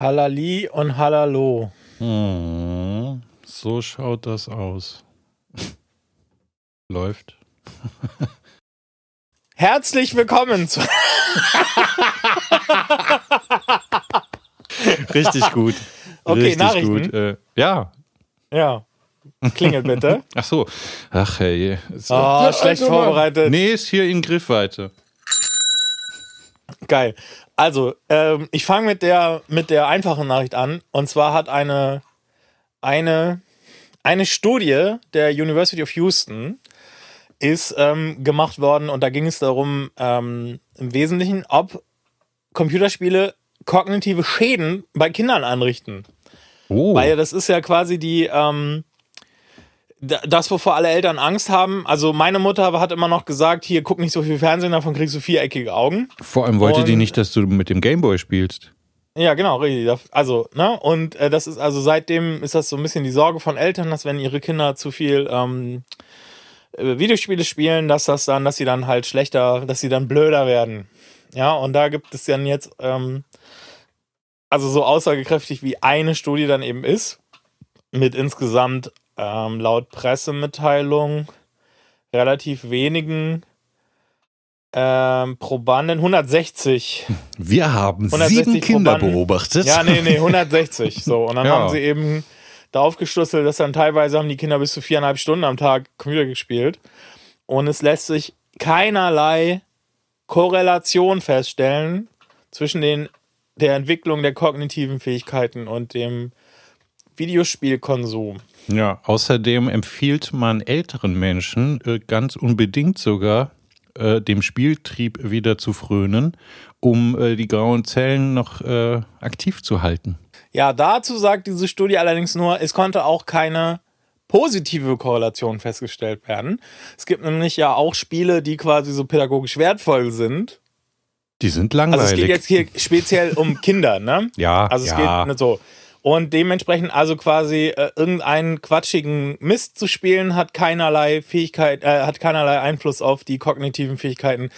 Halali und Halalo. Hm, so schaut das aus. Läuft. Herzlich willkommen zu. Richtig gut. Okay, Richtig Nachrichten? Gut. Äh, ja. ja. Klingelt bitte. Ach so. Ach hey. Ist Oh, schlecht vorbereitet. Nee, ist hier in Griffweite. Geil. Also, ähm, ich fange mit der, mit der einfachen Nachricht an. Und zwar hat eine, eine, eine Studie der University of Houston ist ähm, gemacht worden und da ging es darum, ähm, im Wesentlichen, ob Computerspiele kognitive Schäden bei Kindern anrichten. Oh. Weil das ist ja quasi die, ähm, das, wovor alle Eltern Angst haben. Also meine Mutter hat immer noch gesagt, hier guck nicht so viel Fernsehen, davon kriegst du viereckige Augen. Vor allem wollte die Und- nicht, dass du mit dem Gameboy spielst. Ja, genau, richtig. Also, ne? Und äh, das ist also seitdem ist das so ein bisschen die Sorge von Eltern, dass wenn ihre Kinder zu viel ähm, äh, Videospiele spielen, dass das dann, dass sie dann halt schlechter, dass sie dann blöder werden. Ja, und da gibt es dann jetzt, ähm, also so aussagekräftig wie eine Studie dann eben ist, mit insgesamt ähm, laut Pressemitteilung relativ wenigen ähm, Probanden, 160 Wir haben 160 sieben Kinder Probanden. beobachtet. ja, nee, nee, 160. So. Und dann Ja. haben sie eben da aufgeschlüsselt, dass dann teilweise haben die Kinder bis zu viereinhalb Stunden am Tag Computer gespielt. Und es lässt sich keinerlei Korrelation feststellen zwischen den, der Entwicklung der kognitiven Fähigkeiten und dem Videospielkonsum. Ja, außerdem empfiehlt man älteren Menschen äh, ganz unbedingt sogar, äh, dem Spieltrieb wieder zu frönen, um äh, die grauen Zellen noch aktiv zu halten. Ja, dazu sagt diese Studie allerdings nur, es konnte auch keine positive Korrelation festgestellt werden. Es gibt nämlich ja auch Spiele, die quasi so pädagogisch wertvoll sind. Die sind Also langweilig. es geht jetzt hier speziell um Kinder, ne? ja, Also es ja. geht nicht so. Und dementsprechend also quasi äh, irgendeinen quatschigen Mist zu spielen hat keinerlei Fähigkeit, äh, hat keinerlei Einfluss auf die kognitiven Fähigkeiten.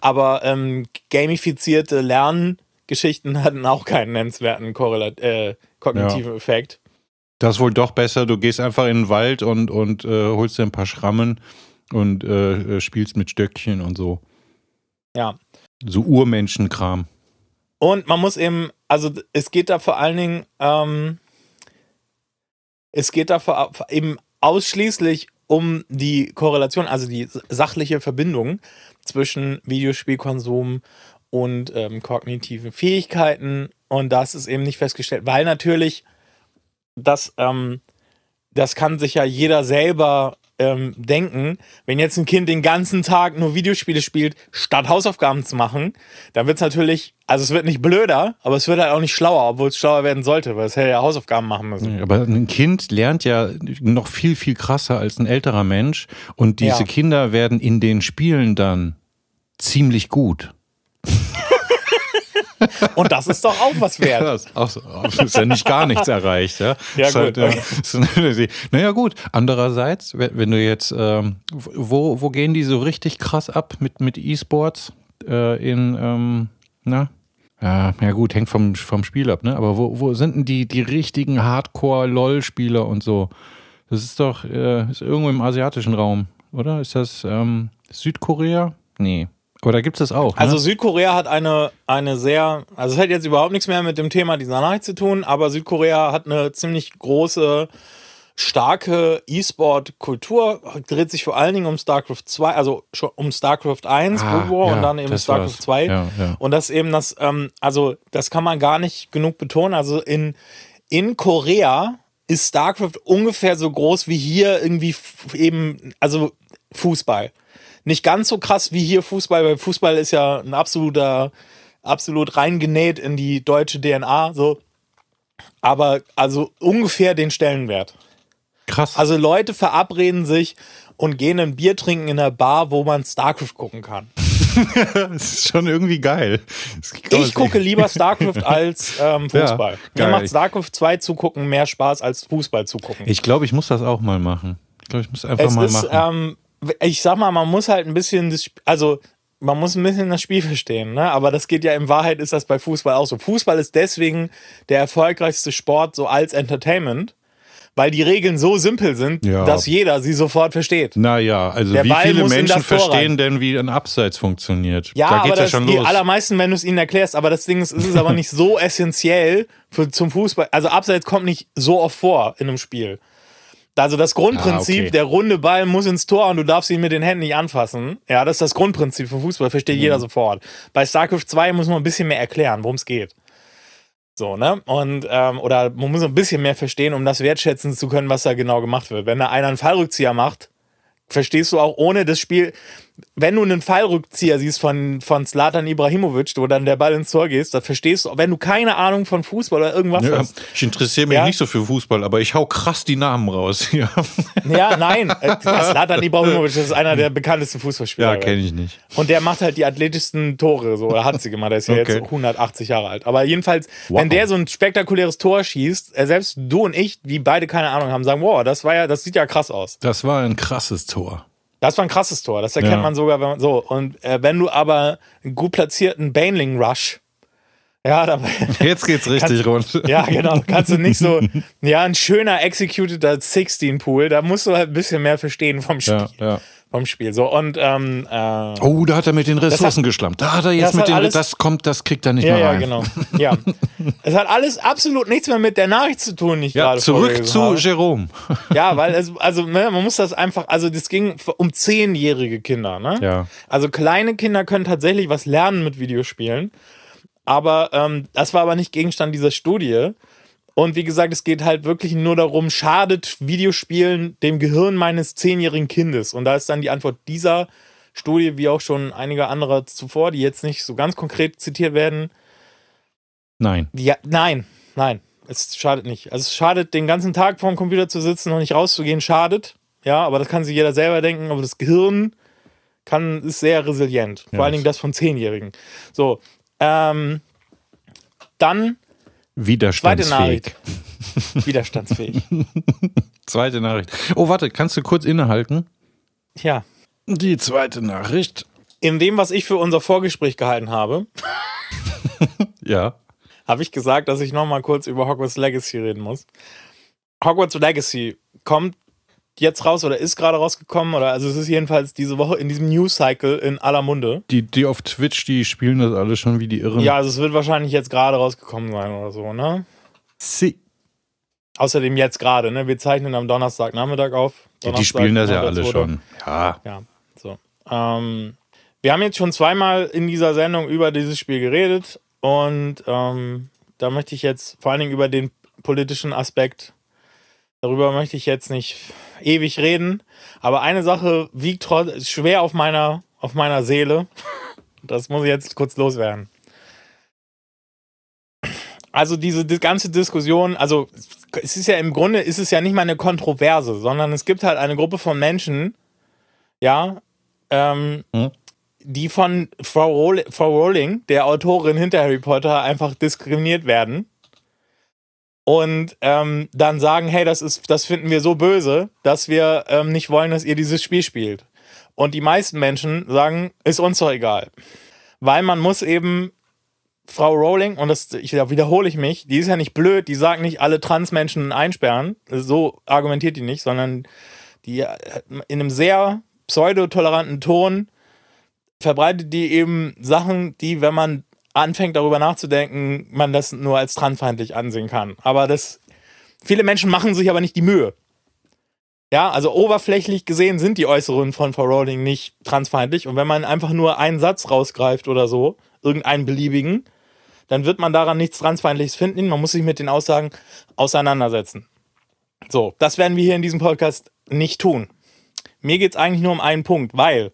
Aber ähm, gamifizierte Lerngeschichten hatten auch keinen nennenswerten Korrelat äh, kognitiven Effekt. Das ist wohl doch besser. Du gehst einfach in den Wald und, und äh, holst dir ein paar Schrammen und äh, äh, spielst mit Stöckchen und so. Ja. So Urmenschenkram. Und man muss eben, also es geht da vor allen Dingen, ähm, es geht da vor, eben ausschließlich um die Korrelation, also die sachliche Verbindung zwischen Videospielkonsum und ähm, kognitiven Fähigkeiten. Und das ist eben nicht festgestellt, weil natürlich das, ähm, das kann sich ja jeder selber ähm, denken, wenn jetzt ein Kind den ganzen Tag nur Videospiele spielt, statt Hausaufgaben zu machen, dann wird es natürlich, also es wird nicht blöder, aber es wird halt auch nicht schlauer, obwohl es schlauer werden sollte, weil es hätte ja Hausaufgaben machen müssen. Aber ein Kind lernt ja noch viel, viel krasser als ein älterer Mensch. Und diese Ja. Kinder werden in den Spielen dann ziemlich gut. Und das ist doch auch was wert. Das ist, auch so, ist ja nicht gar nichts erreicht. Ja, Ja, Ist gut, ja, okay. naja, gut. Andererseits, wenn wenn du jetzt, ähm, wo, wo gehen die so richtig krass ab mit, mit E-Sports? Äh, in, ähm, na? Ja, ja gut, hängt vom, vom Spiel ab, ne? Aber wo, wo sind denn die, die richtigen Hardcore-LOL-Spieler und so? Das ist doch äh, ist irgendwo im asiatischen Raum, oder? Ist das ähm, Südkorea? Nee. Da gibt es das auch. Also ne? Südkorea hat eine, eine sehr, also es hat jetzt überhaupt nichts mehr mit dem Thema dieser Nachricht zu tun, aber Südkorea hat eine ziemlich große, starke E-Sport-Kultur, dreht sich vor allen Dingen um StarCraft 2, also schon um StarCraft 1, Ah, War ja, und dann eben StarCraft war's. 2. Ja, ja. Und das eben das, ähm, also das kann man gar nicht genug betonen. Also in, in Korea ist StarCraft ungefähr so groß wie hier irgendwie eben, also Fußball. Nicht ganz so krass wie hier Fußball, weil Fußball ist ja ein absoluter, absolut reingenäht in die deutsche DNA, so. Aber also ungefähr den Stellenwert. Krass. Also Leute verabreden sich und gehen ein Bier trinken in einer Bar, wo man StarCraft gucken kann. das ist schon irgendwie geil. Ich gucke lieber StarCraft als ähm, Fußball. Ja, Mir macht StarCraft 2 zugucken mehr Spaß als Fußball zugucken. Ich glaube, ich muss das auch mal machen. Ich glaube, ich muss einfach es mal ist, machen. ähm, ich sag mal, man muss halt ein bisschen, das also man muss ein bisschen das Spiel verstehen, ne? Aber das geht ja in Wahrheit ist das bei Fußball auch so. Fußball ist deswegen der erfolgreichste Sport so als Entertainment, weil die Regeln so simpel sind, Ja. dass jeder sie sofort versteht. Naja, also Der wie Ball viele Menschen verstehen denn, wie ein Abseits funktioniert? Ja, da aber geht's ja das schon die los. allermeisten, wenn du es ihnen erklärst, aber das Ding ist, es ist aber nicht so essentiell für, zum Fußball. Also Abseits kommt nicht so oft vor in einem Spiel. Also das Grundprinzip, Ah, okay. der runde Ball muss ins Tor und du darfst ihn mit den Händen nicht anfassen. Ja, das ist das Grundprinzip von Fußball, versteht Mhm. jeder sofort. Bei StarCraft 2 muss man ein bisschen mehr erklären, worum es geht. So, ne? Und, ähm, oder man muss ein bisschen mehr verstehen, um das wertschätzen zu können, was da genau gemacht wird. Wenn da einer einen Fallrückzieher macht, verstehst du auch ohne das Spiel, wenn du einen Fallrückzieher siehst von, von Zlatan Ibrahimovic, wo dann der Ball ins Tor geht, dann verstehst du, wenn du keine Ahnung von Fußball oder irgendwas Ja, hast. ich interessiere mich Ja. nicht so für Fußball, aber ich hau krass die Namen raus. Ja, Ja, nein. äh, Zlatan Ibrahimovic, ist einer der bekanntesten Fußballspieler. ja kenne ich nicht. Und der macht halt die athletischsten Tore, so, oder hat sie gemacht. Der ist ja Okay. jetzt 180 Jahre alt. Aber jedenfalls, wenn Wow. der so ein spektakuläres Tor schießt, äh, selbst du und ich, die beide keine Ahnung haben, sagen, wow, das war ja, das sieht ja krass aus. Das war ein krasses Tor. Das war ein krasses Tor. Das erkennt Ja. man sogar, wenn man so. Und äh, wenn du aber einen gut platzierten Baneling Rush, ja, da, Jetzt geht's richtig rund. ja, genau, kannst du nicht so, ja, ein schöner executed 16 Pool, da musst du halt ein bisschen mehr verstehen vom Spiel. Ja, ja. Vom Spiel. So, und, ähm, äh, Oh, da hat er mit den Ressourcen geschlampt. Da hat er jetzt das mit hat den, alles- das kommt, das kriegt er nicht ja, mehr ja, rein. genau. Ja. es hat alles absolut nichts mehr mit der Nachricht zu tun, ich Ja, gerade zurück zu habe. Jerome. Ja, weil es, also ne, man muss das einfach, also das ging um zehnjährige Kinder, ne? Ja. Also kleine Kinder können tatsächlich was lernen mit Videospielen, aber ähm, das war aber nicht Gegenstand dieser Studie. Und wie gesagt, es geht halt wirklich nur darum, schadet Videospielen dem Gehirn meines zehnjährigen Kindes? Und da ist dann die Antwort dieser Studie, wie auch schon einige andere zuvor, die jetzt nicht so ganz konkret zitiert werden, Nein. ja, nein, nein, es schadet nicht. Also es schadet, den ganzen Tag vorm Computer zu sitzen und nicht rauszugehen, schadet. Ja, aber das kann sich jeder selber denken. Aber das Gehirn kann, ist sehr resilient. Vor Ja, allen Dingen das von Zehnjährigen. So, ähm, dann zweite Widerstandsfähig. Nachricht. Widerstandsfähig. Zweite Nachricht. Oh, warte, kannst du kurz innehalten? Ja. Die zweite Nachricht. In dem, was ich für unser Vorgespräch gehalten habe, Ja. habe ich gesagt, dass ich noch mal kurz über Hogwarts Legacy reden muss. Hogwarts Legacy kommt jetzt raus oder ist gerade rausgekommen oder also es ist jedenfalls diese Woche in diesem News Cycle in aller Munde. Die, die auf Twitch, die spielen das alle schon wie die Irren. Ja, also es wird wahrscheinlich jetzt gerade rausgekommen sein oder so, ne? Sie. Außerdem jetzt gerade, ne? Wir zeichnen am Donnerstagnachmittag auf. Ja, die Donnerstag, spielen das ja alle schon. Ja. Ja, so. Ähm, wir haben jetzt schon zweimal in dieser Sendung über dieses Spiel geredet und ähm, da möchte ich jetzt vor allen Dingen über den politischen Aspekt, darüber möchte ich jetzt nicht ewig reden, aber eine Sache wiegt schwer auf meiner, auf meiner Seele. Das muss ich jetzt kurz loswerden. Also diese die ganze Diskussion, also es ist ja im Grunde ist es ja nicht mal eine Kontroverse, sondern es gibt halt eine Gruppe von Menschen, ja, ähm, Hm? die von Frau Rowling, der Autorin hinter Harry Potter, einfach diskriminiert werden. Und ähm, dann sagen, hey, das ist, das finden wir so böse, dass wir ähm, nicht wollen, dass ihr dieses Spiel spielt. Und die meisten Menschen sagen, ist uns doch egal. Weil man muss eben Frau Rowling, und das ich, da wiederhole ich mich, die ist ja nicht blöd, die sagt nicht alle Transmenschen einsperren. So argumentiert die nicht, sondern die äh, in einem sehr pseudotoleranten Ton verbreitet die eben Sachen, die, wenn man anfängt darüber nachzudenken, man das nur als transfeindlich ansehen kann. Aber das, viele Menschen machen sich aber nicht die Mühe. Ja, also oberflächlich gesehen sind die Äußerungen von Frau Rowling nicht transfeindlich. Und wenn man einfach nur einen Satz rausgreift oder so, irgendeinen beliebigen, dann wird man daran nichts Transfeindliches finden. Man muss sich mit den Aussagen auseinandersetzen. So, das werden wir hier in diesem Podcast nicht tun. Mir geht es eigentlich nur um einen Punkt, weil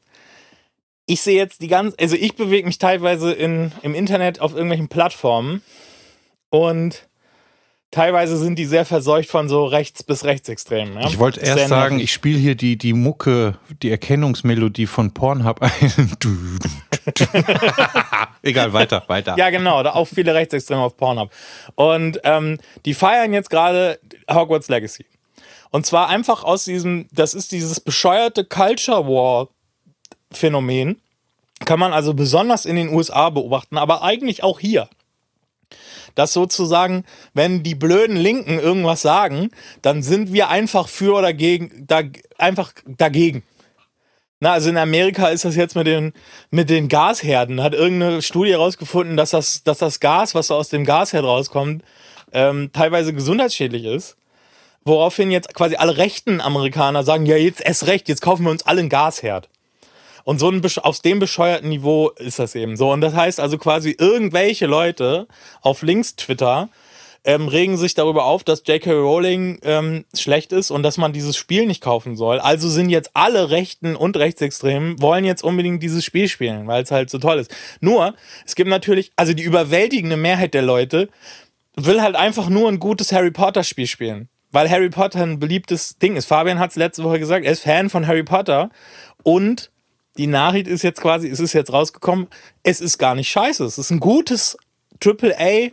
ich sehe jetzt die ganze, also ich bewege mich teilweise in, im Internet auf irgendwelchen Plattformen und teilweise sind die sehr verseucht von so rechts bis rechtsextremen. Ja? Ich wollte erst Sehr sagen, ich spiele hier die, die Mucke, die Erkennungsmelodie von Pornhub ein. Egal, weiter, weiter. Ja, genau, da auch viele Rechtsextreme auf Pornhub. Und ähm, die feiern jetzt gerade Hogwarts Legacy. Und zwar einfach aus diesem, das ist dieses bescheuerte Culture War Phänomen, kann man also besonders in den USA beobachten, aber eigentlich auch hier. Dass sozusagen, wenn die blöden Linken irgendwas sagen, dann sind wir einfach für oder gegen, da, einfach dagegen. Na, also in Amerika ist das jetzt mit den, mit den Gasherden. Hat irgendeine Studie herausgefunden, dass das, dass das Gas, was aus dem Gasherd rauskommt, ähm, teilweise gesundheitsschädlich ist. Woraufhin jetzt quasi alle rechten Amerikaner sagen, ja, jetzt erst recht, jetzt kaufen wir uns alle einen Gasherd. Und so ein, aus dem bescheuerten Niveau ist das eben so. Und das heißt also quasi irgendwelche Leute auf Links-Twitter ähm, regen sich darüber auf, dass J.K. Rowling ähm, schlecht ist und dass man dieses Spiel nicht kaufen soll. Also sind jetzt alle Rechten und Rechtsextremen wollen jetzt unbedingt dieses Spiel spielen, weil es halt so toll ist. Nur, es gibt natürlich, also die überwältigende Mehrheit der Leute will halt einfach nur ein gutes Harry Potter Spiel spielen. Weil Harry Potter ein beliebtes Ding ist. Fabian hat es letzte Woche gesagt, er ist Fan von Harry Potter und die Nachricht ist jetzt quasi, es ist jetzt rausgekommen, es ist gar nicht scheiße. Es ist ein gutes AAA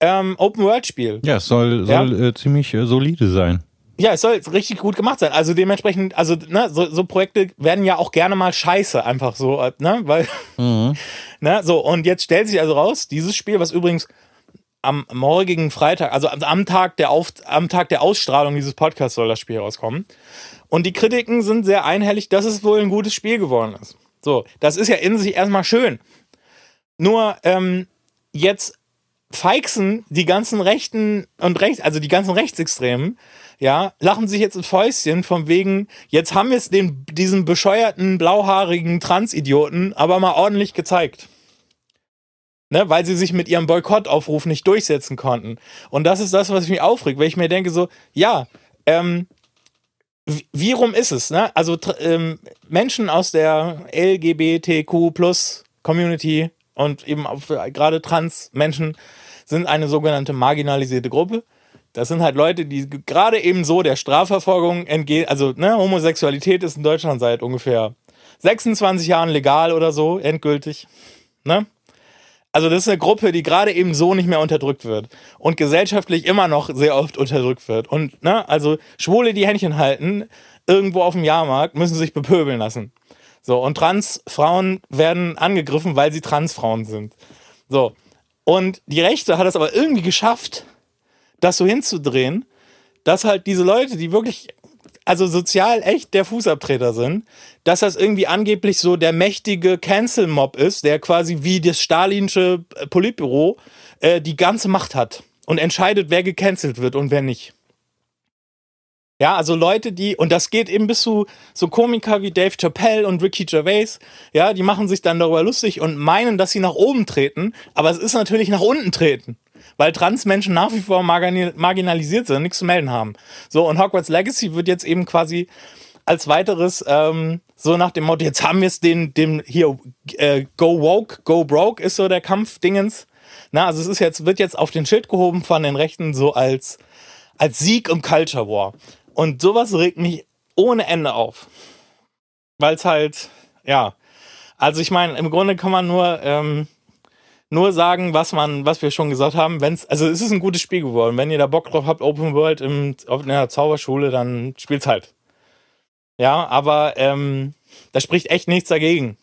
ähm, Open-World-Spiel. Ja, es soll, soll ja? Äh, ziemlich äh, solide sein. Ja, es soll richtig gut gemacht sein. Also dementsprechend, also ne, so, so Projekte werden ja auch gerne mal scheiße, einfach so, äh, ne, weil, mhm. ne, so, und jetzt stellt sich also raus, dieses Spiel, was übrigens am morgigen Freitag, also am Tag der, Auf, am Tag der Ausstrahlung dieses Podcasts soll das Spiel rauskommen. Und die Kritiken sind sehr einhellig, dass es wohl ein gutes Spiel geworden ist. So, das ist ja in sich erstmal schön. Nur, ähm, jetzt feixen die ganzen Rechten und Rechts, also die ganzen Rechtsextremen, ja, lachen sich jetzt ein Fäustchen von wegen, jetzt haben wir es diesen bescheuerten, blauhaarigen Transidioten aber mal ordentlich gezeigt. Ne, weil sie sich mit ihrem Boykottaufruf nicht durchsetzen konnten. Und das ist das, was mich aufregt, weil ich mir denke so, ja, ähm, wie rum ist es? Ne? Also ähm, Menschen aus der LGBTQ plus Community und eben gerade Trans-Menschen sind eine sogenannte marginalisierte Gruppe. Das sind halt Leute, die gerade eben so der Strafverfolgung entgehen. Also, ne, Homosexualität ist in Deutschland seit ungefähr 26 Jahren legal oder so, endgültig. Ne? Also, das ist eine Gruppe, die gerade eben so nicht mehr unterdrückt wird und gesellschaftlich immer noch sehr oft unterdrückt wird. Und, ne, also Schwule, die Händchen halten, irgendwo auf dem Jahrmarkt, müssen sich bepöbeln lassen. So, und Transfrauen werden angegriffen, weil sie Transfrauen sind. So. Und die Rechte hat es aber irgendwie geschafft, das so hinzudrehen, dass halt diese Leute, die wirklich, also sozial echt der Fußabtreter sind, dass das irgendwie angeblich so der mächtige Cancel-Mob ist, der quasi wie das stalinische Politbüro äh, die ganze Macht hat und entscheidet, wer gecancelt wird und wer nicht. Ja, also Leute, die, und das geht eben bis zu so Komiker wie Dave Chappelle und Ricky Gervais, ja, die machen sich dann darüber lustig und meinen, dass sie nach oben treten, aber es ist natürlich nach unten treten. Weil Transmenschen nach wie vor marginalisiert sind nichts zu melden haben. So, und Hogwarts Legacy wird jetzt eben quasi als weiteres ähm, so nach dem Motto, jetzt haben wir es den, dem hier äh, Go Woke, Go Broke ist so der Kampfdingens. Na, also es ist jetzt, wird jetzt auf den Schild gehoben von den Rechten so als, als Sieg im Culture War. Und sowas regt mich ohne Ende auf. Weil es halt, ja. Also ich meine, im Grunde kann man nur, ähm, nur sagen, was man, was wir schon gesagt haben. Wenn's, also es ist ein gutes Spiel geworden. Wenn ihr da Bock drauf habt, Open World im, auf einer Zauberschule, dann spielt's halt. Ja, aber ähm, da spricht echt nichts dagegen.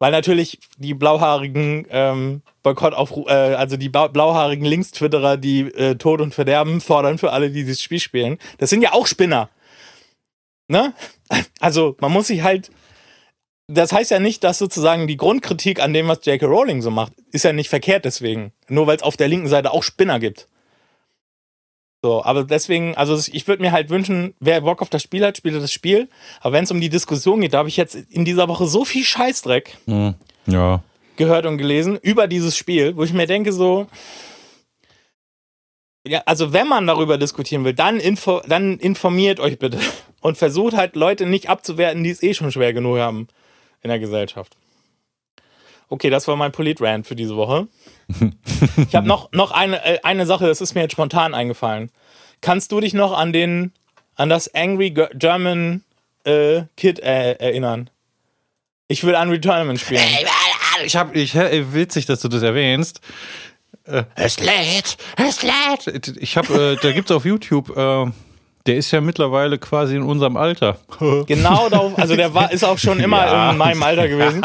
Weil natürlich die blauhaarigen ähm, Boykott auf, äh, also die blauhaarigen Linkstwitterer, die äh, Tod und Verderben fordern für alle, die dieses Spiel spielen, das sind ja auch Spinner. Ne? Also man muss sich halt. Das heißt ja nicht, dass sozusagen die Grundkritik an dem, was J.K. Rowling so macht, ist ja nicht verkehrt deswegen. Nur weil es auf der linken Seite auch Spinner gibt. So, aber deswegen, also ich würde mir halt wünschen, wer Bock auf das Spiel hat, spielt das Spiel. Aber wenn es um die Diskussion geht, da habe ich jetzt in dieser Woche so viel Scheißdreck mhm. ja. gehört und gelesen über dieses Spiel, wo ich mir denke, so, ja, also wenn man darüber diskutieren will, dann, info, dann informiert euch bitte und versucht halt Leute nicht abzuwerten, die es eh schon schwer genug haben in der Gesellschaft. Okay, das war mein Polit-Rant für diese Woche. ich habe noch, noch eine, äh, eine Sache, das ist mir jetzt spontan eingefallen. Kannst du dich noch an den, an das Angry German äh, Kid äh, erinnern? Ich will Unreal Tournament spielen. Ich hab, ich, witzig, dass du das erwähnst. Äh, es lädt, es lädt. Ich habe, äh, da gibt's auf YouTube der ist ja mittlerweile quasi in unserem Alter. Genau darauf, also der war, ist auch schon immer Ja. in meinem Alter gewesen.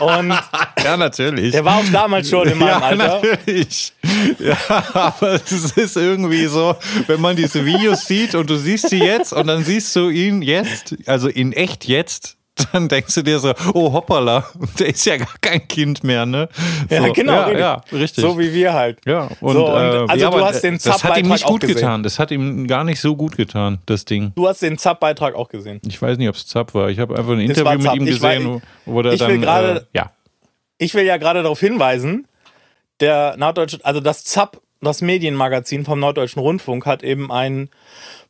Und Ja, natürlich. der war auch damals schon in meinem ja, Alter. natürlich. Ja, aber es ist irgendwie so, wenn man diese Videos sieht und du siehst sie jetzt und dann siehst du ihn jetzt, also in echt jetzt, dann denkst du dir so, oh hoppala, der ist ja gar kein Kind mehr, ne? Ja, so, genau. Ja, richtig. ja, richtig. So wie wir halt. ja, und, So, und äh, also ja, du hast den Das hat ihm nicht gut gesehen. getan. Das hat ihm gar nicht so gut getan, das Ding. Du hast den Zap-Beitrag auch gesehen. Ich weiß nicht, ob es Zapp war. Ich habe einfach ein Das Interview mit Zapp. ihm Ich gesehen, weiß- wo, ich will dann, gerade- äh, ja. Ich will ja gerade darauf hinweisen, der Norddeutsche, also das ZAP, das Medienmagazin vom Norddeutschen Rundfunk, hat eben ein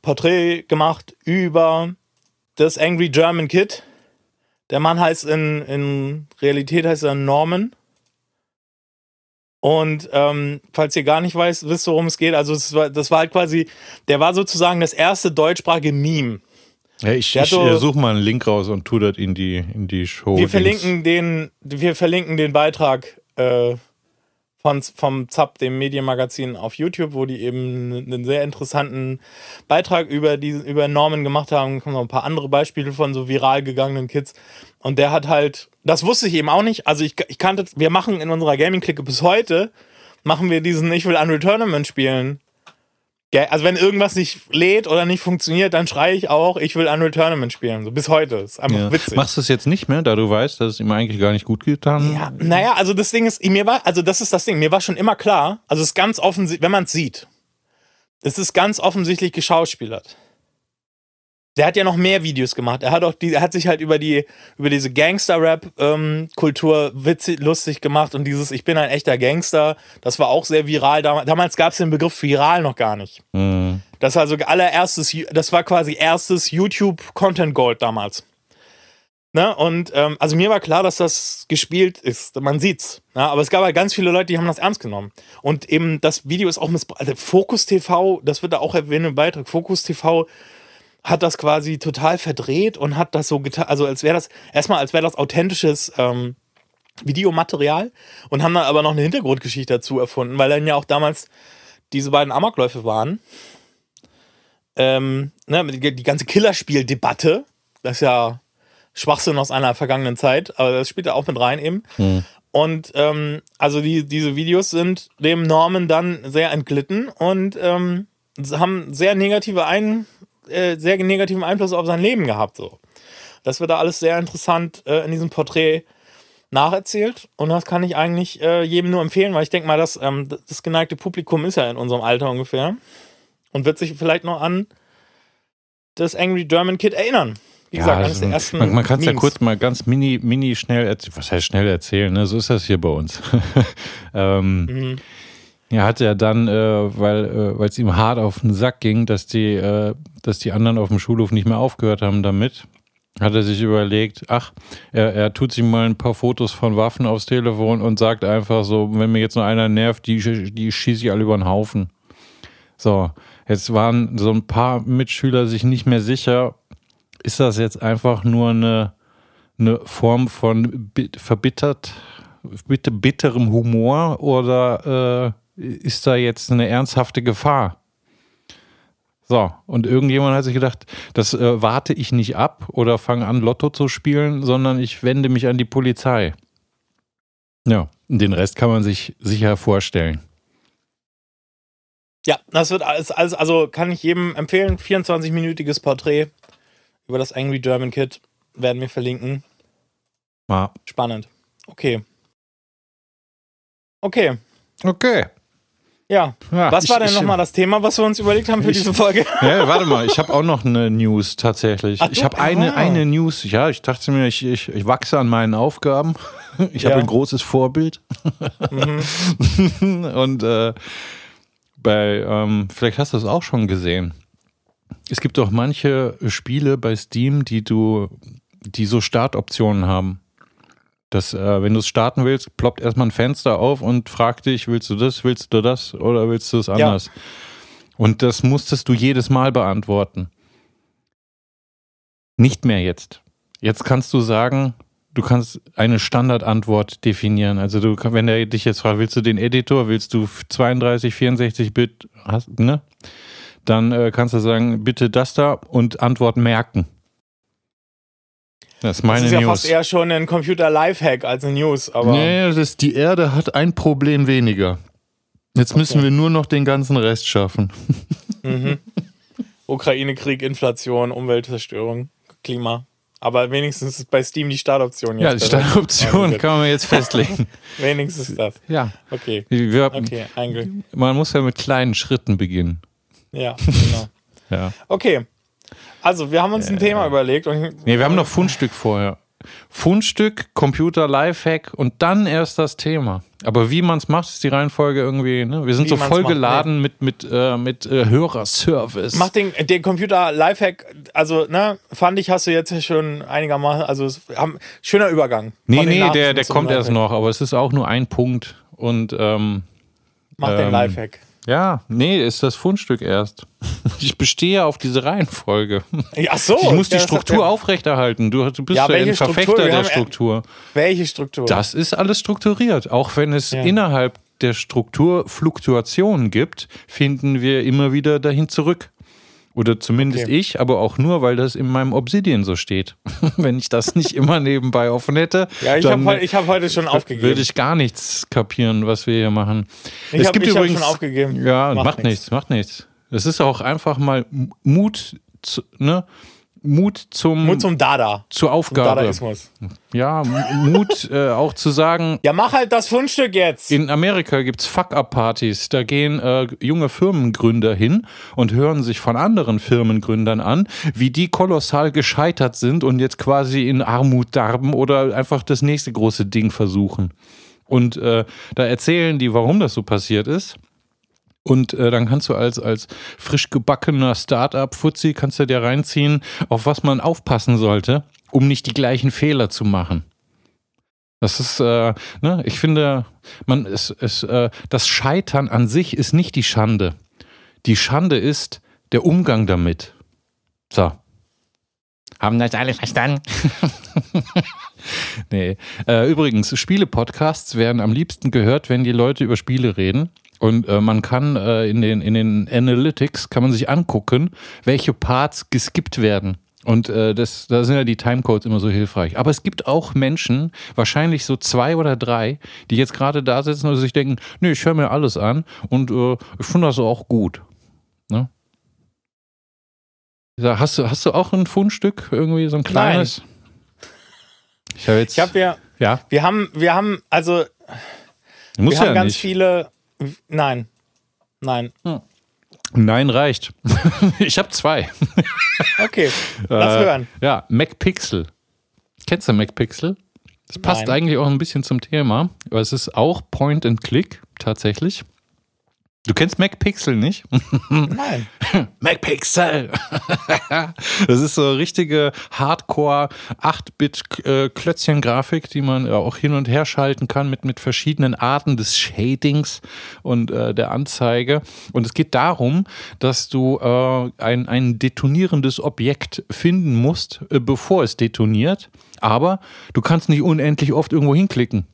Porträt gemacht über das Angry German Kid. Der Mann heißt in, in Realität heißt er Norman. Und ähm, falls ihr gar nicht weißt, wisst, worum es geht, also es war, das war halt quasi, der war sozusagen das erste deutschsprachige Meme. ja ich ich so- äh, suche mal einen Link raus und tu das in die, in die Show. Wir verlinken den, wir verlinken den Beitrag äh, von, vom ZAP, dem Medienmagazin auf YouTube, wo die eben einen sehr interessanten Beitrag über, die, über Normen gemacht haben. Kommen noch ein paar andere Beispiele von so viral gegangenen Kids. Und der hat halt, das wusste ich eben auch nicht. Also ich, ich kannte, wir machen in unserer Gaming-Clique bis heute, machen wir diesen Ich will Unreal Tournament spielen. Also wenn irgendwas nicht lädt oder nicht funktioniert, dann schreie ich auch, ich will Unreal Tournament spielen. So bis heute. Ist einfach Ja. witzig. Machst du es jetzt nicht mehr, da du weißt, dass es ihm eigentlich gar nicht gut getan Ja, naja, also das Ding ist, mir war, also das ist das Ding, mir war schon immer klar, also es ist ganz offensichtlich, wenn man es sieht, es ist ganz offensichtlich geschauspielert. Der hat ja noch mehr Videos gemacht. Er hat auch die, er hat sich halt über die, über diese Gangster-Rap-Kultur witzig, lustig gemacht und dieses Ich bin ein echter Gangster, das war auch sehr viral. Damals, damals gab es den Begriff viral noch gar nicht. Mhm. Das war also allererstes, das war quasi erstes YouTube Content Gold damals. Ne? Und ähm, also mir war klar, dass das gespielt ist. Man sieht's. Ja? Aber es gab halt ganz viele Leute, die haben das ernst genommen. Und eben das Video ist auch missbraucht. Also Focus TV, das wird da auch erwähnt im Beitrag. Focus TV hat das quasi total verdreht und hat das so getan, also als wäre das, erstmal als wäre das authentisches ähm, Videomaterial und haben dann aber noch eine Hintergrundgeschichte dazu erfunden, weil dann ja auch damals diese beiden Amokläufe waren. Ähm, ne, die, ganze Killerspiel-Debatte, das ist ja Schwachsinn aus einer vergangenen Zeit, aber das spielt da auch mit rein eben. Und ähm, also die, diese Videos sind dem Norman dann sehr entglitten und ähm, haben sehr negative ein, äh, sehr negativen Einfluss auf sein Leben gehabt. So. Das wird da alles sehr interessant äh, in diesem Porträt nacherzählt und das kann ich eigentlich äh, jedem nur empfehlen, weil ich denke mal, dass ähm, das geneigte Publikum ist ja in unserem Alter ungefähr und wird sich vielleicht noch an das Angry German Kid erinnern. Wie gesagt, eines der ersten. also man man kann es ja kurz mal ganz mini, mini schnell erzählen. Was heißt schnell erzählen? Ne? So ist das hier bei uns. ähm, Mhm. Er hat ja dann, äh, weil äh, es ihm hart auf den Sack ging, dass die, äh, dass die anderen auf dem Schulhof nicht mehr aufgehört haben damit, hat er sich überlegt, ach, er, er tut sich mal ein paar Fotos von Waffen aufs Telefon und sagt einfach so, wenn mir jetzt nur einer nervt, die, die schieße ich alle über den Haufen. So, jetzt waren so ein paar Mitschüler sich nicht mehr sicher, ist das jetzt einfach nur eine, eine Form von bi- verbittert, bitte bitterem Humor oder äh, ist da jetzt eine ernsthafte Gefahr? So, und irgendjemand hat sich gedacht, das äh, warte ich nicht ab oder fange an, Lotto zu spielen, sondern ich wende mich an die Polizei. Ja, den Rest kann man sich sicher vorstellen. Ja, das wird alles, alles, also kann ich jedem empfehlen. 24-minütiges Porträt über das Angry German Kid werden wir verlinken. Ah, Spannend. Okay. Okay. okay. Ja. Ja, Was ich- war denn nochmal das Thema, was wir uns überlegt haben für Ich- diese Folge? Ja, warte mal, ich habe auch noch eine News tatsächlich. Ach, ich habe eine, ah. eine News. Ja, ich dachte mir, ich, ich, ich wachse an meinen Aufgaben. Ich habe Ja. ein großes Vorbild. Mhm. Und äh, bei, ähm, vielleicht hast du es auch schon gesehen. Es gibt auch manche Spiele bei Steam, die du, die so Startoptionen haben. Dass äh, wenn du es starten willst, ploppt erstmal ein Fenster auf und fragt dich, willst du das, willst du das oder willst du es anders? Und das musstest du jedes Mal beantworten. Nicht mehr jetzt. Jetzt kannst du sagen, du kannst eine Standardantwort definieren. Also du, wenn er dich jetzt fragt, willst du den Editor, willst du 32, 64 Bit, hast, ne? dann äh, kannst du sagen, bitte das da und Antwort merken. Das ist meine das ist ja News. fast eher schon ein Computer-Lifehack als eine News, aber nee, das ist, die Erde hat ein Problem weniger. Jetzt müssen Okay. wir nur noch den ganzen Rest schaffen. mhm. Ukraine-Krieg, Inflation, Umweltzerstörung, Klima. Aber wenigstens ist bei Steam die Startoption jetzt. Ja, die. Startoption Ja, kann man jetzt festlegen. Wenigstens das. ja. Okay. Wir, Okay, ein Glück. Man muss ja mit kleinen Schritten beginnen. Ja, genau. Ja. Okay. Also, wir haben uns ein Thema überlegt und Nee, wir haben noch Fundstück vorher. Fundstück, Computer, Lifehack und dann erst das Thema. Aber wie man es macht, ist die Reihenfolge irgendwie, ne? Wir sind Wie so voll macht, geladen mit, mit, äh, mit äh, Hörerservice. Mach den, den Computer Lifehack, also, ne, fand ich, hast du jetzt schon einigermaßen, also, haben, schöner Übergang. nee, den nee, Nachrichten der, der kommt erst noch, aber es ist auch nur ein Punkt. Und ähm, Mach den ähm, Lifehack. Ja, nee, ist das Fundstück erst. Ich bestehe auf diese Reihenfolge. Ach so. Ich muss die ja, hat Struktur der- aufrechterhalten. Du, du bist Ja, ja, ein Struktur? Verfechter Wir der Struktur. Welche Struktur? Das ist alles strukturiert. Auch wenn es Ja. innerhalb der Struktur Fluktuationen gibt, finden wir immer wieder dahin zurück. Oder zumindest Okay. ich, aber auch nur, weil das in meinem Obsidian so steht. wenn ich das nicht immer nebenbei offen hätte, ja, ich habe hab heute schon aufgegeben. würde ich gar nichts kapieren, was wir hier machen. Ich es hab- gibt ich übrigens schon aufgegeben. Ja, Macht macht, nichts. nichts, macht nichts. Es ist auch einfach mal Mut, zu, ne? Mut zum, Mut zum Dada. zur Zum Aufgabe. Dadaismus. Ja, Mut äh, auch zu sagen, Ja, mach halt das Fundstück jetzt. in Amerika gibt's Fuck-Up-Partys. Da gehen äh, junge Firmengründer hin und hören sich von anderen Firmengründern an, wie die kolossal gescheitert sind und jetzt quasi in Armut darben oder einfach das nächste große Ding versuchen. Und äh, da erzählen die, warum das so passiert ist. Und äh, dann kannst du als, als frisch gebackener Startup-Fuzzi kannst du dir reinziehen, auf was man aufpassen sollte, um nicht die gleichen Fehler zu machen. Das ist, äh, ne, ich finde, man ist, ist, äh, das Scheitern an sich ist nicht die Schande. Die Schande ist der Umgang damit. So. Haben das alle verstanden? nee. Äh, übrigens, Spiele-Podcasts werden am liebsten gehört, wenn die Leute über Spiele reden. Und äh, man kann äh, in, den, in den Analytics kann man sich angucken, welche Parts geskippt werden. Und äh, das, da sind ja die Timecodes immer so hilfreich. Aber es gibt auch Menschen, wahrscheinlich so zwei oder drei, die jetzt gerade da sitzen und sich denken, nee, ich höre mir alles an und äh, ich finde das auch gut. Ne? Hast du, hast du auch ein Fundstück, irgendwie so ein kleines? Ich habe jetzt. Ich habe ja, ja, wir haben, wir haben, also, muss wir haben ja ganz nicht. viele, nein, nein. Nein, reicht. ich habe zwei. Okay, lass Äh, hören. Ja, MacPixel. Kennst du MacPixel? Das passt Nein. eigentlich auch ein bisschen zum Thema, aber es ist auch Point and Click tatsächlich. Du kennst MacPixel nicht? Nein. MacPixel! das ist so richtige Hardcore 8-Bit-Klötzchen-Grafik, die man ja auch hin und her schalten kann mit, mit verschiedenen Arten des Shadings und äh, der Anzeige. Und es geht darum, dass du äh, ein, ein detonierendes Objekt finden musst, äh, bevor es detoniert. Aber du kannst nicht unendlich oft irgendwo hinklicken.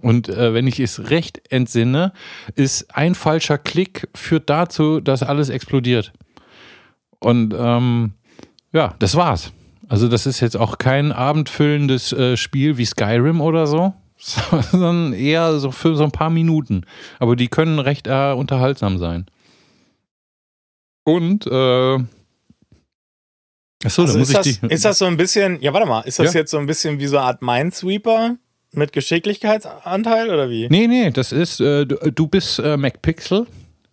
Und äh, wenn ich es recht entsinne, ist ein falscher Klick führt dazu, dass alles explodiert. Und ähm, ja, das war's. Also das ist jetzt auch kein abendfüllendes äh, Spiel wie Skyrim oder so, sondern eher so für so ein paar Minuten. Aber die können recht äh, unterhaltsam sein. Und äh, achso, Also muss ist, das, ich die. ist das so ein bisschen, ja, warte mal, ist das Ja. jetzt so ein bisschen wie so eine Art Minesweeper mit Geschicklichkeitsanteil oder wie? Nee, nee, das ist, äh, du, du bist äh, MacPixel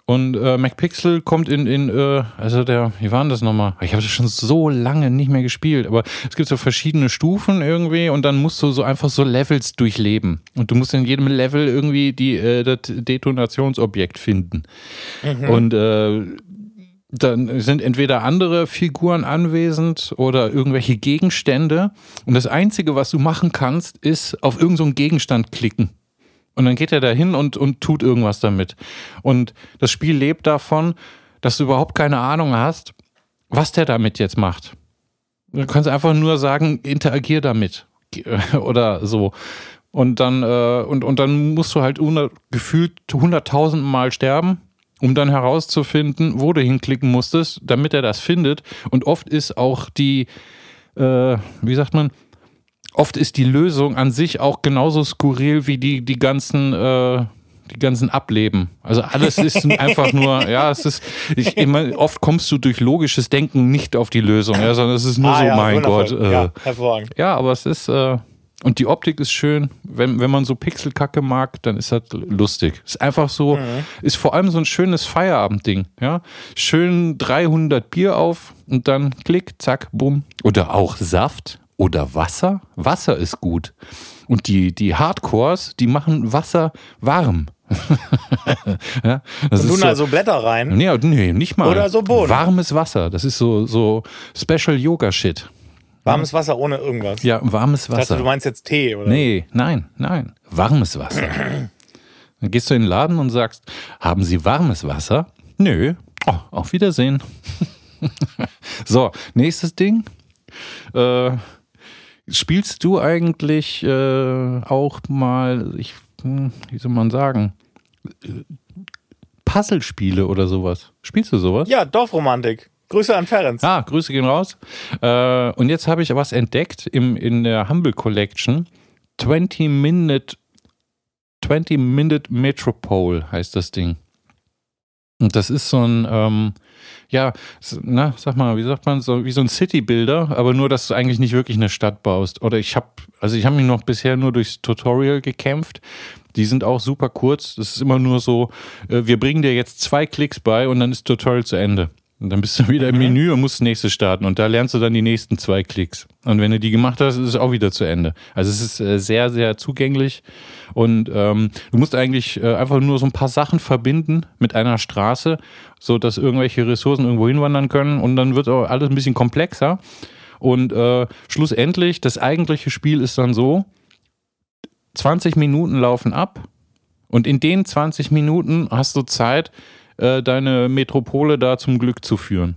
und äh, MacPixel kommt in, in äh, also der, wie war denn das nochmal? Ich habe das schon so lange nicht mehr gespielt, aber es gibt so verschiedene Stufen irgendwie und dann musst du so einfach so Levels durchleben. Und du musst in jedem Level irgendwie die, äh, das Detonationsobjekt finden. Und äh, dann sind entweder andere Figuren anwesend oder irgendwelche Gegenstände. Und das Einzige, was du machen kannst, ist auf irgendeinen so Gegenstand klicken. Und dann geht er da hin und, und tut irgendwas damit. Und das Spiel lebt davon, dass du überhaupt keine Ahnung hast, was der damit jetzt macht. Du kannst einfach nur sagen, interagier damit. Oder so. Und dann, äh, und, und dann musst du halt gefühlt hunderttausend Mal sterben um dann herauszufinden, wo du hinklicken musstest, damit er das findet. Und oft ist auch die, äh, wie sagt man, oft ist die Lösung an sich auch genauso skurril wie die, die ganzen, äh, die ganzen Ableben. Also alles ist einfach nur, ja, es ist, ich, immer, oft kommst du durch logisches Denken nicht auf die Lösung, ja, sondern es ist nur Ah, so, ja, mein wundervoll. Gott. Äh, Ja, hervorragend. ja, aber es ist, äh, und die Optik ist schön. Wenn, wenn man so Pixelkacke mag, dann ist das lustig. Ist einfach so, ist vor allem so ein schönes Feierabendding. Ja? Schön 300 Bier auf und dann klick, zack, bumm. Oder auch Saft oder Wasser. Wasser ist gut. Und die, die Hardcores, die machen Wasser warm. ja, das Und ist tun so, also Blätter rein. Nee, nee, nicht mal. Oder so Bohnen. Warmes Wasser. Das ist so, so Special Yoga Shit. Warmes Wasser ohne irgendwas. Ja, warmes Ich dachte, Wasser. du meinst jetzt Tee oder? Nee, nein, nein. Warmes Wasser. Dann gehst du in den Laden und sagst, haben Sie warmes Wasser? Nö. Oh, auf Wiedersehen. so, nächstes Ding. Äh, spielst du eigentlich äh, auch mal, ich, hm, wie soll man sagen, äh, Puzzlespiele oder sowas? Spielst du sowas? Ja, Dorfromantik. Grüße an Ferenc. Ah, Grüße gehen raus. Äh, und jetzt habe ich was entdeckt im, in der Humble Collection. 20 Minute, 20 Minute Metropole heißt das Ding. Und das ist so ein, ähm, ja, na, sag mal, wie sagt man, so wie so ein City-Builder, aber nur, dass du eigentlich nicht wirklich eine Stadt baust. Oder ich habe, also ich habe mich noch bisher nur durchs Tutorial gekämpft. Die sind auch super kurz. Das ist immer nur so, äh, wir bringen dir jetzt zwei Klicks bei und dann ist Tutorial zu Ende. Und dann bist du wieder im Menü und musst das nächste starten. Und da lernst du dann die nächsten zwei Klicks. Und wenn du die gemacht hast, ist es auch wieder zu Ende. Also es ist äh, sehr, sehr zugänglich. Und ähm, du musst eigentlich äh, einfach nur so ein paar Sachen verbinden mit einer Straße, so dass irgendwelche Ressourcen irgendwo hinwandern können. Und dann wird auch alles ein bisschen komplexer. Und äh, schlussendlich, das eigentliche Spiel ist dann so, 20 Minuten laufen ab. Und in den 20 Minuten hast du Zeit, äh, deine Metropole da zum Glück zu führen.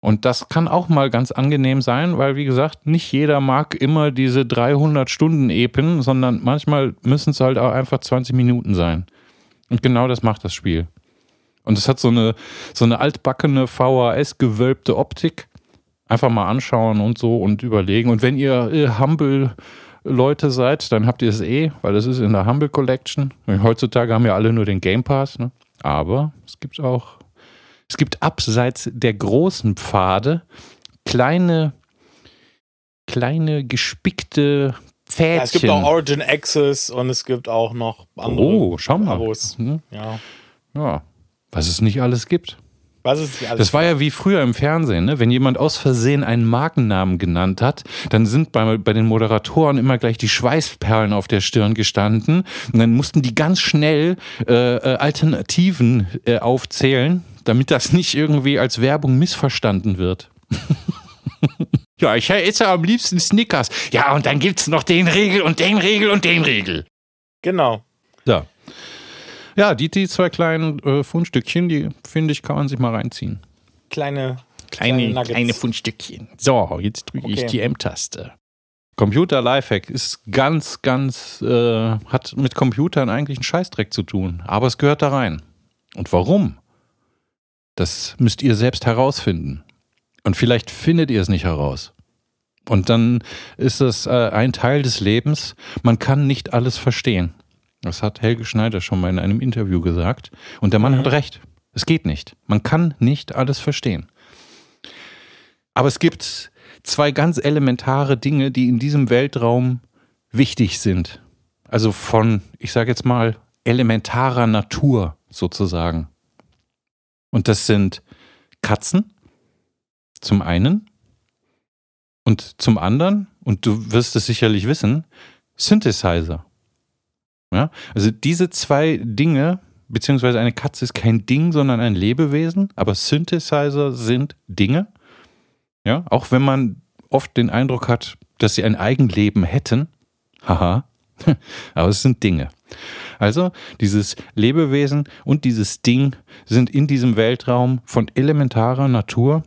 Und das kann auch mal ganz angenehm sein, weil, wie gesagt, nicht jeder mag immer diese 300-Stunden-Epen, sondern manchmal müssen es halt auch einfach 20 Minuten sein. Und genau das macht das Spiel. Und es hat so eine, so eine altbackene VHS-gewölbte Optik. Einfach mal anschauen und so und überlegen. Und wenn ihr äh, Humble Leute seid, dann habt ihr es eh, weil es ist in der Humble Collection. Heutzutage haben ja alle nur den Game Pass, ne? Aber es gibt auch, es gibt abseits der großen Pfade kleine, kleine gespickte Pfädchen. Ja, es gibt auch Origin Access und es gibt auch noch andere oh, schau mal. Abos. Hm, Ja. Ja, was es nicht alles gibt. Was ist alles? Das war ja wie früher im Fernsehen, ne? wenn jemand aus Versehen einen Markennamen genannt hat, dann sind bei, bei den Moderatoren immer gleich die Schweißperlen auf der Stirn gestanden und dann mussten die ganz schnell äh, äh, Alternativen äh, aufzählen, damit das nicht irgendwie als Werbung missverstanden wird. ja, ich esse am liebsten Snickers. Ja, und dann gibt's noch den Regel und den Regel und den Regel. genau. Ja. Die, die zwei kleinen äh, Fundstückchen, die finde ich, kann man sich mal reinziehen. Kleine, Kleine, Nuggets. kleine Fundstückchen. So, jetzt drücke ich Okay. die M-Taste. Computer Lifehack ist ganz, ganz, äh, hat mit Computern eigentlich einen Scheißdreck zu tun. Aber es gehört da rein. Und warum? Das müsst ihr selbst herausfinden. Und vielleicht findet ihr es nicht heraus. Und dann ist es äh, ein Teil des Lebens. Man kann nicht alles verstehen. Das hat Helge Schneider schon mal in einem Interview gesagt. Und der Mann hat recht. Es geht nicht. Man kann nicht alles verstehen. Aber es gibt zwei ganz elementare Dinge, die in diesem Weltraum wichtig sind. Also von, ich sage jetzt mal, elementarer Natur sozusagen. Und das sind Katzen zum einen und zum anderen, und du wirst es sicherlich wissen, Synthesizer. Ja? Also diese zwei Dinge, beziehungsweise eine Katze ist kein Ding, sondern ein Lebewesen, aber Synthesizer sind Dinge. Ja, auch wenn man oft den Eindruck hat, dass sie ein Eigenleben hätten. Haha. Aber es sind Dinge. Also, dieses Lebewesen und dieses Ding sind in diesem Weltraum von elementarer Natur.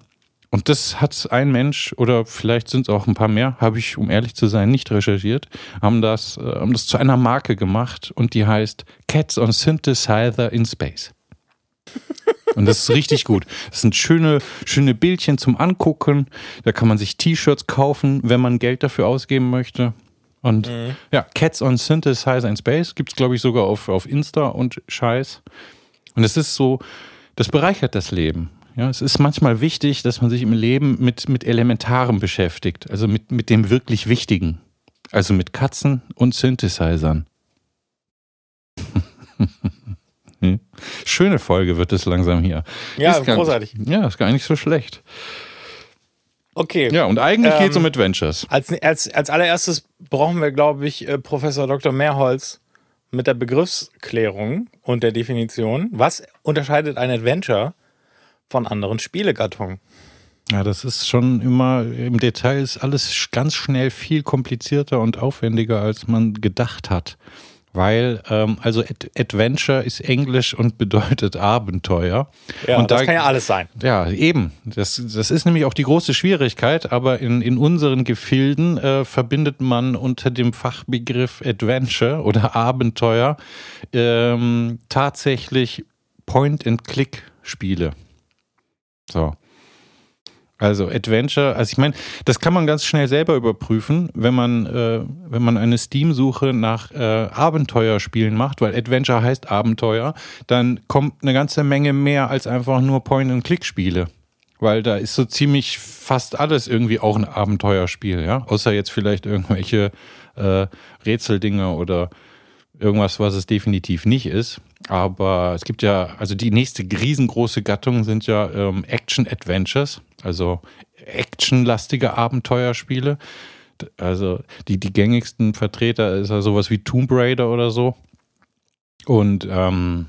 Und das hat ein Mensch, oder vielleicht sind es auch ein paar mehr, habe ich, um ehrlich zu sein, nicht recherchiert, haben das, äh, haben das zu einer Marke gemacht und die heißt Cats on Synthesizer in Space. Und das ist richtig gut. Das sind schöne, schöne Bildchen zum Angucken. Da kann man sich T-Shirts kaufen, wenn man Geld dafür ausgeben möchte. Und mhm. ja, Cats on Synthesizer in Space gibt es, glaube ich, sogar auf, auf Insta und Scheiß. Und es ist so, das bereichert das Leben. Ja, es ist manchmal wichtig, dass man sich im Leben mit, mit Elementarem beschäftigt, also mit, mit dem wirklich Wichtigen. Also mit Katzen und Synthesizern. Schöne Folge wird es langsam hier. Ja, ist großartig. Ja, ist gar nicht so schlecht. Okay. Ja, und eigentlich ähm, geht es um Adventures. Als, als, als allererstes brauchen wir, glaube ich, äh, Professor Dr. Mehrholz mit der Begriffsklärung und der Definition. Was unterscheidet ein Adventure von anderen Spielegattungen? Ja, das ist schon immer, im Detail ist alles ganz schnell viel komplizierter und aufwendiger, als man gedacht hat weil ähm, also Ad Adventure ist Englisch und bedeutet Abenteuer. Ja, und das da, kann ja alles sein. Ja, eben. Das, das ist nämlich auch die große Schwierigkeit, aber in, in unseren Gefilden äh, verbindet man unter dem Fachbegriff Adventure oder Abenteuer ähm, tatsächlich Point-and-Click-Spiele. So. Also Adventure, also ich meine, das kann man ganz schnell selber überprüfen, wenn man, äh, wenn man eine Steam-Suche nach äh, Abenteuerspielen macht, weil Adventure heißt Abenteuer, dann kommt eine ganze Menge mehr als einfach nur Point-and-Click-Spiele. Weil da ist so ziemlich fast alles irgendwie auch ein Abenteuerspiel, ja. Außer jetzt vielleicht irgendwelche äh, Rätseldinger oder irgendwas, was es definitiv nicht ist. Aber es gibt ja, also die nächste riesengroße Gattung sind ja ähm, Action-Adventures, also actionlastige Abenteuerspiele. Also die, die gängigsten Vertreter ist ja sowas wie Tomb Raider oder so. Und ähm,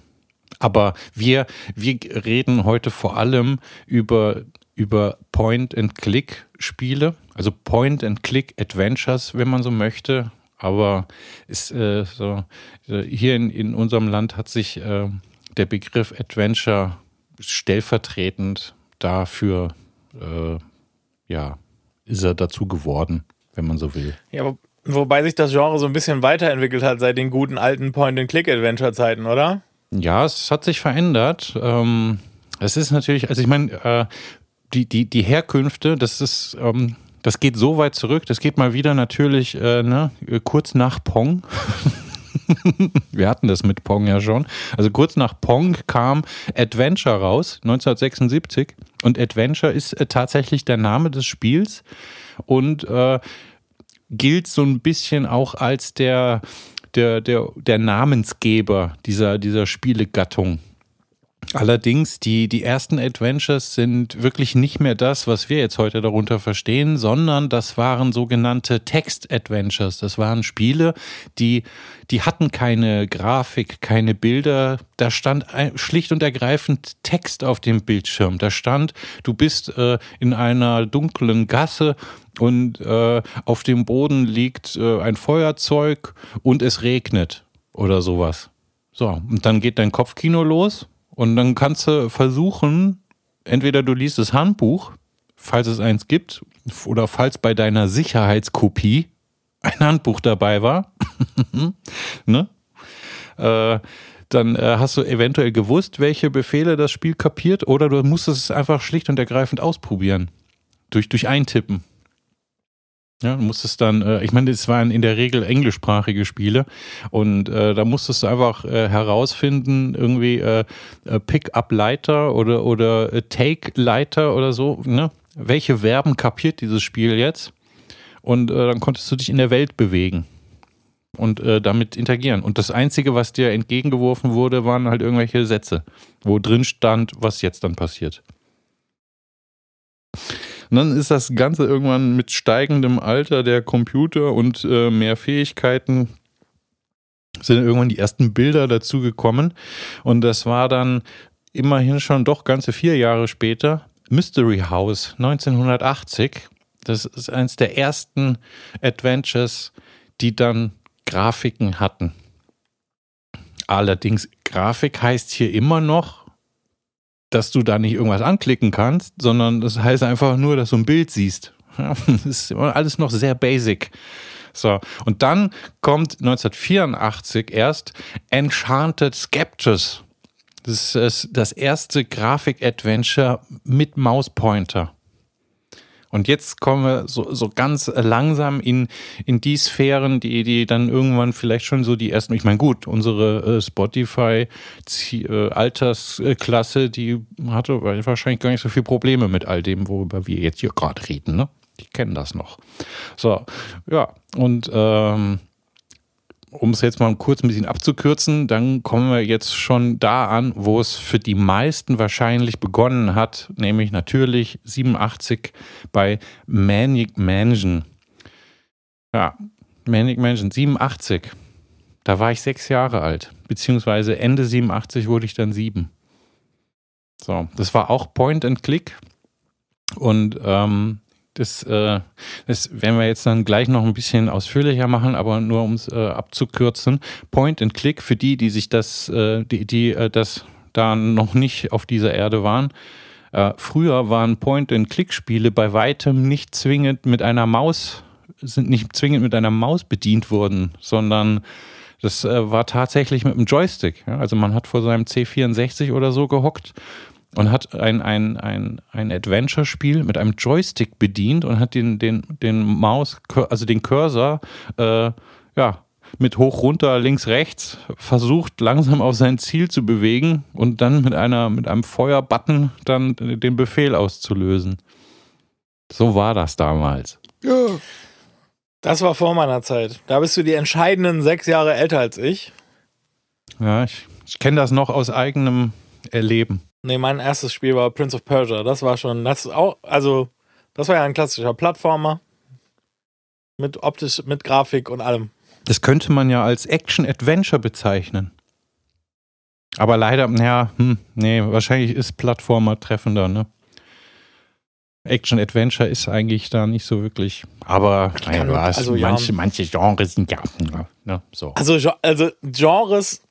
aber wir, wir reden heute vor allem über, über Point-and-Click-Spiele, also Point-and-Click-Adventures, wenn man so möchte. Aber ist äh, so, äh, hier in, in unserem Land hat sich äh, der Begriff Adventure stellvertretend dafür, äh, ja, ist er dazu geworden, wenn man so will. Ja, wobei sich das Genre so ein bisschen weiterentwickelt hat seit den guten alten Point-and-Click-Adventure-Zeiten, oder? Ja, es hat sich verändert. Ähm, es ist natürlich, also ich meine, äh, die, die, die Herkünfte, das ist, ähm, das geht so weit zurück, das geht mal wieder natürlich äh, ne, kurz nach Pong. Wir hatten das mit Pong ja schon. Also kurz nach Pong kam Adventure raus, 1976. Und Adventure ist äh, tatsächlich der Name des Spiels und äh, gilt so ein bisschen auch als der, der, der, der Namensgeber dieser, dieser Spielegattung. Allerdings, die, die ersten Adventures sind wirklich nicht mehr das, was wir jetzt heute darunter verstehen, sondern das waren sogenannte Text-Adventures. Das waren Spiele, die, die hatten keine Grafik, keine Bilder. Da stand schlicht und ergreifend Text auf dem Bildschirm. Da stand, du bist äh, in einer dunklen Gasse und äh, auf dem Boden liegt äh, ein Feuerzeug und es regnet oder sowas. So, und dann geht dein Kopfkino los und dann kannst du versuchen, entweder du liest das Handbuch, falls es eins gibt, oder falls bei deiner Sicherheitskopie ein Handbuch dabei war, ne? Äh, dann äh, hast du eventuell gewusst, welche Befehle das Spiel kapiert, oder du musstest es einfach schlicht und ergreifend ausprobieren. Durch, durch Eintippen. Ja, du musstest dann, äh, ich meine, es waren in der Regel englischsprachige Spiele und äh, da musstest du einfach äh, herausfinden, irgendwie äh, äh Pick-up-Leiter oder, oder äh, Take-Leiter oder so, ne? Welche Verben kapiert dieses Spiel jetzt? Und dann konntest du dich in der Welt bewegen und damit interagieren. Und das Einzige, was dir entgegengeworfen wurde, waren halt irgendwelche Sätze, wo drin stand, was jetzt dann passiert. Und dann ist das Ganze irgendwann mit steigendem Alter der Computer und äh, mehr Fähigkeiten sind irgendwann die ersten Bilder dazu gekommen. Und das war dann immerhin schon doch ganze vier Jahre später Mystery House 1980. Das ist eines der ersten Adventures, die dann Grafiken hatten. Allerdings, Grafik heißt hier immer noch dass du da nicht irgendwas anklicken kannst, sondern das heißt einfach nur, dass du ein Bild siehst. Das ist alles noch sehr basic. So, und dann kommt 1984 erst Enchanted Skeptors. Das ist das erste Grafik-Adventure mit Mauspointer. Und jetzt kommen wir so, so ganz langsam in, in die Sphären, die, die dann irgendwann vielleicht schon so die ersten, ich meine, gut, unsere äh, Spotify-Altersklasse, äh, die hatte wahrscheinlich gar nicht so viele Probleme mit all dem, worüber wir jetzt hier gerade reden, ne? Die kennen das noch. So, ja, und ähm, um es jetzt mal kurz ein bisschen abzukürzen, dann kommen wir jetzt schon da an, wo es für die meisten wahrscheinlich begonnen hat, nämlich natürlich 87 bei Manic Mansion. Ja, Manic Mansion 87. Da war ich sechs Jahre alt, beziehungsweise Ende 87 wurde ich dann sieben. So, das war auch Point and Click und ähm, das, äh, das werden wir jetzt dann gleich noch ein bisschen ausführlicher machen, aber nur um es äh, abzukürzen. Point and Click für die, die sich das, äh, die, die äh, das da noch nicht auf dieser Erde waren. Äh, früher waren Point and Click Spiele bei weitem nicht zwingend mit einer Maus, sind nicht zwingend mit einer Maus bedient worden, sondern das äh, war tatsächlich mit einem Joystick. Also man hat vor seinem C64 oder so gehockt und hat ein, ein, ein, ein Adventure-Spiel mit einem Joystick bedient und hat den, den, den Maus, also den Cursor, äh, ja, mit hoch, runter, links, rechts versucht, langsam auf sein Ziel zu bewegen und dann mit einer, mit einem Feuerbutton dann den Befehl auszulösen. So war das damals. Ja. Das war vor meiner Zeit. Da bist du die entscheidenden sechs Jahre älter als ich. Ja, ich, ich kenne das noch aus eigenem Erleben. Nee, mein erstes Spiel war Prince of Persia. Das war schon, das auch, also, das war ja ein klassischer Plattformer. Mit optisch, mit Grafik und allem. Das könnte man ja als Action-Adventure bezeichnen. Aber leider, ja, hm, nee, wahrscheinlich ist Plattformer treffender, ne? Action-Adventure ist eigentlich da nicht so wirklich. Aber naja, was, also, manche, ja. manche Genres sind ja, ne, so. Also, also Genres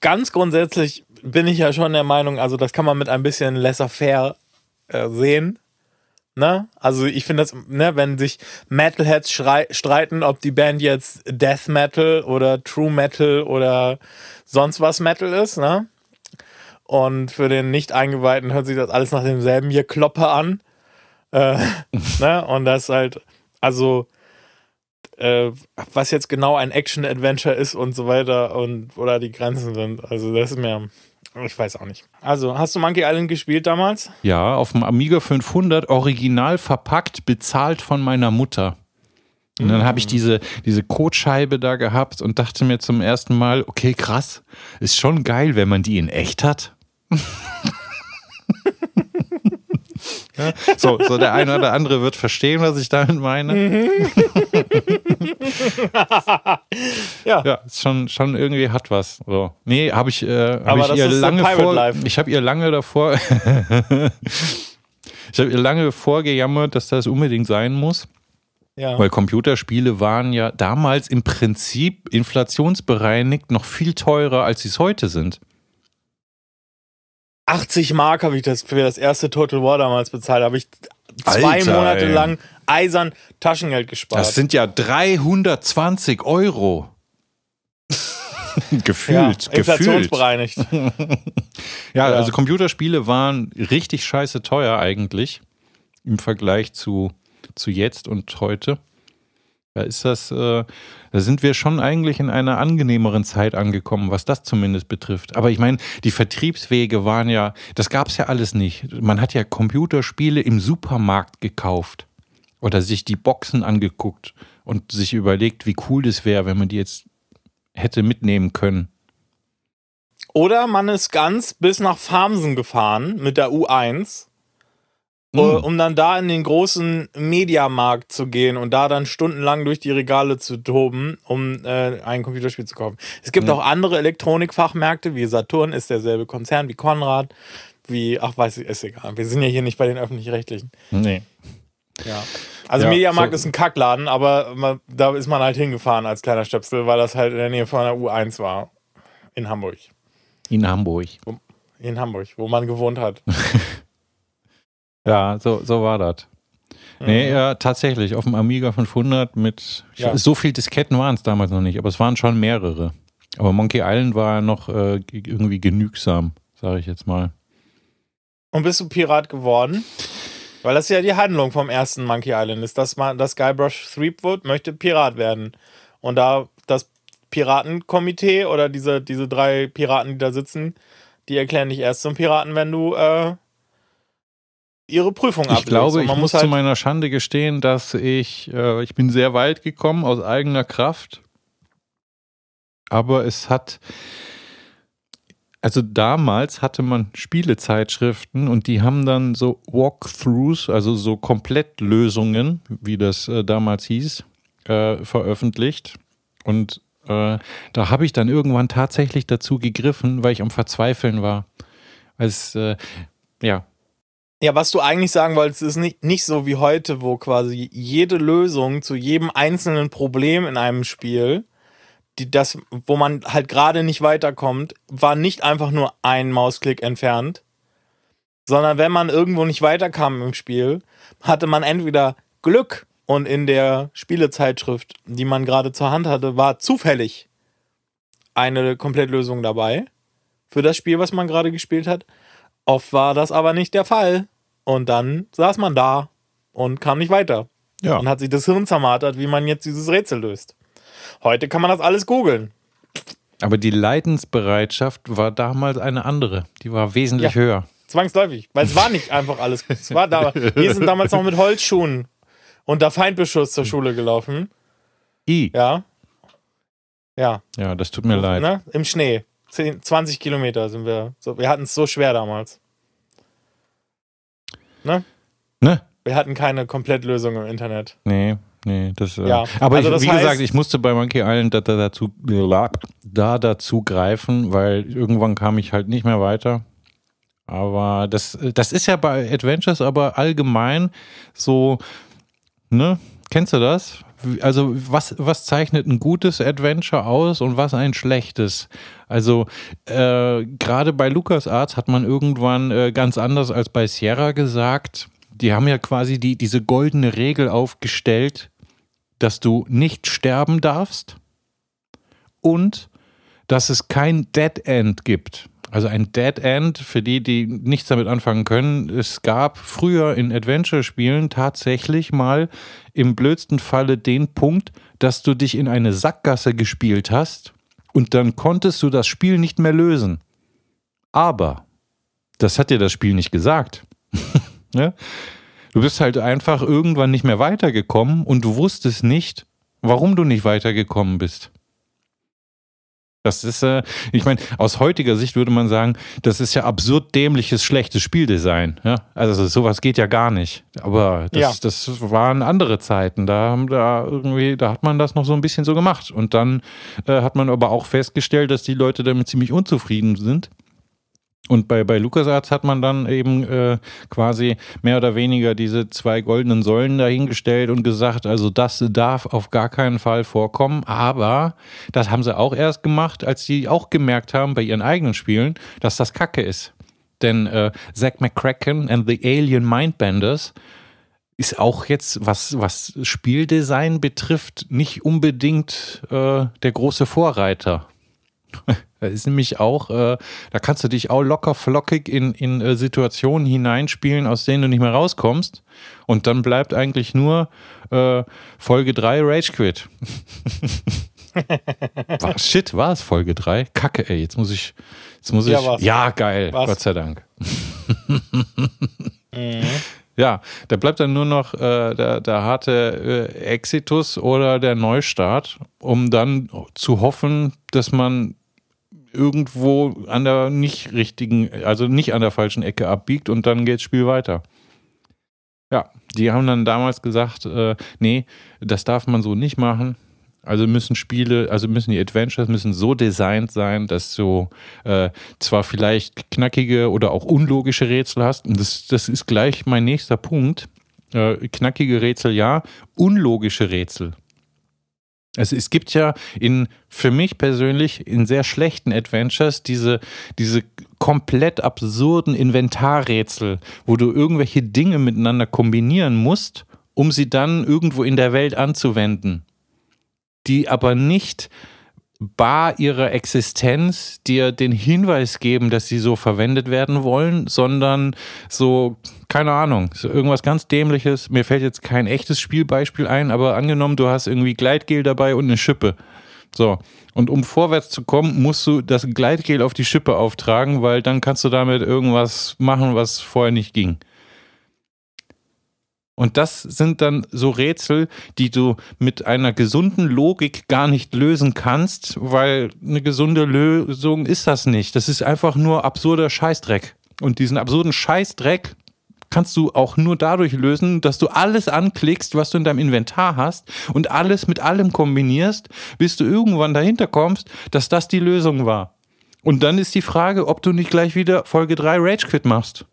ganz grundsätzlich bin ich ja schon der Meinung, also das kann man mit ein bisschen laissez-faire äh, sehen. Ne? Also ich finde das, ne, wenn sich Metalheads streiten, ob die Band jetzt Death Metal oder True Metal oder sonst was Metal ist, ne? Und für den Nicht-Eingeweihten hört sich das alles nach demselben hier Kloppe an. Äh, ne? Und das halt, also äh, was jetzt genau ein Action-Adventure ist und so weiter und oder die Grenzen sind. Also das ist mir, ich weiß auch nicht. Also, hast du Monkey Island gespielt damals? Ja, auf dem Amiga 500, original verpackt, bezahlt von meiner Mutter. Und dann habe ich mm. diese, diese Kotscheibe da gehabt und dachte mir zum ersten Mal, okay, krass, ist schon geil, wenn man die in echt hat. Ja, so, so der eine oder andere wird verstehen, was ich damit meine. Mhm. ja. ja, schon, schon irgendwie hat was. So. Nee, habe ich, äh, hab ich ihr lange vor, ich habe ihr lange davor, ich habe ihr lange vorgejammert, dass das unbedingt sein muss. Ja. Weil Computerspiele waren ja damals im Prinzip inflationsbereinigt noch viel teurer, als sie es heute sind. 80 Mark habe ich das für das erste Total War damals bezahlt. Habe ich zwei Alter, Monate ey. lang eisern Taschengeld gespart. Das sind ja 320 Euro. gefühlt, ja, inflationsbereinigt. ja, ja, also Computerspiele waren richtig scheiße teuer eigentlich im Vergleich zu, zu jetzt und heute. Da ist das, äh, da sind wir schon eigentlich in einer angenehmeren Zeit angekommen, was das zumindest betrifft. Aber ich meine, die Vertriebswege waren ja, das gab es ja alles nicht. Man hat ja Computerspiele im Supermarkt gekauft oder sich die Boxen angeguckt und sich überlegt, wie cool das wäre, wenn man die jetzt hätte mitnehmen können. Oder man ist ganz bis nach Farmsen gefahren mit der U1 mhm. um dann da in den großen Mediamarkt zu gehen und da dann stundenlang durch die Regale zu toben, um äh, ein Computerspiel zu kaufen. Es gibt mhm. auch andere Elektronikfachmärkte, wie Saturn ist derselbe Konzern wie Konrad, wie, ach weiß ich, ist egal. Wir sind ja hier nicht bei den öffentlich-rechtlichen. Nee. Ja. Also ja, Mediamarkt so. ist ein Kackladen, aber man, da ist man halt hingefahren als kleiner Stöpsel, weil das halt in der Nähe von der U1 war. In Hamburg. In Hamburg. In Hamburg, wo man gewohnt hat. Ja, so, so war das. Mhm. Nee, ja, tatsächlich, auf dem Amiga 500 mit, ja. so viel Disketten waren es damals noch nicht, aber es waren schon mehrere. Aber Monkey Island war noch äh, irgendwie genügsam, sage ich jetzt mal. Und bist du Pirat geworden? Weil das ja die Handlung vom ersten Monkey Island ist, dass man das Guybrush Threepwood möchte Pirat werden. Und da das Piratenkomitee oder diese, diese drei Piraten, die da sitzen, die erklären dich erst zum Piraten, wenn du äh, ihre Prüfung ablegst. Ich glaube, ich muss halt, zu meiner Schande gestehen, dass ich, äh, ich bin sehr weit gekommen aus eigener Kraft. Aber es hat, also damals hatte man Spielezeitschriften und die haben dann so Walkthroughs, also so Komplettlösungen, wie das äh, damals hieß, äh, veröffentlicht. Und äh, da habe ich dann irgendwann tatsächlich dazu gegriffen, weil ich am Verzweifeln war. Es, äh, ja, Ja, was du eigentlich sagen wolltest, ist nicht, nicht so wie heute, wo quasi jede Lösung zu jedem einzelnen Problem in einem Spiel, die das, wo man halt gerade nicht weiterkommt, war nicht einfach nur ein Mausklick entfernt, sondern wenn man irgendwo nicht weiterkam im Spiel, hatte man entweder Glück und in der Spielezeitschrift, die man gerade zur Hand hatte, war zufällig eine Komplettlösung dabei für das Spiel, was man gerade gespielt hat. Oft war das aber nicht der Fall. Und dann saß man da und kam nicht weiter. ja. Und hat sich das Hirn zermartert, wie man jetzt dieses Rätsel löst. Heute kann man das alles googeln. Aber die Leidensbereitschaft war damals eine andere. Die war wesentlich Ja. höher. Zwangsläufig. Weil es war nicht einfach alles. Es war da. Wir sind damals noch mit Holzschuhen unter Feindbeschuss zur Schule gelaufen. I. Ja. Ja. Ja, das tut mir leid. Ne? Im Schnee. 10, 20 Kilometer sind wir. So, wir hatten es so schwer damals. Ne? Ne? Wir hatten keine Komplettlösung im Internet. Nee, nee, das. Äh, Ja, aber also ich, das wie heißt- gesagt, ich musste bei Monkey Island da, da, dazu, da dazu greifen, weil irgendwann kam ich halt nicht mehr weiter. Aber das, das ist ja bei Adventures aber allgemein so, ne? Kennst du das? Also, was, was zeichnet ein gutes Adventure aus und was ein schlechtes? Also, äh, gerade bei LucasArts hat man irgendwann äh, ganz anders als bei Sierra gesagt, die haben ja quasi die, diese goldene Regel aufgestellt, dass du nicht sterben darfst und dass es kein Dead End gibt. Also ein Dead End, für die, die nichts damit anfangen können, es gab früher in Adventure-Spielen tatsächlich mal im blödsten Falle den Punkt, dass du dich in eine Sackgasse gespielt hast und dann konntest du das Spiel nicht mehr lösen. Aber das hat dir das Spiel nicht gesagt. ne? Du bist halt einfach irgendwann nicht mehr weitergekommen und du wusstest nicht, warum du nicht weitergekommen bist. Das ist, äh, ich meine, aus heutiger Sicht würde man sagen, das ist ja absurd dämliches, schlechtes Spieldesign. Ja? Also sowas geht ja gar nicht. Aber das, Ja. das waren andere Zeiten. Da, haben da irgendwie, da hat man das noch so ein bisschen so gemacht. Und dann äh, hat man aber auch festgestellt, dass die Leute damit ziemlich unzufrieden sind. Und bei, bei LucasArts hat man dann eben äh, quasi mehr oder weniger diese zwei goldenen Säulen dahingestellt und gesagt, also das darf auf gar keinen Fall vorkommen. Aber das haben sie auch erst gemacht, als sie auch gemerkt haben bei ihren eigenen Spielen, dass das Kacke ist. Denn äh, Zack McCracken and the Alien Mindbenders ist auch jetzt, was, was Spieldesign betrifft, nicht unbedingt äh, der große Vorreiter. Da ist nämlich auch, äh, da kannst du dich auch locker flockig in, in äh, Situationen hineinspielen, aus denen du nicht mehr rauskommst. Und dann bleibt eigentlich nur äh, Folge 3 Rage Quit. war, shit, war es Folge 3? Kacke, ey, jetzt muss ich. Jetzt muss Ja, ich. war's. Ja, geil, War's. Gott sei Dank. Mhm. Ja, da bleibt dann nur noch äh, der, der harte äh, Exitus oder der Neustart, um dann zu hoffen, dass man irgendwo an der nicht richtigen, also nicht an der falschen Ecke abbiegt und dann geht das Spiel weiter. Ja, die haben dann damals gesagt, äh, nee, das darf man so nicht machen. Also müssen Spiele, also müssen die Adventures müssen so designt sein, dass du äh, zwar vielleicht knackige oder auch unlogische Rätsel hast. Und das, das ist gleich mein nächster Punkt. Äh, knackige Rätsel ja, unlogische Rätsel. Also es gibt ja in, für mich persönlich, in sehr schlechten Adventures diese, diese komplett absurden Inventarrätsel, wo du irgendwelche Dinge miteinander kombinieren musst, um sie dann irgendwo in der Welt anzuwenden die aber nicht bar ihrer Existenz dir den Hinweis geben, dass sie so verwendet werden wollen, sondern so, keine Ahnung, so irgendwas ganz Dämliches. Mir fällt jetzt kein echtes Spielbeispiel ein, aber angenommen, du hast irgendwie Gleitgel dabei und eine Schippe. So. Und um vorwärts zu kommen, musst du das Gleitgel auf die Schippe auftragen, weil dann kannst du damit irgendwas machen, was vorher nicht ging. Und das sind dann so Rätsel, die du mit einer gesunden Logik gar nicht lösen kannst, weil eine gesunde Lösung ist das nicht. Das ist einfach nur absurder Scheißdreck. Und diesen absurden Scheißdreck kannst du auch nur dadurch lösen, dass du alles anklickst, was du in deinem Inventar hast und alles mit allem kombinierst, bis du irgendwann dahinter kommst, dass das die Lösung war. Und dann ist die Frage, ob du nicht gleich wieder Folge 3 Rage Quit machst.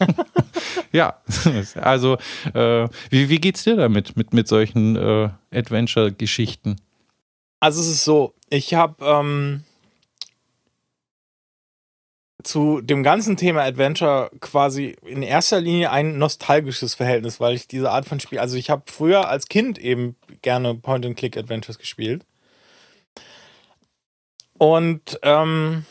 ja, also äh, wie, wie geht's dir damit, mit, mit solchen äh, Adventure-Geschichten? Also es ist so, ich habe ähm, zu dem ganzen Thema Adventure quasi in erster Linie ein nostalgisches Verhältnis, weil ich diese Art von Spiel, also ich habe früher als Kind eben gerne Point-and-Click-Adventures gespielt. Und ähm,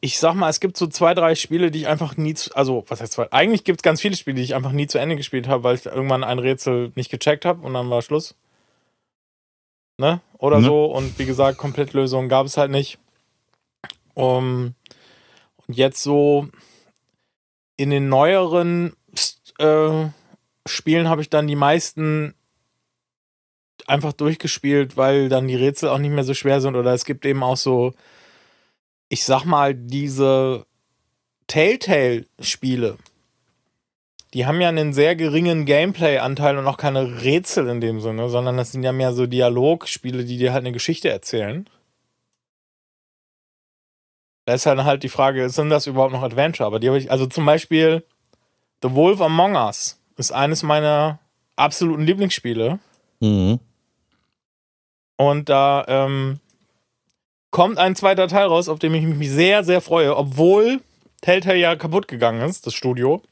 ich sag mal, es gibt so zwei, drei Spiele, die ich einfach nie zu, also was heißt zwei? Eigentlich gibt es ganz viele Spiele, die ich einfach nie zu Ende gespielt habe, weil ich irgendwann ein Rätsel nicht gecheckt habe und dann war Schluss. Ne? Oder ne? so. Und wie gesagt, Komplettlösungen gab es halt nicht. Um, jetzt so in den neueren äh, Spielen habe ich dann die meisten einfach durchgespielt, weil dann die Rätsel auch nicht mehr so schwer sind. Oder es gibt eben auch so ich sag mal, diese Telltale-Spiele, die haben ja einen sehr geringen Gameplay-Anteil und auch keine Rätsel in dem Sinne, sondern das sind ja mehr so Dialogspiele, die dir halt eine Geschichte erzählen. Da ist halt halt die Frage, sind das überhaupt noch Adventure? Aber die habe ich, also zum Beispiel The Wolf Among Us ist eines meiner absoluten Lieblingsspiele. Mhm. Und da ähm, kommt ein zweiter Teil raus, auf den ich mich sehr, sehr freue, obwohl Telltale ja kaputt gegangen ist, das Studio.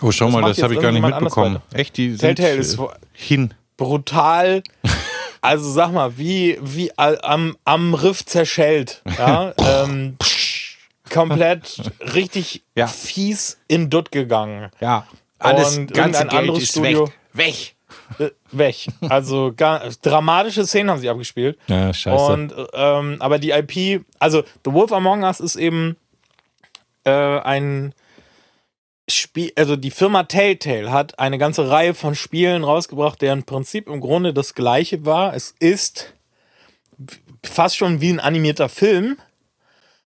Oh, schau das mal, das habe ich gar nicht mitbekommen. Echt, die Telltale ist äh, hin. Brutal. Also sag mal, wie, wie am, am Riff zerschellt. Ja? ähm, komplett richtig ja. fies in Dutt gegangen. Ja, alles Und ganze Geld anderes ist Studio. weg. Weg äh, weg. Also gar, dramatische Szenen haben sie abgespielt. Ja, scheiße. Und, ähm, aber die IP, also The Wolf Among Us ist eben äh, ein Spiel, also die Firma Telltale hat eine ganze Reihe von Spielen rausgebracht, deren Prinzip im Grunde das gleiche war. Es ist fast schon wie ein animierter Film.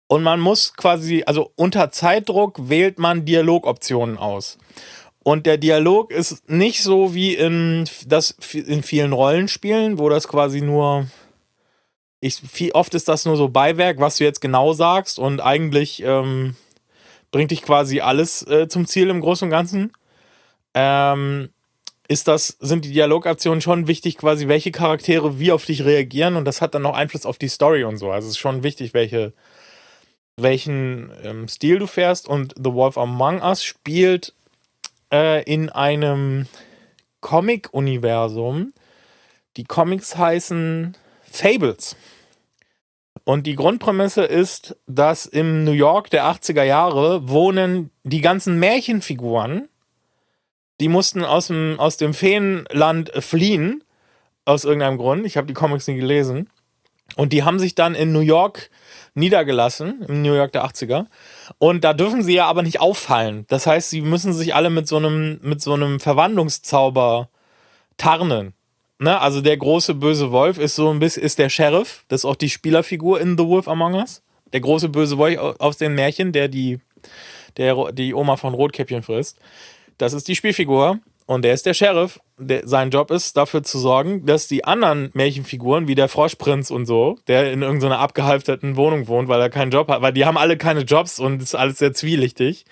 Und man muss quasi, also unter Zeitdruck wählt man Dialogoptionen aus. Und der Dialog ist nicht so wie in, das, in vielen Rollenspielen, wo das quasi nur. Ich, viel, oft ist das nur so Beiwerk, was du jetzt genau sagst, und eigentlich ähm, bringt dich quasi alles äh, zum Ziel im Großen und Ganzen. Ähm, ist das, sind die Dialogaktionen schon wichtig, quasi welche Charaktere wie auf dich reagieren und das hat dann noch Einfluss auf die Story und so. Also es ist schon wichtig, welche, welchen ähm, Stil du fährst und The Wolf Among Us spielt äh, in einem Comic-Universum. Die Comics heißen Fables. Und die Grundprämisse ist, dass im New York der 80er Jahre wohnen die ganzen Märchenfiguren, die mussten aus dem, aus dem Feenland fliehen, aus irgendeinem Grund. Ich habe die Comics nie gelesen. Und die haben sich dann in New York niedergelassen, im New York der 80er. Und da dürfen sie ja aber nicht auffallen. Das heißt, sie müssen sich alle mit so einem, mit so einem Verwandlungszauber tarnen. Ne? Also der große böse Wolf ist so ein bisschen, ist der Sheriff. Das ist auch die Spielerfigur in The Wolf Among Us. Der große böse Wolf aus den Märchen, der die, der die Oma von Rotkäppchen frisst. Das ist die Spielfigur. Und der ist der Sheriff. Der, sein Job ist, dafür zu sorgen, dass die anderen Märchenfiguren, wie der Froschprinz und so, der in irgendeiner abgehalfterten Wohnung wohnt, weil er keinen Job hat, weil die haben alle keine Jobs und ist alles sehr zwielichtig.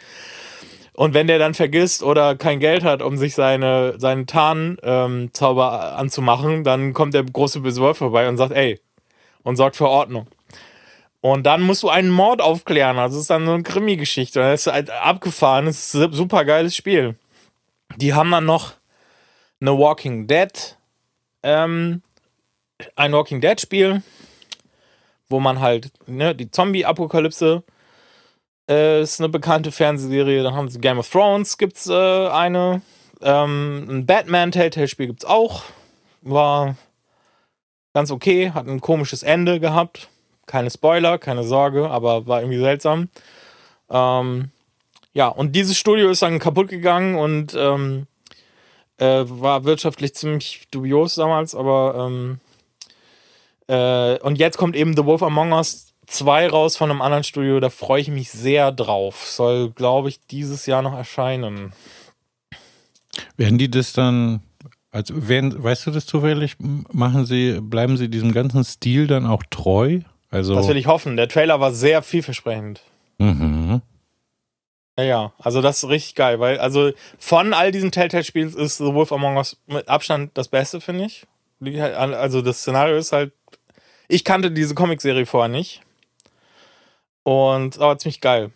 Und wenn der dann vergisst oder kein Geld hat, um sich seine, seinen Tarnzauber ähm, anzumachen, dann kommt der große böse Wolf vorbei und sagt, ey, und sorgt für Ordnung. Und dann musst du einen Mord aufklären. Also es ist dann so eine Krimi-Geschichte. Das ist halt abgefahren. Das ist ein super geiles Spiel. Die haben dann noch eine Walking Dead, ähm, ein Walking Dead Spiel. wo man halt, ne, die Zombie-Apokalypse äh, ist eine bekannte Fernsehserie. Dann haben sie Game of Thrones, gibt's äh, eine. Ähm, ein Batman Telltale-Spiel gibt's auch. War ganz okay, hat ein komisches Ende gehabt. Keine Spoiler, keine Sorge, aber war irgendwie seltsam. Ähm, ja, und dieses Studio ist dann kaputt gegangen und ähm, äh, war wirtschaftlich ziemlich dubios damals, aber ähm, äh, und jetzt kommt eben The Wolf Among Us 2 raus von einem anderen Studio, da freue ich mich sehr drauf. Soll, glaube ich, dieses Jahr noch erscheinen. Werden die das dann, also werden, weißt du das zufällig, machen sie, bleiben sie diesem ganzen Stil dann auch treu? Also das will ich hoffen. Der Trailer war sehr vielversprechend. Mhm. Ja, ja, also das ist richtig geil, weil also von all diesen Telltale-Spielen ist The Wolf Among Us mit Abstand das Beste, finde ich. Also das Szenario ist halt, ich kannte diese Comicserie vorher nicht und aber ziemlich geil.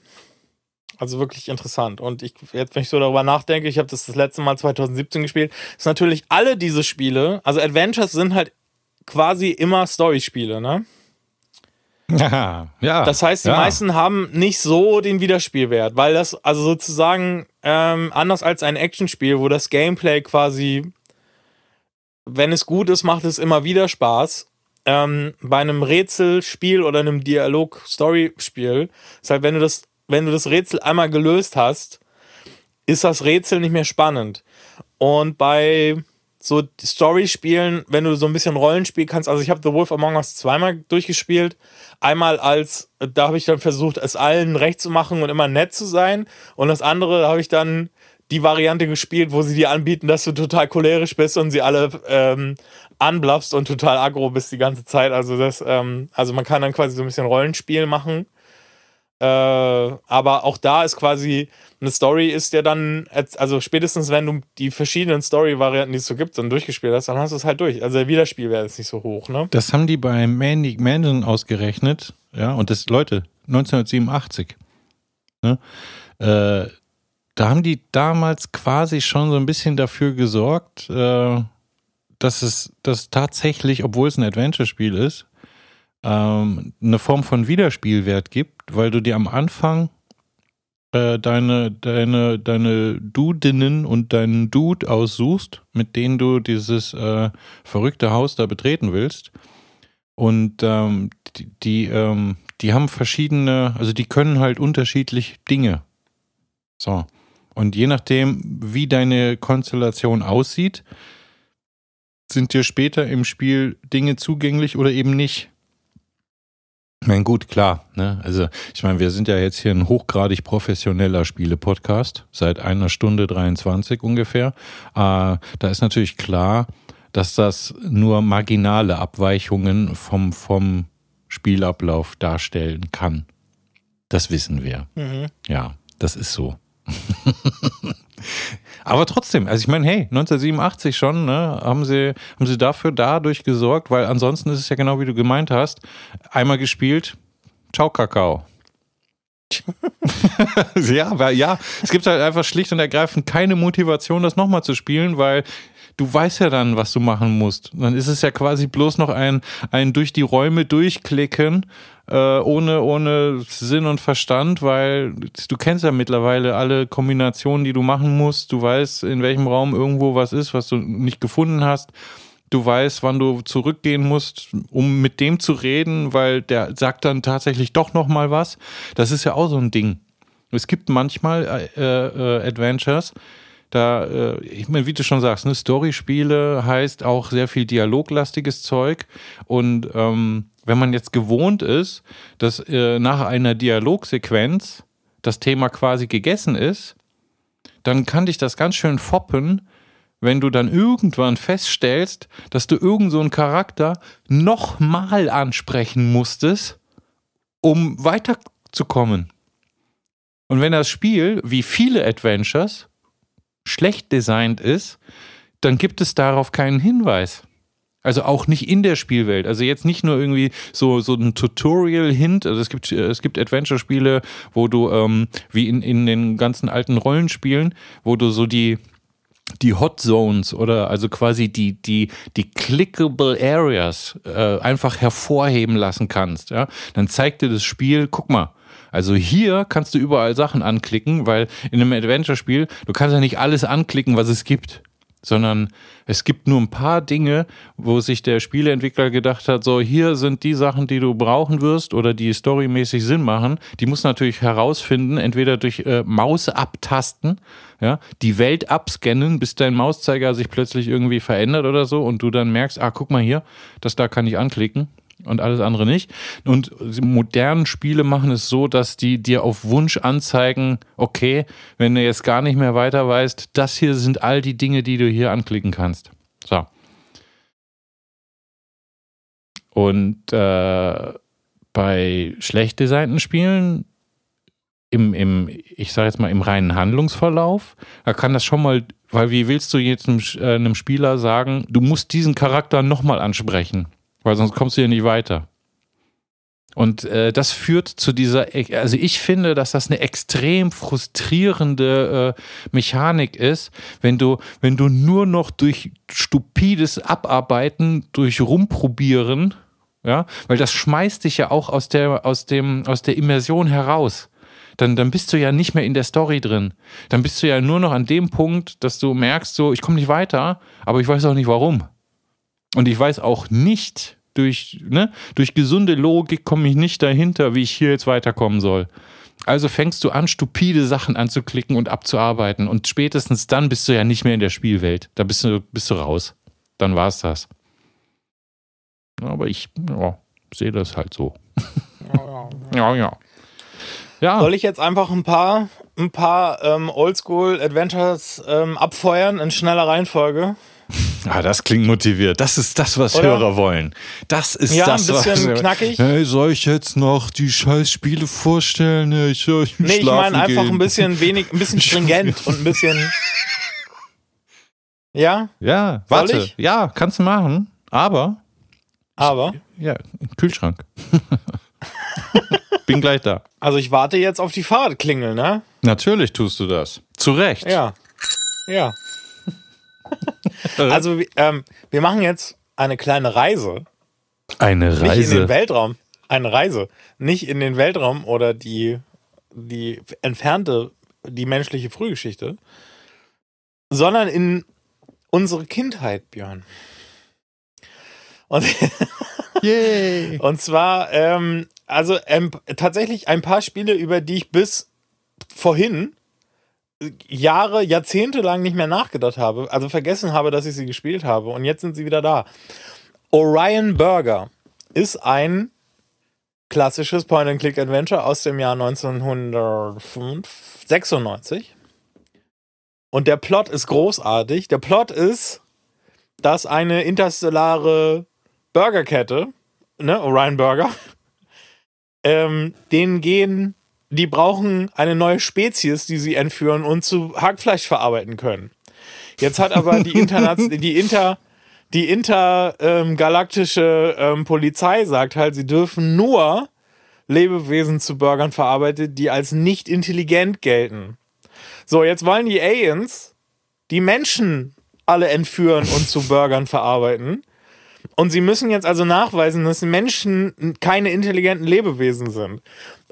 Also wirklich interessant. Und ich, jetzt, wenn ich so darüber nachdenke, ich habe das das letzte Mal 2017 gespielt, ist natürlich alle diese Spiele, also Adventures sind halt quasi immer Story-Spiele, ne? Ja, ja. Das heißt, die ja. meisten haben nicht so den Wiederspielwert, weil das also sozusagen ähm, anders als ein Actionspiel, wo das Gameplay quasi, wenn es gut ist, macht es immer wieder Spaß. Ähm, bei einem Rätselspiel oder einem Dialog-Story-Spiel ist halt, wenn du das, wenn du das Rätsel einmal gelöst hast, ist das Rätsel nicht mehr spannend. Und bei so Story-Spielen, wenn du so ein bisschen Rollenspiel kannst. Also ich habe The Wolf Among Us zweimal durchgespielt. Einmal als, da habe ich dann versucht, es allen recht zu machen und immer nett zu sein. Und das andere habe ich dann die Variante gespielt, wo sie dir anbieten, dass du total cholerisch bist und sie alle ähm, anbluffst und total aggro bist die ganze Zeit. Also das, ähm, also man kann dann quasi so ein bisschen Rollenspiel machen. Äh, aber auch da ist quasi eine Story ist ja dann, also spätestens wenn du die verschiedenen Story-Varianten, die es so gibt, dann durchgespielt hast, dann hast du es halt durch. Also der Wiederspielwert ist nicht so hoch, ne? Das haben die bei Manic Mansion ausgerechnet, ja, und das, Leute, 1987, ne? Äh, da haben die damals quasi schon so ein bisschen dafür gesorgt, äh, dass es dass tatsächlich, obwohl es ein Adventure-Spiel ist, ähm, eine Form von Wiederspielwert gibt, weil du dir am Anfang äh, deine, deine, deine Dudinnen und deinen Dude aussuchst, mit denen du dieses äh, verrückte Haus da betreten willst. Und ähm, die, die, ähm, die haben verschiedene, also die können halt unterschiedlich Dinge. So. Und je nachdem, wie deine Konstellation aussieht, sind dir später im Spiel Dinge zugänglich oder eben nicht. Ich meine, gut, klar. Ne? Also, ich meine, wir sind ja jetzt hier ein hochgradig professioneller Spiele-Podcast, seit einer Stunde 23 ungefähr. Äh, da ist natürlich klar, dass das nur marginale Abweichungen vom, vom Spielablauf darstellen kann. Das wissen wir. Mhm. Ja, das ist so. Aber trotzdem, also ich meine, hey, 1987 schon, ne, haben sie, haben sie dafür dadurch gesorgt, weil ansonsten ist es ja genau wie du gemeint hast, einmal gespielt, ciao Kakao. ja, weil ja, es gibt halt einfach schlicht und ergreifend keine Motivation, das nochmal zu spielen, weil du weißt ja dann, was du machen musst. Dann ist es ja quasi bloß noch ein, ein durch die Räume durchklicken, äh, ohne, ohne Sinn und Verstand, weil du kennst ja mittlerweile alle Kombinationen, die du machen musst. Du weißt, in welchem Raum irgendwo was ist, was du nicht gefunden hast. Du weißt, wann du zurückgehen musst, um mit dem zu reden, weil der sagt dann tatsächlich doch noch mal was. Das ist ja auch so ein Ding. Es gibt manchmal äh, äh, Adventures, da, äh, ich meine, wie du schon sagst, ne, Story-Spiele heißt auch sehr viel dialoglastiges Zeug. Und ähm, wenn man jetzt gewohnt ist, dass äh, nach einer Dialogsequenz das Thema quasi gegessen ist, dann kann dich das ganz schön foppen, wenn du dann irgendwann feststellst, dass du irgend so Charakter nochmal ansprechen musstest, um weiterzukommen. Und wenn das Spiel, wie viele Adventures, schlecht designt ist, dann gibt es darauf keinen Hinweis. Also auch nicht in der Spielwelt. Also jetzt nicht nur irgendwie so, so ein Tutorial-Hint. Also es gibt, es gibt Adventure-Spiele, wo du, ähm, wie in, in den ganzen alten Rollenspielen, wo du so die, die Hot Zones oder also quasi die, die, die clickable Areas äh, einfach hervorheben lassen kannst, ja, dann zeigt dir das Spiel, guck mal, also hier kannst du überall Sachen anklicken, weil in einem Adventure-Spiel, du kannst ja nicht alles anklicken, was es gibt sondern es gibt nur ein paar Dinge, wo sich der Spieleentwickler gedacht hat, so hier sind die Sachen, die du brauchen wirst oder die storymäßig Sinn machen. Die muss natürlich herausfinden, entweder durch äh, Maus abtasten, ja, die Welt abscannen, bis dein Mauszeiger sich plötzlich irgendwie verändert oder so und du dann merkst, ah, guck mal hier, das da kann ich anklicken und alles andere nicht. Und modernen Spiele machen es so, dass die dir auf Wunsch anzeigen, okay, wenn du jetzt gar nicht mehr weiter weißt, das hier sind all die Dinge, die du hier anklicken kannst. So. Und äh, bei schlecht designten Spielen im, im, ich sage jetzt mal, im reinen Handlungsverlauf, da kann das schon mal, weil wie willst du jetzt einem, äh, einem Spieler sagen, du musst diesen Charakter nochmal ansprechen? Weil sonst kommst du ja nicht weiter. Und äh, das führt zu dieser, also ich finde, dass das eine extrem frustrierende äh, Mechanik ist, wenn du, wenn du nur noch durch stupides Abarbeiten, durch Rumprobieren, ja, weil das schmeißt dich ja auch aus der, aus dem, aus der Immersion heraus. Dann, dann bist du ja nicht mehr in der Story drin. Dann bist du ja nur noch an dem Punkt, dass du merkst, so, ich komme nicht weiter, aber ich weiß auch nicht warum. Und ich weiß auch nicht, durch, ne, durch gesunde Logik komme ich nicht dahinter, wie ich hier jetzt weiterkommen soll. Also fängst du an, stupide Sachen anzuklicken und abzuarbeiten. Und spätestens dann bist du ja nicht mehr in der Spielwelt. Da bist du, bist du raus. Dann war es das. Aber ich ja, sehe das halt so. Ja, ja. ja, ja. Soll ich jetzt einfach ein paar, ein paar ähm, Oldschool Adventures ähm, abfeuern in schneller Reihenfolge? Ah, das klingt motiviert. Das ist das, was Oder? Hörer wollen. Das ist ja, das, ein bisschen was. knackig. Hey, soll ich jetzt noch die Scheißspiele vorstellen? Ich, ich nee, ich meine einfach ein bisschen wenig, ein bisschen stringent und ein bisschen. Ja? Ja, warte. Ich? Ja, kannst du machen. Aber. Aber? Ja, Kühlschrank. Bin gleich da. Also ich warte jetzt auf die Fahrradklingel, ne? Natürlich tust du das. Zu Recht. Ja. Ja. also ähm, wir machen jetzt eine kleine Reise. Eine Reise. Nicht in den Weltraum. Eine Reise. Nicht in den Weltraum oder die, die entfernte, die menschliche Frühgeschichte, sondern in unsere Kindheit, Björn. Und, Yay. und zwar, ähm, also ähm, tatsächlich ein paar Spiele, über die ich bis vorhin Jahre, Jahrzehnte lang nicht mehr nachgedacht habe, also vergessen habe, dass ich sie gespielt habe und jetzt sind sie wieder da. Orion Burger ist ein klassisches Point-and-Click-Adventure aus dem Jahr 1996. Und der Plot ist großartig. Der Plot ist, dass eine interstellare Burgerkette, ne, Orion Burger, ähm, denen gehen die brauchen eine neue Spezies, die sie entführen und zu Hackfleisch verarbeiten können. Jetzt hat aber die, Interna die Inter die intergalaktische ähm, Polizei sagt halt, sie dürfen nur Lebewesen zu Burgern verarbeitet, die als nicht intelligent gelten. So, jetzt wollen die Aliens die Menschen alle entführen und zu Burgern verarbeiten. Und sie müssen jetzt also nachweisen, dass Menschen keine intelligenten Lebewesen sind.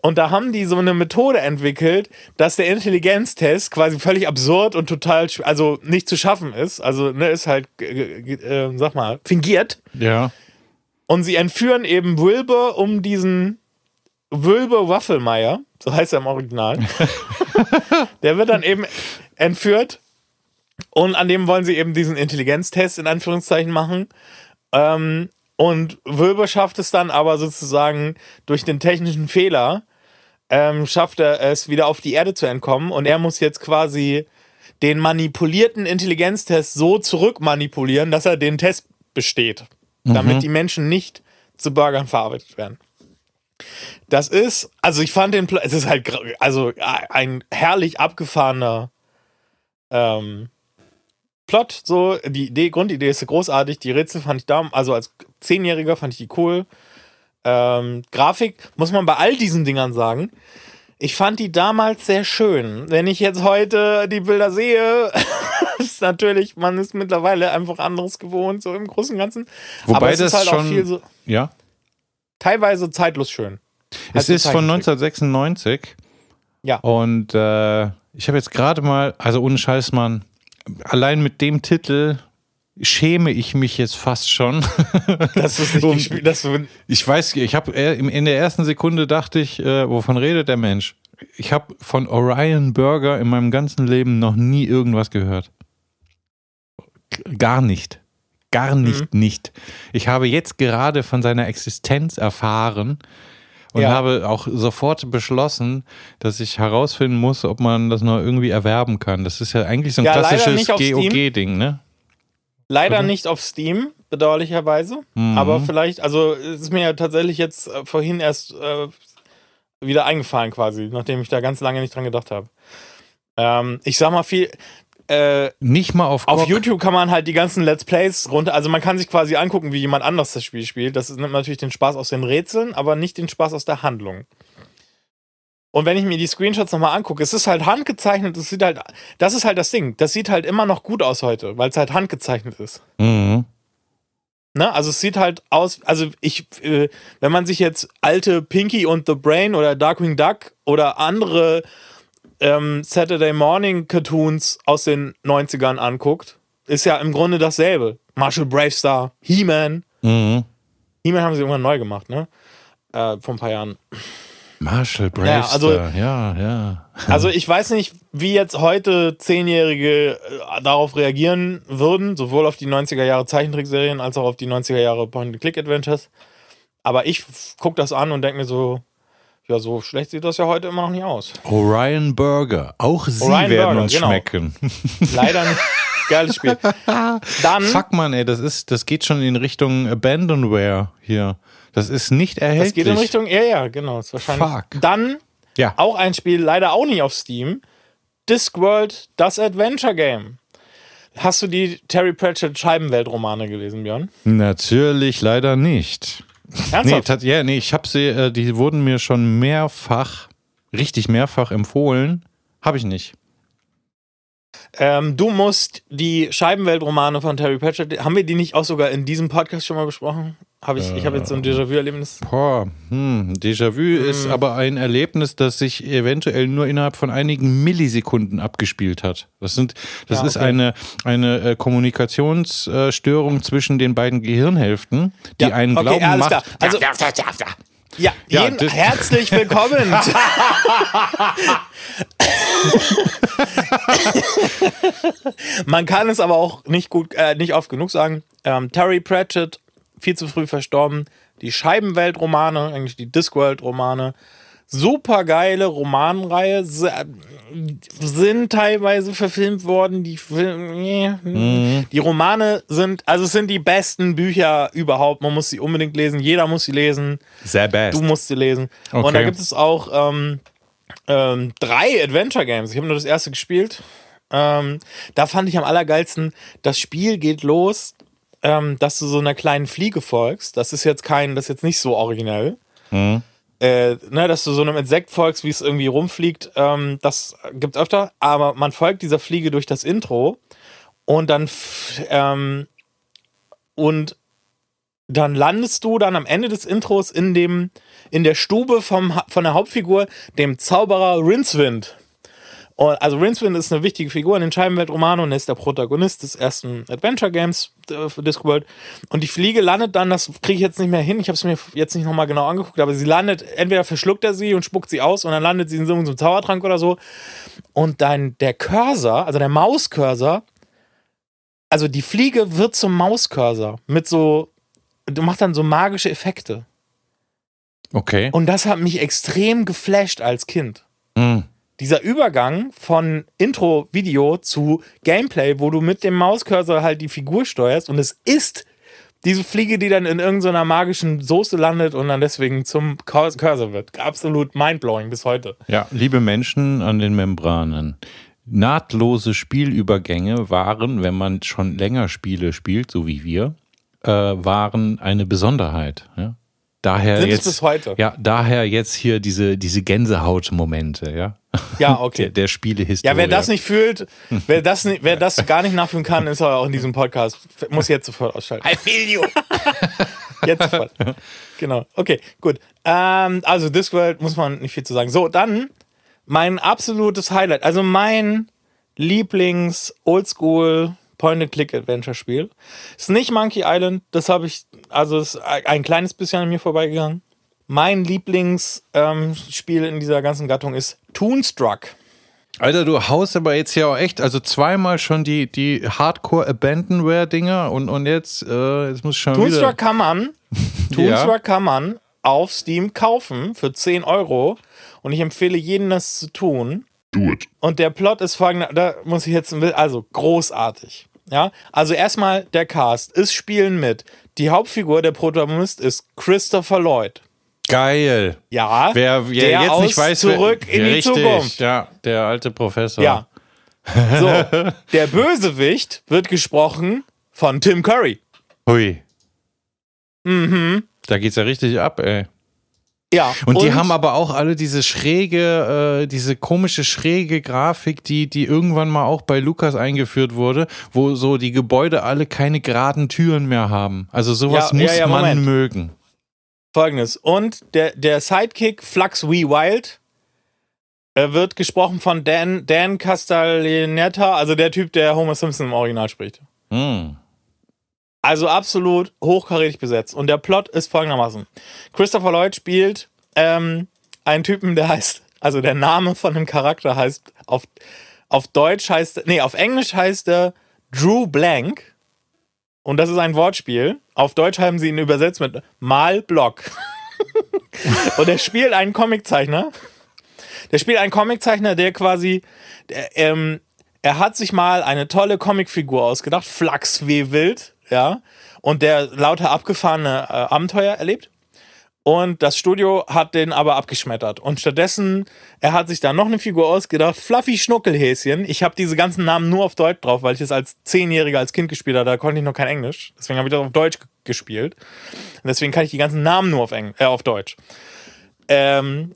Und da haben die so eine Methode entwickelt, dass der Intelligenztest quasi völlig absurd und total, also nicht zu schaffen ist. Also, ne, ist halt, äh, sag mal, fingiert. Ja. Und sie entführen eben Wilbur um diesen Wilbur Waffelmeier, so heißt er im Original. der wird dann eben entführt und an dem wollen sie eben diesen Intelligenztest in Anführungszeichen machen. Ähm, und Wilbur schafft es dann aber sozusagen durch den technischen Fehler, ähm, schafft er es wieder auf die Erde zu entkommen und er muss jetzt quasi den manipulierten Intelligenztest so zurückmanipulieren, dass er den Test besteht, mhm. damit die Menschen nicht zu Burgern verarbeitet werden. Das ist, also ich fand den, es ist halt, also ein herrlich abgefahrener ähm, Plot, so, die Idee, Grundidee ist großartig, die Rätsel fand ich da, also als Zehnjähriger fand ich die cool. Ähm, Grafik muss man bei all diesen Dingern sagen. Ich fand die damals sehr schön. Wenn ich jetzt heute die Bilder sehe, ist natürlich, man ist mittlerweile einfach anderes gewohnt, so im Großen und Ganzen. Wobei Aber es das ist halt schon, auch viel so, ja, teilweise zeitlos schön. es Also ist von Zeichentrick. 1996 Ja. und äh, ich habe jetzt gerade mal, also ohne Scheiß, Mann, allein mit dem Titel schäme ich mich jetzt fast schon. Das ist nicht Um- gespielt. Das ist, Ich weiß, ich habe in der ersten Sekunde dachte ich, äh, wovon redet der Mensch? Ich habe von Orion Burger in meinem ganzen Leben noch nie irgendwas gehört. Gar nicht. Gar nicht, nicht. Ich habe jetzt gerade von seiner Existenz erfahren und Ja. habe auch sofort beschlossen, dass ich herausfinden muss, ob man das noch irgendwie erwerben kann. Das ist ja eigentlich so ein Ja, klassisches. GOG-Ding, ne? Leider nicht auf Steam, bedauerlicherweise. Mhm. Aber vielleicht, also es ist mir ja tatsächlich jetzt äh, vorhin erst äh, wieder eingefallen quasi, nachdem ich da ganz lange nicht dran gedacht habe. Ähm, ich sag mal viel, äh, Nicht mal auf, auf. YouTube kann man halt die ganzen Let's Plays runter, also man kann sich quasi angucken, wie jemand anders das Spiel spielt. Das nimmt natürlich den Spaß aus den Rätseln, aber nicht den Spaß aus der Handlung. Und wenn ich mir die Screenshots nochmal angucke, es ist halt handgezeichnet, es sieht halt, das ist halt das Ding, das sieht halt immer noch gut aus heute, weil es halt handgezeichnet ist. Mhm. Ne? Also es sieht halt aus, also ich, äh, wenn man sich jetzt alte Pinky und the Brain oder Darkwing Duck oder andere ähm, Saturday Morning Cartoons aus den 90ern anguckt, ist ja im Grunde dasselbe. Marshall Bravestar, He-Man. Mhm. He-Man haben sie irgendwann neu gemacht, ne? Äh, vor ein paar Jahren. Marshall Ja, Bravestar, also- ja, ja. Also ich weiß nicht, wie jetzt heute Zehnjährige äh, darauf reagieren würden, sowohl auf die 90er Jahre Zeichentrickserien als auch auf die 90er Jahre Point-and-Click-Adventures. Aber ich gucke das an und denke mir so, ja, so schlecht sieht das ja heute immer noch nicht aus. Orion Burger. Auch sie Orion werden Burger, uns genau. schmecken. Leider nicht. Geiles Spiel. Dann, Fuck man, ey, das ist, das geht schon in Richtung Abandonware hier. Das ist nicht erhältlich. das geht in Richtung, ja, ja, genau, ist wahrscheinlich. Fuck. Dann Ja. auch ein Spiel, leider auch nicht auf Steam. Discworld, das Adventure Game. Hast du die Terry Pratchett Scheibenweltromane gelesen, Björn? Natürlich leider nicht. Nee, Ernsthaft? tat, ja, nee, ich habe sie, äh, die wurden mir schon mehrfach, richtig mehrfach empfohlen. Habe ich nicht. Ähm, du musst die Scheibenweltromane von Terry Pratchett, haben wir die nicht auch sogar in diesem Podcast schon mal besprochen? Habe ich, ich habe jetzt so ein Déjà-vu-Erlebnis. Boah, hm, Déjà-vu ist aber ein Erlebnis, das sich eventuell nur innerhalb von einigen Millisekunden abgespielt hat. Das sind, das Ja, ist okay. eine, eine äh, Kommunikationsstörung zwischen den beiden Gehirnhälften, die Ja, einen okay, glauben macht. Also- Ja, Ja, jeden, herzlich willkommen. Man kann es aber auch nicht gut, äh, nicht oft genug sagen. Ähm, Terry Pratchett, viel zu früh verstorben. Die Scheibenwelt-Romane, eigentlich die Discworld-Romane, super geile Romanreihe, sind teilweise verfilmt worden. Die, Film nee, die Romane sind, also es sind die besten Bücher überhaupt. Man muss sie unbedingt lesen. Jeder muss sie lesen. Sehr best. Du musst sie lesen. Okay. Und da gibt es auch ähm, ähm, drei Adventure Games. Ich habe nur das erste gespielt. Ähm, da fand ich am allergeilsten, das Spiel geht los, ähm, dass du so einer kleinen Fliege folgst. Das ist jetzt kein, das ist jetzt nicht so originell. Mhm. Äh, ne, dass du so einem Insekt folgst, wie es irgendwie rumfliegt, ähm, das gibt's öfter, aber man folgt dieser Fliege durch das Intro und dann ähm, und dann landest du dann am Ende des Intros in dem in der Stube vom, von der Hauptfigur, dem Zauberer Rincewind. Und, also Rincewind ist eine wichtige Figur in den Scheibenweltromanen und er ist der Protagonist des ersten Adventure Games äh, für Discworld. Und die Fliege landet dann, das kriege ich jetzt nicht mehr hin, ich habe es mir jetzt nicht nochmal genau angeguckt, aber sie landet, entweder verschluckt er sie und spuckt sie aus und dann landet sie in so einem Zaubertrank oder so. Und dann der Cursor, also der Mauscursor, also die Fliege wird zum Mauscursor mit so, du machst dann so magische Effekte. Okay. Und das hat mich extrem geflasht als Kind. Mhm. Dieser Übergang von Intro-Video zu Gameplay, wo du mit dem Mauscursor halt die Figur steuerst und es ist diese Fliege, die dann in irgendeiner magischen Soße landet und dann deswegen zum Cur- Cursor wird. Absolut mindblowing bis heute. Ja, liebe Menschen an den Membranen. Nahtlose Spielübergänge waren, wenn man schon länger Spiele spielt, so wie wir, äh, waren eine Besonderheit. Ja? Daher Sind es jetzt, bis heute? Ja, daher jetzt hier diese, diese Gänsehaut-Momente, ja. Ja, okay. Der, der Spielehistorie. Ja, wer das nicht fühlt, wer das, nicht, wer das gar nicht nachfühlen kann, ist auch in diesem Podcast. Muss jetzt sofort ausschalten. I feel you. Jetzt sofort. Genau. Okay, gut. Ähm, also Discworld muss man nicht viel zu sagen. So, dann mein absolutes Highlight. Also mein Lieblings-Oldschool Point-and-Click-Adventure-Spiel. Ist nicht Monkey Island, das habe ich, also ist ein kleines bisschen an mir vorbeigegangen. Mein Lieblingsspiel in dieser ganzen Gattung ist Toonstruck. Alter, du haust aber jetzt ja auch echt, also zweimal schon die, die Hardcore-Abandonware-Dinger und, und jetzt, äh, jetzt muss ich schon Toonstruck wieder... kann man, Toonstruck kann man auf Steam kaufen für 10 Euro und ich empfehle jedem das zu tun. Do it. Und der Plot ist folgender, da muss ich jetzt, also großartig. Ja, also erstmal der Cast. Es spielen mit. Die Hauptfigur, der Protagonist ist Christopher Lloyd. Geil. Ja, Wer, wer der jetzt aus nicht weiß, zurück wer, in die richtig, Zukunft. Ja, der alte Professor. Ja. So, der Bösewicht wird gesprochen von Tim Curry. Hui. Mhm. Da geht's ja richtig ab, ey. Ja. Und, die haben aber auch alle diese schräge, äh, diese komische schräge Grafik, die, die irgendwann mal auch bei Lukas eingeführt wurde, wo so die Gebäude alle keine geraden Türen mehr haben. Also sowas Ja, ja, muss ja, man Moment. mögen. Folgendes. Und der, der Sidekick Flux We Wild äh, wird gesprochen von Dan, Dan Castellaneta, also der Typ, der Homer Simpson im Original spricht. Hm. Also absolut hochkarätig besetzt. Und der Plot ist folgendermaßen. Christopher Lloyd spielt ähm, einen Typen, der heißt, also der Name von dem Charakter heißt, auf, auf Deutsch heißt, nee, auf Englisch heißt er Drew Blank. Und das ist ein Wortspiel. Auf Deutsch haben sie ihn übersetzt mit Mal Block. Und er spielt einen Comiczeichner. Der spielt einen Comiczeichner, der quasi, der, ähm, er hat sich mal eine tolle Comicfigur ausgedacht, Flachs wie wild, ja, und der lauter abgefahrene äh, Abenteuer erlebt. Und das Studio hat den aber abgeschmettert. Und stattdessen, er hat sich da noch eine Figur ausgedacht, Fluffy Schnuckelhäschen. Ich habe diese ganzen Namen nur auf Deutsch drauf, weil ich es als Zehnjähriger als Kind gespielt habe. Da konnte ich noch kein Englisch. Deswegen habe ich das auf Deutsch gespielt. Und deswegen kann ich die ganzen Namen nur auf, Eng äh, auf Deutsch. Ähm,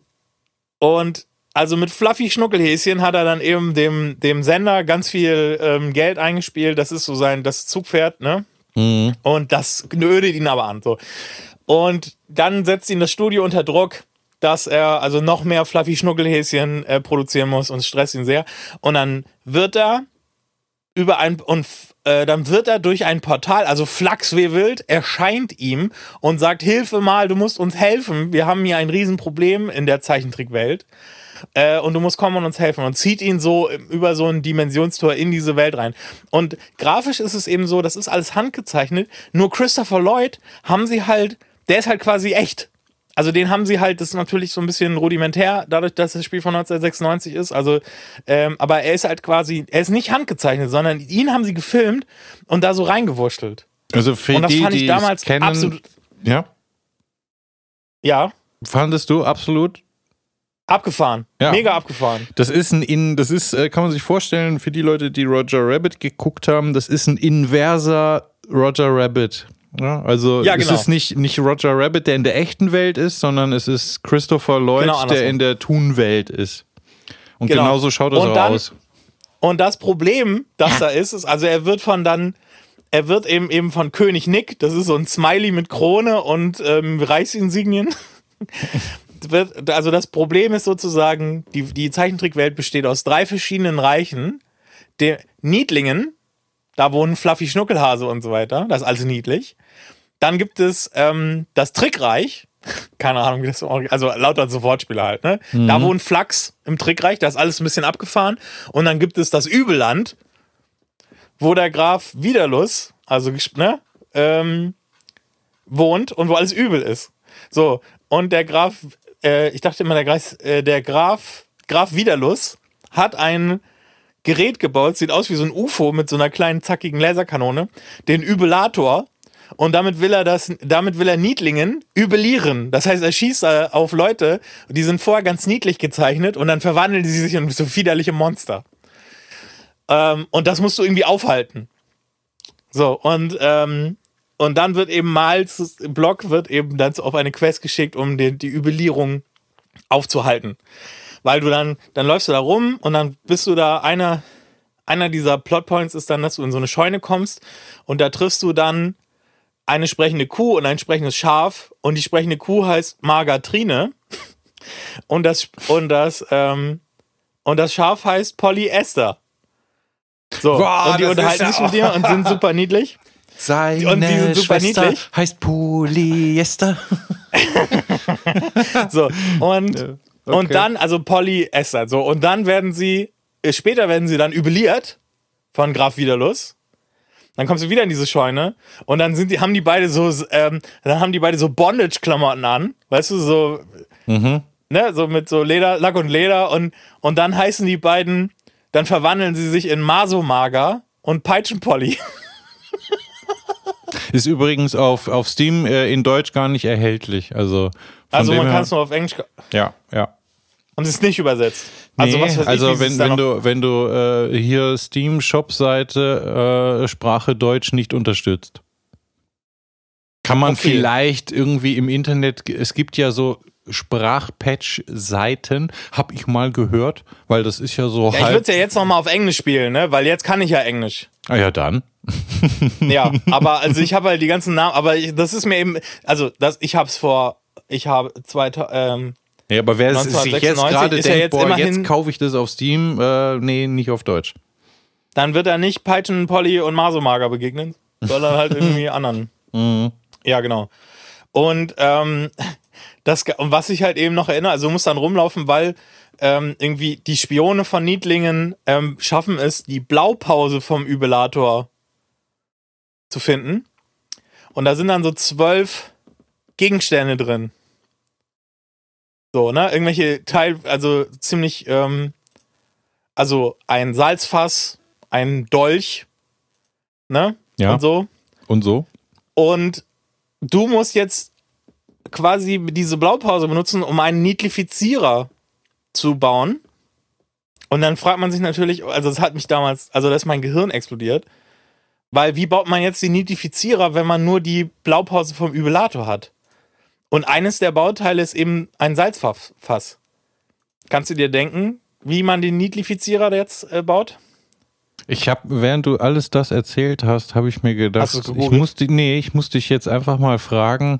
und also mit Fluffy Schnuckelhäschen hat er dann eben dem, dem Sender ganz viel ähm, Geld eingespielt. Das ist so sein, das Zugpferd, ne? Und das knödet ihn aber an. So. Und dann setzt ihn das Studio unter Druck, dass er also noch mehr Fluffy Schnuckelhäschen äh, produzieren muss und es stresst ihn sehr. Und dann wird er über ein und äh, dann wird er durch ein Portal, also Flachs wie wild, erscheint ihm und sagt: Hilfe mal, du musst uns helfen. Wir haben hier ein Riesenproblem in der Zeichentrickwelt. Äh, und du musst kommen und uns helfen und zieht ihn so über so ein Dimensionstor in diese Welt rein. Und grafisch ist es eben so, das ist alles handgezeichnet. Nur Christopher Lloyd haben sie halt, der ist halt quasi echt. Also den haben sie halt, das ist natürlich so ein bisschen rudimentär, dadurch, dass das Spiel von 1996 ist. Also, ähm, aber er ist halt quasi, er ist nicht handgezeichnet, sondern ihn haben sie gefilmt und da so reingewurschtelt. Also für Und das die, fand ich damals kennen, absolut- Ja, Ja, fandest du absolut? Abgefahren. Ja. Mega abgefahren. Das ist ein in, das ist, äh, kann man sich vorstellen, für die Leute, die Roger Rabbit geguckt haben, das ist ein inverser Roger Rabbit. Ja, also Ja, es genau. ist nicht, nicht Roger Rabbit, der in der echten Welt ist, sondern es ist Christopher Lloyd, Genau, der in der Toon-Welt ist. Und Genau. genauso schaut es Und auch dann- aus. Und das Problem, das da ist, ist, also er wird von dann, er wird eben eben von König Nick, das ist so ein Smiley mit Krone und ähm, Reichsinsignien. Wird, also das Problem ist sozusagen, die, die Zeichentrickwelt besteht aus drei verschiedenen Reichen. Der Niedlingen, da wohnen Fluffy Schnuckelhase und so weiter, das ist also niedlich. Dann gibt es ähm, das Trickreich, keine Ahnung, wie das so, also lauter so Wortspiele halt, ne? Da wohnt Flachs im Trickreich, da ist alles ein bisschen abgefahren. Und dann gibt es das Übelland, wo der Graf Widerlus, also ne, ähm, wohnt und wo alles übel ist. So, und der Graf, äh, ich dachte immer, der, Graf, äh, der Graf, Graf Widerlus hat ein Gerät gebaut, sieht aus wie so ein UFO mit so einer kleinen zackigen Laserkanone, den Übelator. Und damit will er das, damit will er Niedlingen übelieren. Das heißt, er schießt äh, auf Leute, die sind vorher ganz niedlich gezeichnet und dann verwandeln sie sich in so widerliche Monster. Ähm, und das musst du irgendwie aufhalten. So, und, ähm, und dann wird eben Miles Block wird eben dann auf eine Quest geschickt, um die, die Übelierung aufzuhalten. Weil du dann, dann läufst du da rum und dann bist du da einer, einer dieser Plotpoints ist dann, dass du in so eine Scheune kommst und da triffst du dann eine sprechende Kuh und ein sprechendes Schaf und die sprechende Kuh heißt Margatrine und das und das ähm, und das Schaf heißt Polyester. So, Boah, und die unterhalten ja- sich mit dir und sind super niedlich. Seine Und die sind super Schwester niedlich. heißt Polyester. So, und, okay. und dann, also Polyester, so, und dann werden sie, äh, später werden sie dann übeliert von Graf Widerlus. Dann kommst du wieder in diese Scheune und dann sind die, haben die beide so, ähm, dann haben die beide so Bondage-Klamotten an, weißt du, so, Mhm. ne, so mit so Leder, Lack und Leder und, und dann heißen die beiden, dann verwandeln sie sich in Masomager und Peitschenpolly. Ist übrigens auf, auf Steam äh, in Deutsch gar nicht erhältlich. Also, Also man kann es nur auf Englisch, Ja, ja. haben sie es nicht übersetzt. Also, Also was ich, also sie wenn, wenn du, wenn du äh, hier Steam-Shop-Seite äh, Sprache Deutsch nicht unterstützt. Kann man Okay. vielleicht irgendwie im Internet, es gibt ja so Sprachpatch-Seiten, habe ich mal gehört, weil das ist ja so Ja, ich würde es ja jetzt nochmal auf Englisch spielen, ne? Weil jetzt kann ich ja Englisch. ah ja, dann. Ja, aber also ich habe halt die ganzen Namen, aber ich, das ist mir eben, also das, ich habe es vor, ich habe zwei, ähm, Ja, aber wer sich jetzt 1996 gerade ist denkt, jetzt boah, jetzt kaufe ich das auf Steam, äh, nee, nicht auf Deutsch. dann wird er nicht Peitschen, Polly und Masomager begegnen, sondern halt irgendwie anderen. Mhm. Ja, genau. Und ähm, das, und was ich halt eben noch erinnere, also du musst dann rumlaufen, weil ähm, irgendwie die Spione von Niedlingen ähm, schaffen es, die Blaupause vom Übelator zu finden. Und da sind dann so zwölf Gegenstände drin. So, ne? Irgendwelche Teil, also ziemlich, ähm, also ein Salzfass, ein Dolch, ne? Ja. Und so. Und so? Und du musst jetzt quasi diese Blaupause benutzen, um einen Niedlifizierer zu bauen. Und dann fragt man sich natürlich, also das hat mich damals, also da ist mein Gehirn explodiert. Weil wie baut man jetzt die Niedlifizierer, wenn man nur die Blaupause vom Übelator hat? Und eines der Bauteile ist eben ein Salzfass. Kannst du dir denken, wie man den Niedlifizierer jetzt äh, baut? Ich habe, während du alles das erzählt hast, habe ich mir gedacht, ich musste, nee, ich muss dich jetzt einfach mal fragen,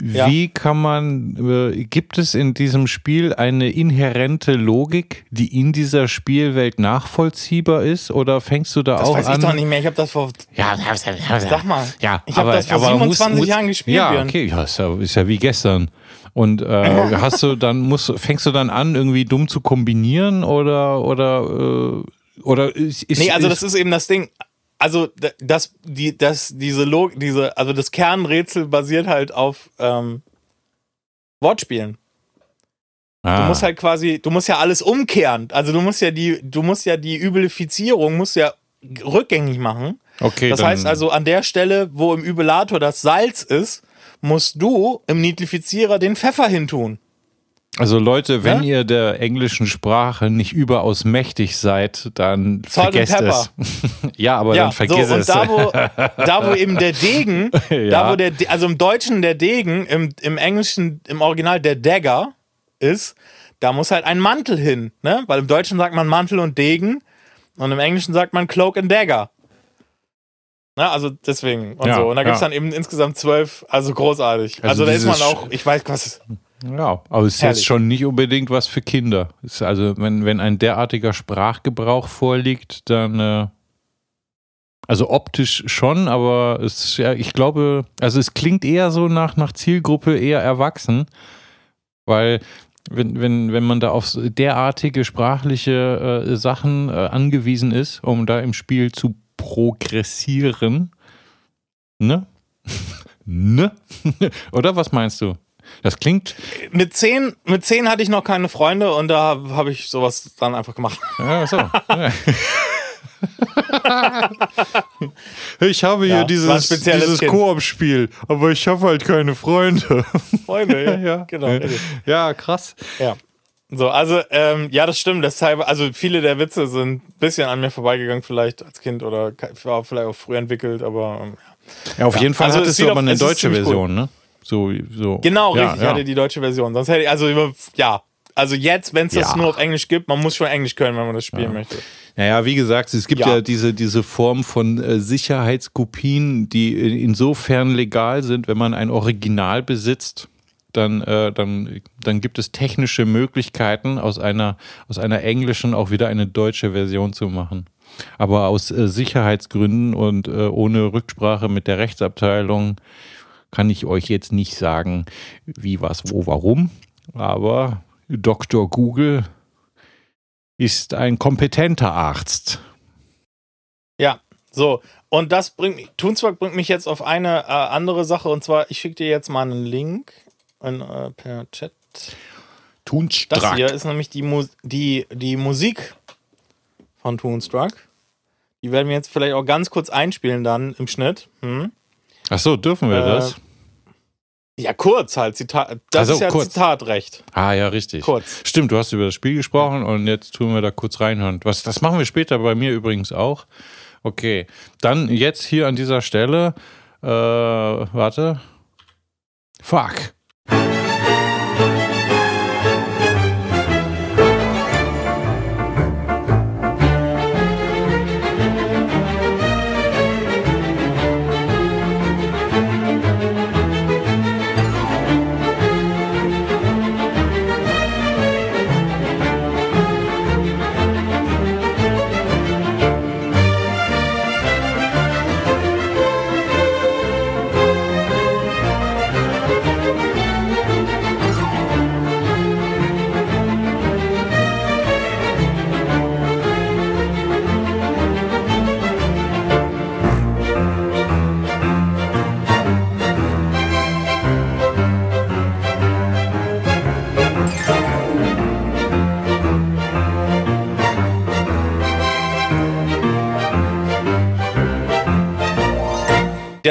Ja. wie kann man, äh, gibt es in diesem Spiel eine inhärente Logik, die in dieser Spielwelt nachvollziehbar ist, oder fängst du da Das auch weiß an? ich doch nicht mehr. Ich habe das vor. Ja, Sag mal. Ja, Ich hab aber, das vor aber 27 muss, Jahren gespielt, Ja, Björn. okay, ja, ist ja, ist ja wie gestern. Und äh, hast du dann musst, fängst du dann an, irgendwie dumm zu kombinieren oder oder äh, oder ist, ist Nee, also das ist eben das Ding. Also das, die, das, diese Log, diese, also das Kernrätsel basiert halt auf ähm, Wortspielen. Du ah, musst halt quasi, du musst ja alles umkehren. Also du musst ja die, du musst ja die Übelifizierung musst ja rückgängig machen. okay, Das heißt also, an der Stelle, wo im Übelator das Salz ist, musst du im Niedlifizierer den Pfeffer hintun. Also Leute, wenn Ja? ihr der englischen Sprache nicht überaus mächtig seid, dann Salt vergesst es. ja, aber dann vergiss so, und es. Da wo, da, wo eben der Degen, Ja. da wo der, De- also im Deutschen der Degen, im, im Englischen, im Original der Dagger ist, da muss halt ein Mantel hin, ne? Weil im Deutschen sagt man Mantel und Degen und im Englischen sagt man Cloak and Dagger. Ne? Also deswegen und Ja, so. Und da gibt es ja. dann eben insgesamt zwölf, also großartig. Also Also, da ist man auch, ich weiß was. Ja, aber es ist Herrlich. jetzt schon nicht unbedingt was für Kinder. Ist also, wenn, wenn ein derartiger Sprachgebrauch vorliegt, dann äh, also optisch schon, aber es ja, ich glaube, also es klingt eher so nach, nach Zielgruppe eher erwachsen, weil wenn, wenn, wenn man da auf derartige sprachliche äh, Sachen äh, angewiesen ist, um da im Spiel zu progressieren, ne? ne? Oder was meinst du? Das klingt, Mit zehn, mit zehn hatte ich noch keine Freunde und da habe ich sowas dann einfach gemacht. Ja, so. ich habe hier Ja, dieses, dieses. Koop-Spiel, aber ich habe halt keine Freunde. Freunde, ja, Ja. genau. Ja. Ja, krass. Ja. So, also, ähm, ja, das stimmt. Deshalb, also viele der Witze sind ein bisschen an mir vorbeigegangen, vielleicht als Kind oder war vielleicht auch früh entwickelt, aber ähm, ja. ja. auf jeden Fall Also, es hattest du aber eine deutsche Version, ne? So, so. Genau, ja, richtig. Ich ja. hatte die deutsche Version. Sonst hätte ich, also, ja. Also jetzt, wenn es das Ja. nur auf Englisch gibt, man muss schon Englisch können, wenn man das spielen möchte. Naja, wie gesagt, es gibt ja, Ja. diese, diese Form von äh, Sicherheitskopien, die in- insofern legal sind, wenn man ein Original besitzt. Dann, äh, dann, dann gibt es technische Möglichkeiten, aus einer, aus einer englischen auch wieder eine deutsche Version zu machen. Aber aus äh, Sicherheitsgründen und äh, ohne Rücksprache mit der Rechtsabteilung kann ich euch jetzt nicht sagen, wie, was, wo, warum. Aber Dr. Google ist ein kompetenter Arzt. Ja, so. Und das bringt mich, Toonswag bringt mich jetzt auf eine äh, andere Sache und zwar, ich schicke dir jetzt mal einen Link in, äh, per Chat. Das Tunstruck. hier ist nämlich die, Mu die, die Musik von Toonstruck. Die werden wir jetzt vielleicht auch ganz kurz einspielen dann im Schnitt. Hm? Ach so, dürfen wir Äh, das? Ja, kurz halt. Zitat, das so, ist ja kurz. Zitatrecht. Ah ja, richtig. Kurz. Stimmt, du hast über das Spiel gesprochen und jetzt tun wir da kurz reinhören. Was, das machen wir später bei mir übrigens auch. Okay, dann jetzt hier an dieser Stelle, äh, warte. Fuck.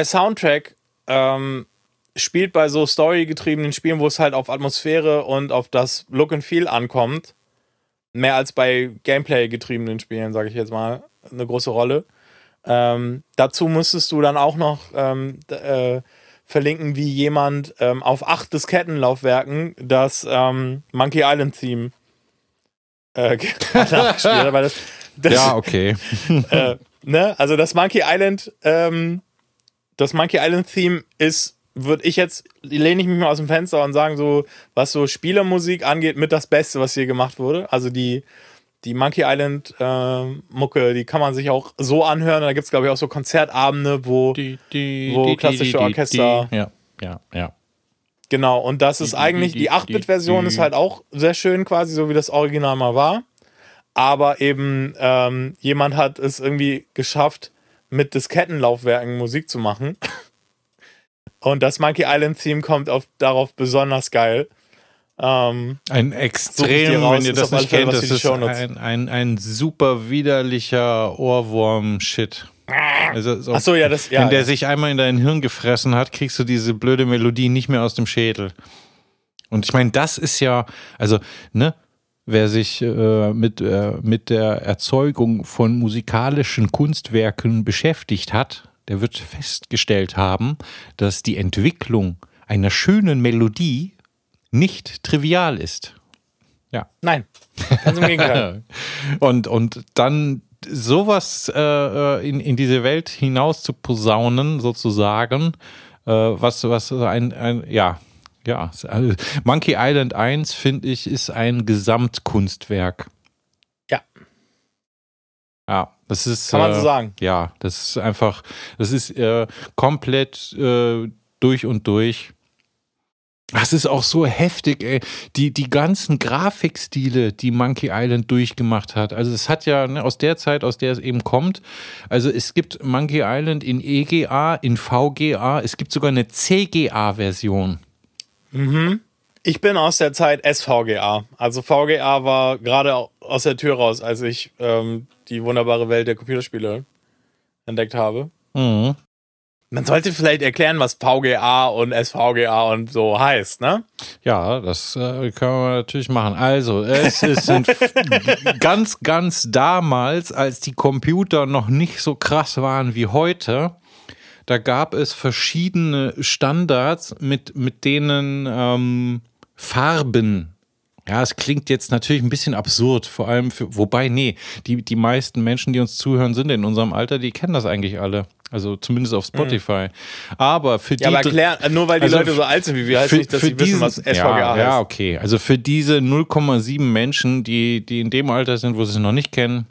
Der Soundtrack ähm, spielt bei so storygetriebenen Spielen, wo es halt auf Atmosphäre und auf das Look and Feel ankommt, mehr als bei Gameplay-getriebenen Spielen, sage ich jetzt mal, eine große Rolle. Ähm, dazu müsstest du dann auch noch ähm, äh, verlinken, wie jemand ähm, auf acht Diskettenlaufwerken das ähm, Monkey Island Theme äh, nachgespielt hat. das, das, Ja, okay. äh, ne? Also das Monkey Island, ähm, das Monkey Island Theme ist, würde ich jetzt, lehne ich mich mal aus dem Fenster und sagen, so, was so Spielermusik angeht, mit das Beste, was hier gemacht wurde. Also die, die Monkey Island äh, Mucke, die kann man sich auch so anhören. Da gibt es, glaube ich, auch so Konzertabende, wo, Die, die, Wo klassische Orchester- Ja, ja, ja. genau, und das ist Die- eigentlich, die- die die- 8-Bit-Version die- ist halt auch sehr schön, quasi so wie das Original mal war. Aber eben ähm, jemand hat es irgendwie geschafft, mit Diskettenlaufwerken Musik zu machen. Und das Monkey Island Theme kommt auf, darauf besonders geil. Ähm, Ein extrem, raus, wenn ihr das nicht kennt, das ist ein, ein, ein super widerlicher Ohrwurm-Shit. Also, so, ach so, ja, das, ja. wenn der ja. sich einmal in dein Hirn gefressen hat, kriegst du diese blöde Melodie nicht mehr aus dem Schädel. Und ich meine, das ist ja, also, ne, wer sich äh, mit, äh, mit der Erzeugung von musikalischen Kunstwerken beschäftigt hat, der wird festgestellt haben, dass die Entwicklung einer schönen Melodie nicht trivial ist. Nein, ganz im Gegenteil. Und, und dann sowas äh, äh, in, in diese Welt hinaus zu posaunen, sozusagen, äh, was, was ein, ein ja, ja, also Monkey Island 1, finde ich, ist ein Gesamtkunstwerk. Ja. Ja, das ist. Kann man äh, so sagen. Ja, das ist einfach, das ist äh, komplett äh, durch und durch. Das ist auch so heftig, ey. Die, die ganzen Grafikstile, die Monkey Island durchgemacht hat. Also es hat ja ne, aus der Zeit, aus der es eben kommt. Also es gibt Monkey Island in EGA, in VGA, es gibt sogar eine CGA-Version. Ich bin aus der Zeit SVGA. Also VGA war gerade aus der Tür raus, als ich ähm, die wunderbare Welt der Computerspiele entdeckt habe. Mhm. Man sollte vielleicht erklären, was VGA und SVGA und so heißt, ne? Ja, das äh, können wir natürlich machen. Also, es ist ganz, ganz damals, als die Computer noch nicht so krass waren wie heute, da gab es verschiedene Standards, mit, mit denen ähm, Farben ja, es klingt jetzt natürlich ein bisschen absurd, vor allem für, wobei, nee, die, die meisten Menschen, die uns zuhören, sind in unserem Alter, die kennen das eigentlich alle. Also zumindest auf Spotify. Mhm. Aber für die. Ja, aber erklär, nur weil die also Leute so alt sind wie wir, heißt für, nicht, dass sie wissen, was SVGA ja, heißt. Ja, okay. Also für diese 0,7 Menschen, die, die in dem Alter sind, wo sie es noch nicht kennen,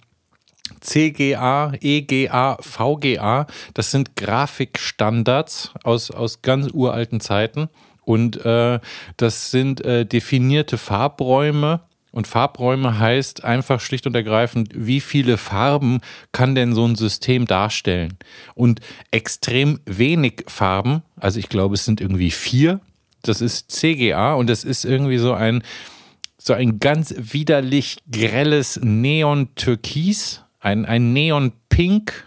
CGA, EGA, VGA, das sind Grafikstandards aus, aus ganz uralten Zeiten. Und äh, das sind äh, definierte Farbräume. Und Farbräume heißt einfach schlicht und ergreifend, wie viele Farben kann denn so ein System darstellen? Und extrem wenig Farben, also ich glaube, es sind irgendwie vier, das ist CGA und das ist irgendwie so ein, so ein ganz widerlich grelles Neon-Türkis, ein, ein Neon-Pink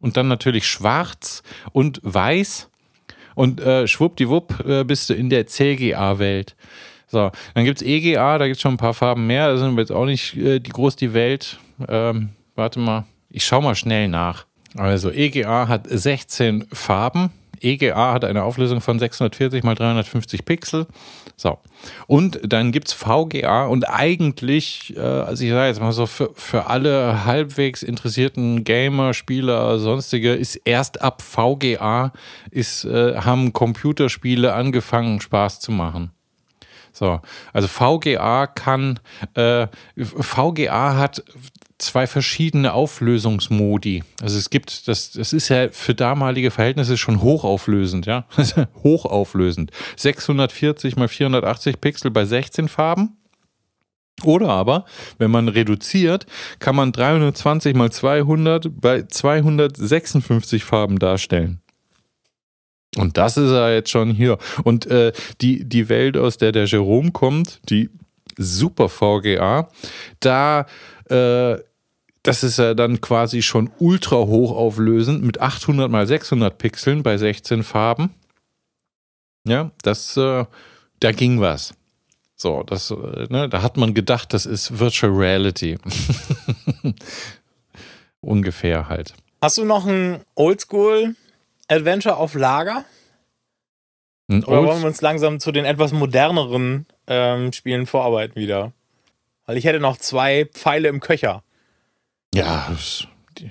und dann natürlich schwarz und weiß. Und äh, schwuppdiwupp äh, bist du in der CGA-Welt. So, dann gibt es EGA, da gibt es schon ein paar Farben mehr. Da sind wir jetzt auch nicht äh, die groß die Welt. Ähm, warte mal, ich schau mal schnell nach. Also EGA hat 16 Farben. EGA hat eine Auflösung von 640 mal 350 Pixel. So. Und dann gibt es VGA und eigentlich, äh, also ich sage jetzt mal so, für, für alle halbwegs interessierten Gamer, Spieler, sonstige, ist erst ab VGA ist, äh, haben Computerspiele angefangen, Spaß zu machen. So, also VGA kann, äh, VGA hat zwei verschiedene Auflösungsmodi. Also es gibt, das, das ist ja für damalige Verhältnisse schon hochauflösend, ja. hochauflösend. 640 mal 480 Pixel bei 16 Farben. Oder aber, wenn man reduziert, kann man 320 mal 200 bei 256 Farben darstellen. Und das ist er jetzt schon hier. Und äh, die, die Welt, aus der der Jerome kommt, die Super VGA, da äh, das ist ja dann quasi schon ultra hochauflösend mit 800 mal 600 Pixeln bei 16 Farben. Ja, das, äh, da ging was. So, das, äh, ne, da hat man gedacht, das ist Virtual Reality. Ungefähr halt. Hast du noch ein Oldschool-Adventure auf Lager? Ein Oder wollen wir uns langsam zu den etwas moderneren ähm, Spielen vorarbeiten wieder? Weil ich hätte noch zwei Pfeile im Köcher. Ja,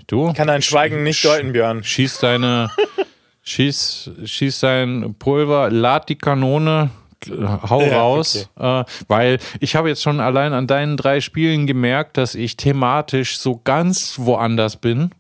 du. Ich kann dein Schweigen nicht deuten, Björn. Schieß deine, schieß, schieß dein Pulver, lad die Kanone, hau ja, raus, okay. äh, weil ich habe jetzt schon allein an deinen drei Spielen gemerkt, dass ich thematisch so ganz woanders bin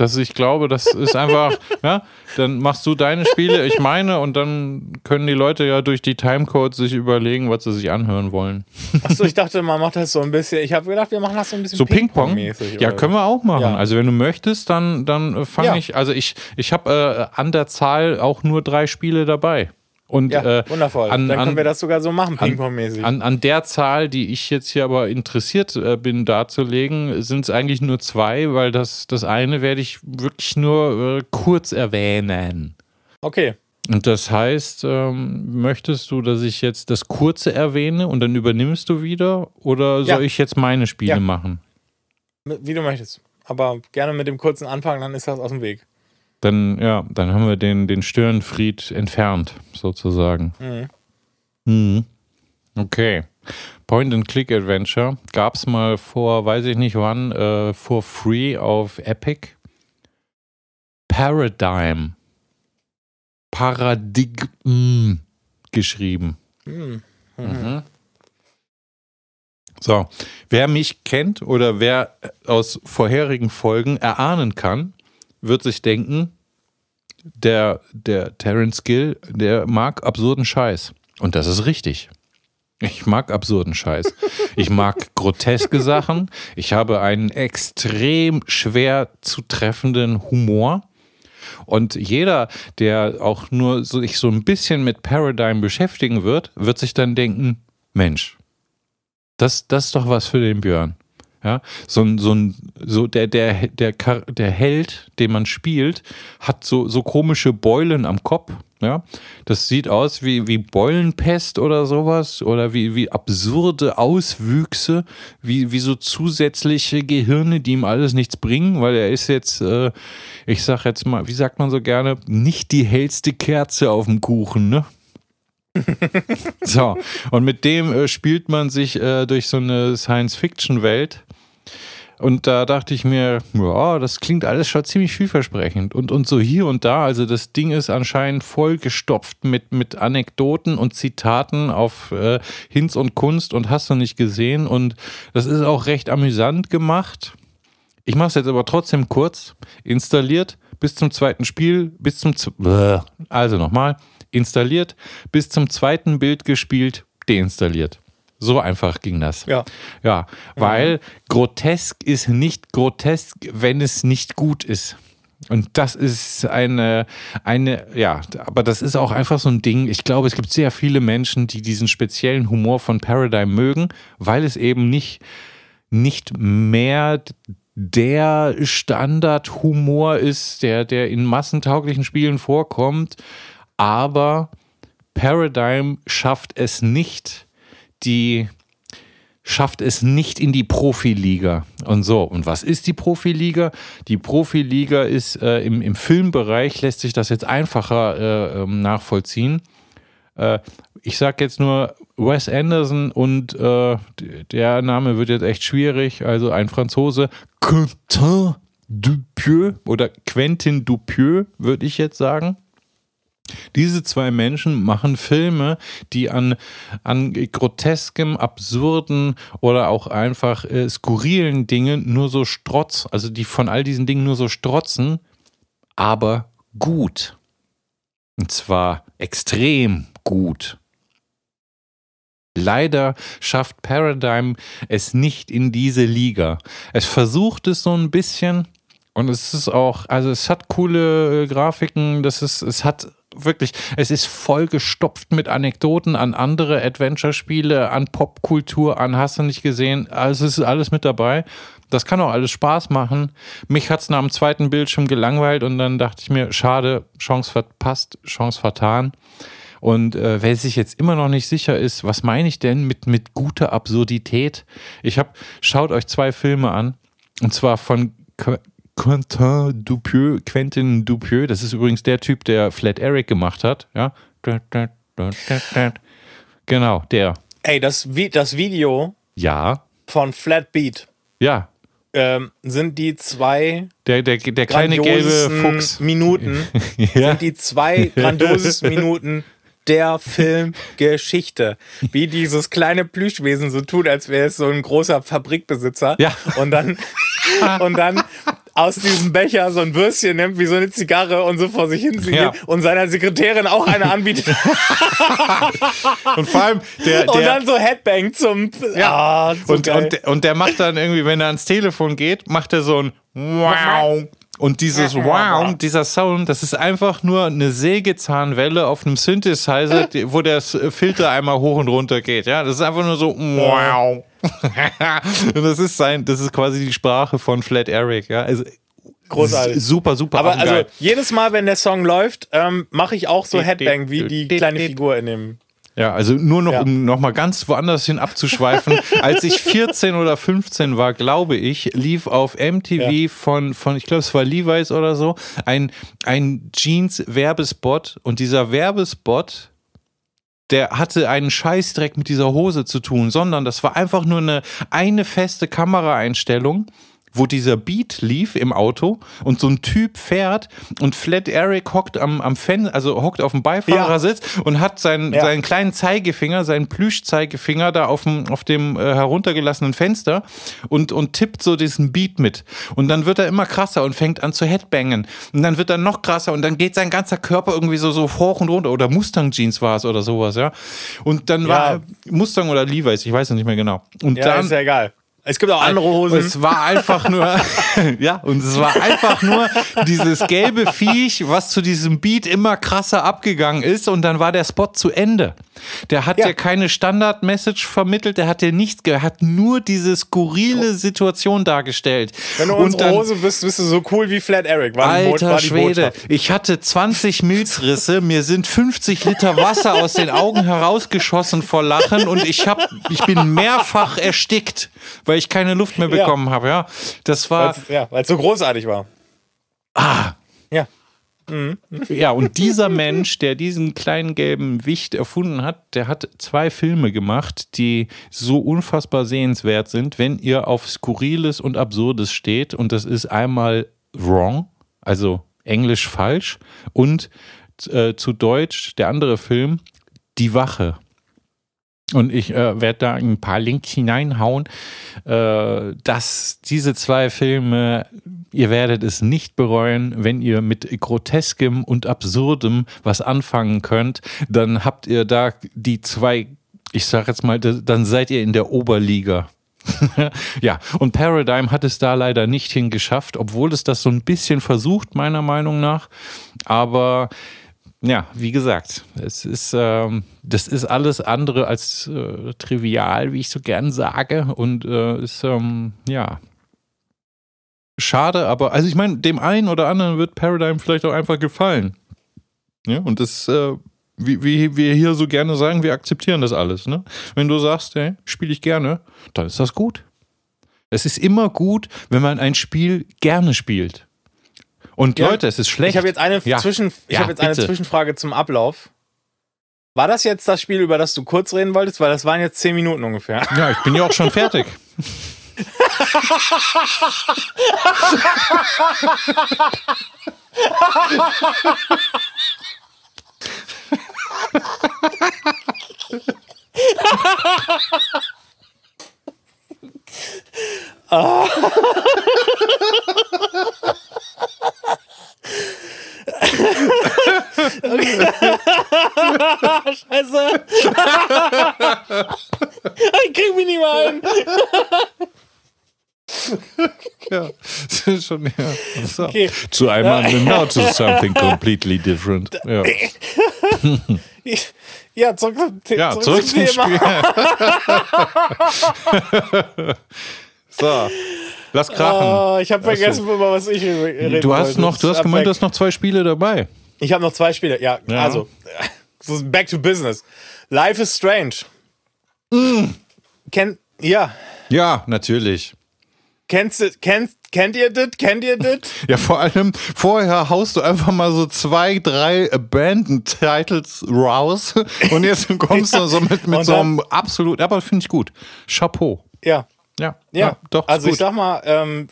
dass ich glaube, das ist einfach, ja, dann machst du deine Spiele, ich meine, und dann können die Leute ja durch die Timecodes sich überlegen, was sie sich anhören wollen. Achso, ich dachte, man macht das so ein bisschen, ich habe gedacht, wir machen das so ein bisschen so Ping-Pong. ja, können wir auch machen. Ja. Also wenn du möchtest, dann, dann fange ja. ich, also ich, ich habe äh, an der Zahl auch nur drei Spiele dabei. Und, ja, äh, wundervoll. An, Dann können wir das sogar so machen, Ping-Pong-mäßig. An, an, der Zahl, die ich jetzt hier aber interessiert äh, bin darzulegen, sind es eigentlich nur zwei, weil das, das eine werde ich wirklich nur äh, kurz erwähnen. Okay. Und das heißt, ähm, möchtest du, dass ich jetzt das kurze erwähne und dann übernimmst du wieder? Oder soll ja. ich jetzt meine Spiele ja. machen? Wie du möchtest. Aber gerne mit dem kurzen Anfang, dann ist das aus dem Weg. Dann, ja, dann haben wir den, den Störenfried entfernt, sozusagen. Mhm. Mhm. Okay. Point-and-Click-Adventure gab es mal vor, weiß ich nicht wann, äh, for free auf Epic. Paradigm. Paradigm geschrieben. Mhm. Mhm. So, wer mich kennt oder wer aus vorherigen Folgen erahnen kann, wird sich denken, der, der Terence Gill, der mag absurden Scheiß. Und das ist richtig. Ich mag absurden Scheiß. Ich mag groteske Sachen. Ich habe einen extrem schwer zu treffenden Humor. Und jeder, der auch nur sich so ein bisschen mit Paradigm beschäftigen wird, wird sich dann denken, Mensch, das, das ist doch was für den Björn. Ja, so ein, so ein, so der, der, der, der Held, den man spielt, hat so, so komische Beulen am Kopf. Ja, das sieht aus wie, wie Beulenpest oder sowas oder wie, wie absurde Auswüchse, wie, wie so zusätzliche Gehirne, die ihm alles nichts bringen, weil er ist jetzt, äh, ich sag jetzt mal, wie sagt man so gerne, nicht die hellste Kerze auf dem Kuchen, ne? so, und mit dem äh, spielt man sich äh, durch so eine Science-Fiction-Welt. Und da dachte ich mir, ja, das klingt alles schon ziemlich vielversprechend. Und, und so hier und da, also das Ding ist anscheinend vollgestopft mit, mit Anekdoten und Zitaten auf äh, Hinz und Kunst und hast du nicht gesehen. Und das ist auch recht amüsant gemacht. Ich mache es jetzt aber trotzdem kurz. Installiert bis zum zweiten Spiel, bis zum. Also nochmal installiert, bis zum zweiten Bild gespielt, deinstalliert. So einfach ging das. Ja. Ja, weil mhm. grotesk ist nicht grotesk, wenn es nicht gut ist. Und das ist eine, eine, ja, aber das ist auch einfach so ein Ding. Ich glaube, es gibt sehr viele Menschen, die diesen speziellen Humor von Paradigm mögen, weil es eben nicht, nicht mehr der Standardhumor ist, der, der in massentauglichen Spielen vorkommt, aber Paradigm schafft es nicht, die schafft es nicht in die Profiliga. Und so, und was ist die Profiliga? Die Profiliga ist äh, im, im Filmbereich, lässt sich das jetzt einfacher äh, ähm, nachvollziehen. Äh, ich sage jetzt nur Wes Anderson und äh, der Name wird jetzt echt schwierig, also ein Franzose, Quentin Dupieux oder Quentin Dupieux, würde ich jetzt sagen. Diese zwei Menschen machen Filme, die an, an groteskem, absurden oder auch einfach äh, skurrilen Dingen nur so strotz, also die von all diesen Dingen nur so strotzen, aber gut. Und zwar extrem gut. Leider schafft Paradigm es nicht in diese Liga. Es versucht es so ein bisschen und es ist auch, also es hat coole äh, Grafiken, das ist, es hat wirklich, es ist voll gestopft mit Anekdoten an andere Adventure-Spiele, an Popkultur, an hast du nicht gesehen. Also es ist alles mit dabei. Das kann auch alles Spaß machen. Mich hat es nach dem zweiten Bildschirm gelangweilt und dann dachte ich mir, schade, Chance verpasst, Chance vertan. Und äh, wer sich jetzt immer noch nicht sicher ist, was meine ich denn mit, mit guter Absurdität? Ich habe, schaut euch zwei Filme an. Und zwar von Quentin Dupieux, Quentin Dupieux, das ist übrigens der Typ, der Flat Eric gemacht hat, ja. Genau, der. Ey, das, das Video ja. von Flat Beat. Ja. Ähm, sind die zwei der, der, der kleine gelbe Fuchs Minuten ja. sind die zwei grandiosesten Minuten der Filmgeschichte. Wie dieses kleine Plüschwesen so tut, als wäre es so ein großer Fabrikbesitzer. Ja. Und dann, und dann aus diesem Becher so ein Würstchen nimmt, wie so eine Zigarre und so vor sich hin singt ja. und seiner Sekretärin auch eine anbietet. und vor allem der, der Und dann so Headbang zum. Ja. Ah, so und, und, und der macht dann irgendwie, wenn er ans Telefon geht, macht er so ein Wow. Und dieses Wow, dieser Sound, das ist einfach nur eine Sägezahnwelle auf einem Synthesizer, wo der Filter einmal hoch und runter geht. Ja, das ist einfach nur so Wow. und das ist sein, das ist quasi die Sprache von Flat Eric. Ja, also Großartig. Super, super. Aber also jedes Mal, wenn der Song läuft, ähm, mache ich auch so Headbang wie die kleine Figur in dem ja, also nur noch, ja. um nochmal ganz woanders hin abzuschweifen. Als ich 14 oder 15 war, glaube ich, lief auf MTV ja. von, von, ich glaube, es war Levi's oder so, ein, ein Jeans-Werbespot. Und dieser Werbespot, der hatte einen Scheißdreck mit dieser Hose zu tun, sondern das war einfach nur eine, eine feste Kameraeinstellung wo dieser Beat lief im Auto und so ein Typ fährt und Flat Eric hockt am, am Fen also hockt auf dem Beifahrersitz ja. und hat seinen, ja. seinen kleinen Zeigefinger, seinen Plüschzeigefinger da auf dem, auf dem äh, heruntergelassenen Fenster und, und tippt so diesen Beat mit. Und dann wird er immer krasser und fängt an zu headbangen. Und dann wird er noch krasser und dann geht sein ganzer Körper irgendwie so, so hoch und runter. Oder Mustang Jeans war es oder sowas, ja. Und dann ja. war Mustang oder Levi's, ich weiß nicht mehr genau. Und ja, dann, ist ja egal. Es gibt auch andere Hosen. Es war einfach nur, ja, und es war einfach nur dieses gelbe Viech, was zu diesem Beat immer krasser abgegangen ist und dann war der Spot zu Ende. Der hat Ja. ja, keine Standard-Message vermittelt, der hat ja nichts, ge- er hat nur diese skurrile Situation dargestellt. Wenn du Und unsere dann- Hose bist, bist du so cool wie Flat Eric. War Alter Schwede, ich hatte 20 Milzrisse, mir sind 50 Liter Wasser aus den Augen herausgeschossen vor Lachen und ich hab, ich bin mehrfach erstickt, weil ich keine Luft mehr Ja. bekommen habe. Ja, das war Weil's, ja, weil es so großartig war. ah, Ja. Ja und dieser Mensch, der diesen kleinen gelben Wicht erfunden hat, der hat zwei Filme gemacht, die so unfassbar sehenswert sind, wenn ihr auf Skurriles und Absurdes steht und das ist einmal Wrong, also Englisch falsch und äh, zu Deutsch der andere Film Die Wache. Und ich äh, werde da ein paar Links hineinhauen, äh, dass diese zwei Filme, ihr werdet es nicht bereuen, wenn ihr mit Groteskem und Absurdem was anfangen könnt, dann habt ihr da die zwei, ich sag jetzt mal, da- dann seid ihr in der Oberliga. ja, und Paradigm hat es da leider nicht hingeschafft, obwohl es das so ein bisschen versucht, meiner Meinung nach. Aber ja, wie gesagt, es ist, ähm, das ist alles andere als äh, trivial, wie ich so gern sage. Und äh, ist, ähm, ja, schade, aber, also ich meine, dem einen oder anderen wird Paradigm vielleicht auch einfach gefallen. Ja, und das, äh, wie, wie wir hier so gerne sagen, wir akzeptieren das alles. Ne? Wenn du sagst, hey, spiele ich gerne, dann ist das gut. Es ist immer gut, wenn man ein Spiel gerne spielt. Und Ja. Leute, es ist schlecht. Ich habe jetzt eine Ja. Zwischen, ich Ja, habe jetzt eine. Zwischenfrage zum Ablauf. War das jetzt das Spiel, über das du kurz reden wolltest? Weil das waren jetzt zehn Minuten ungefähr. Ja, ich bin ja auch schon fertig. Scheiße. ich krieg mich nicht mal ein. Ja, das ist schon, ja. So. Okay. Zu einmal now to something completely different. Ja, Ja, zurück, zum ja zurück, zurück zum zum Thema. Spiel. So, lass krachen. Oh, ich habe vergessen, über was ich re- reden Du hast wollte. noch, du hast gemeint, du hast noch zwei Spiele dabei. Ich habe noch zwei Spiele. Ja, Ja. also so back to business. Life is strange. Mm. Kennt ja, Ja, natürlich. kennst du kennst kennt ihr das? Kennt ihr das? Ja, vor allem, vorher haust du einfach mal so zwei, drei Abandoned-Titles raus und jetzt kommst du so mit, mit so einem absolut, aber finde ich gut. Chapeau. ja. Ja, Ja, doch. ist Also ich sag mal, ähm,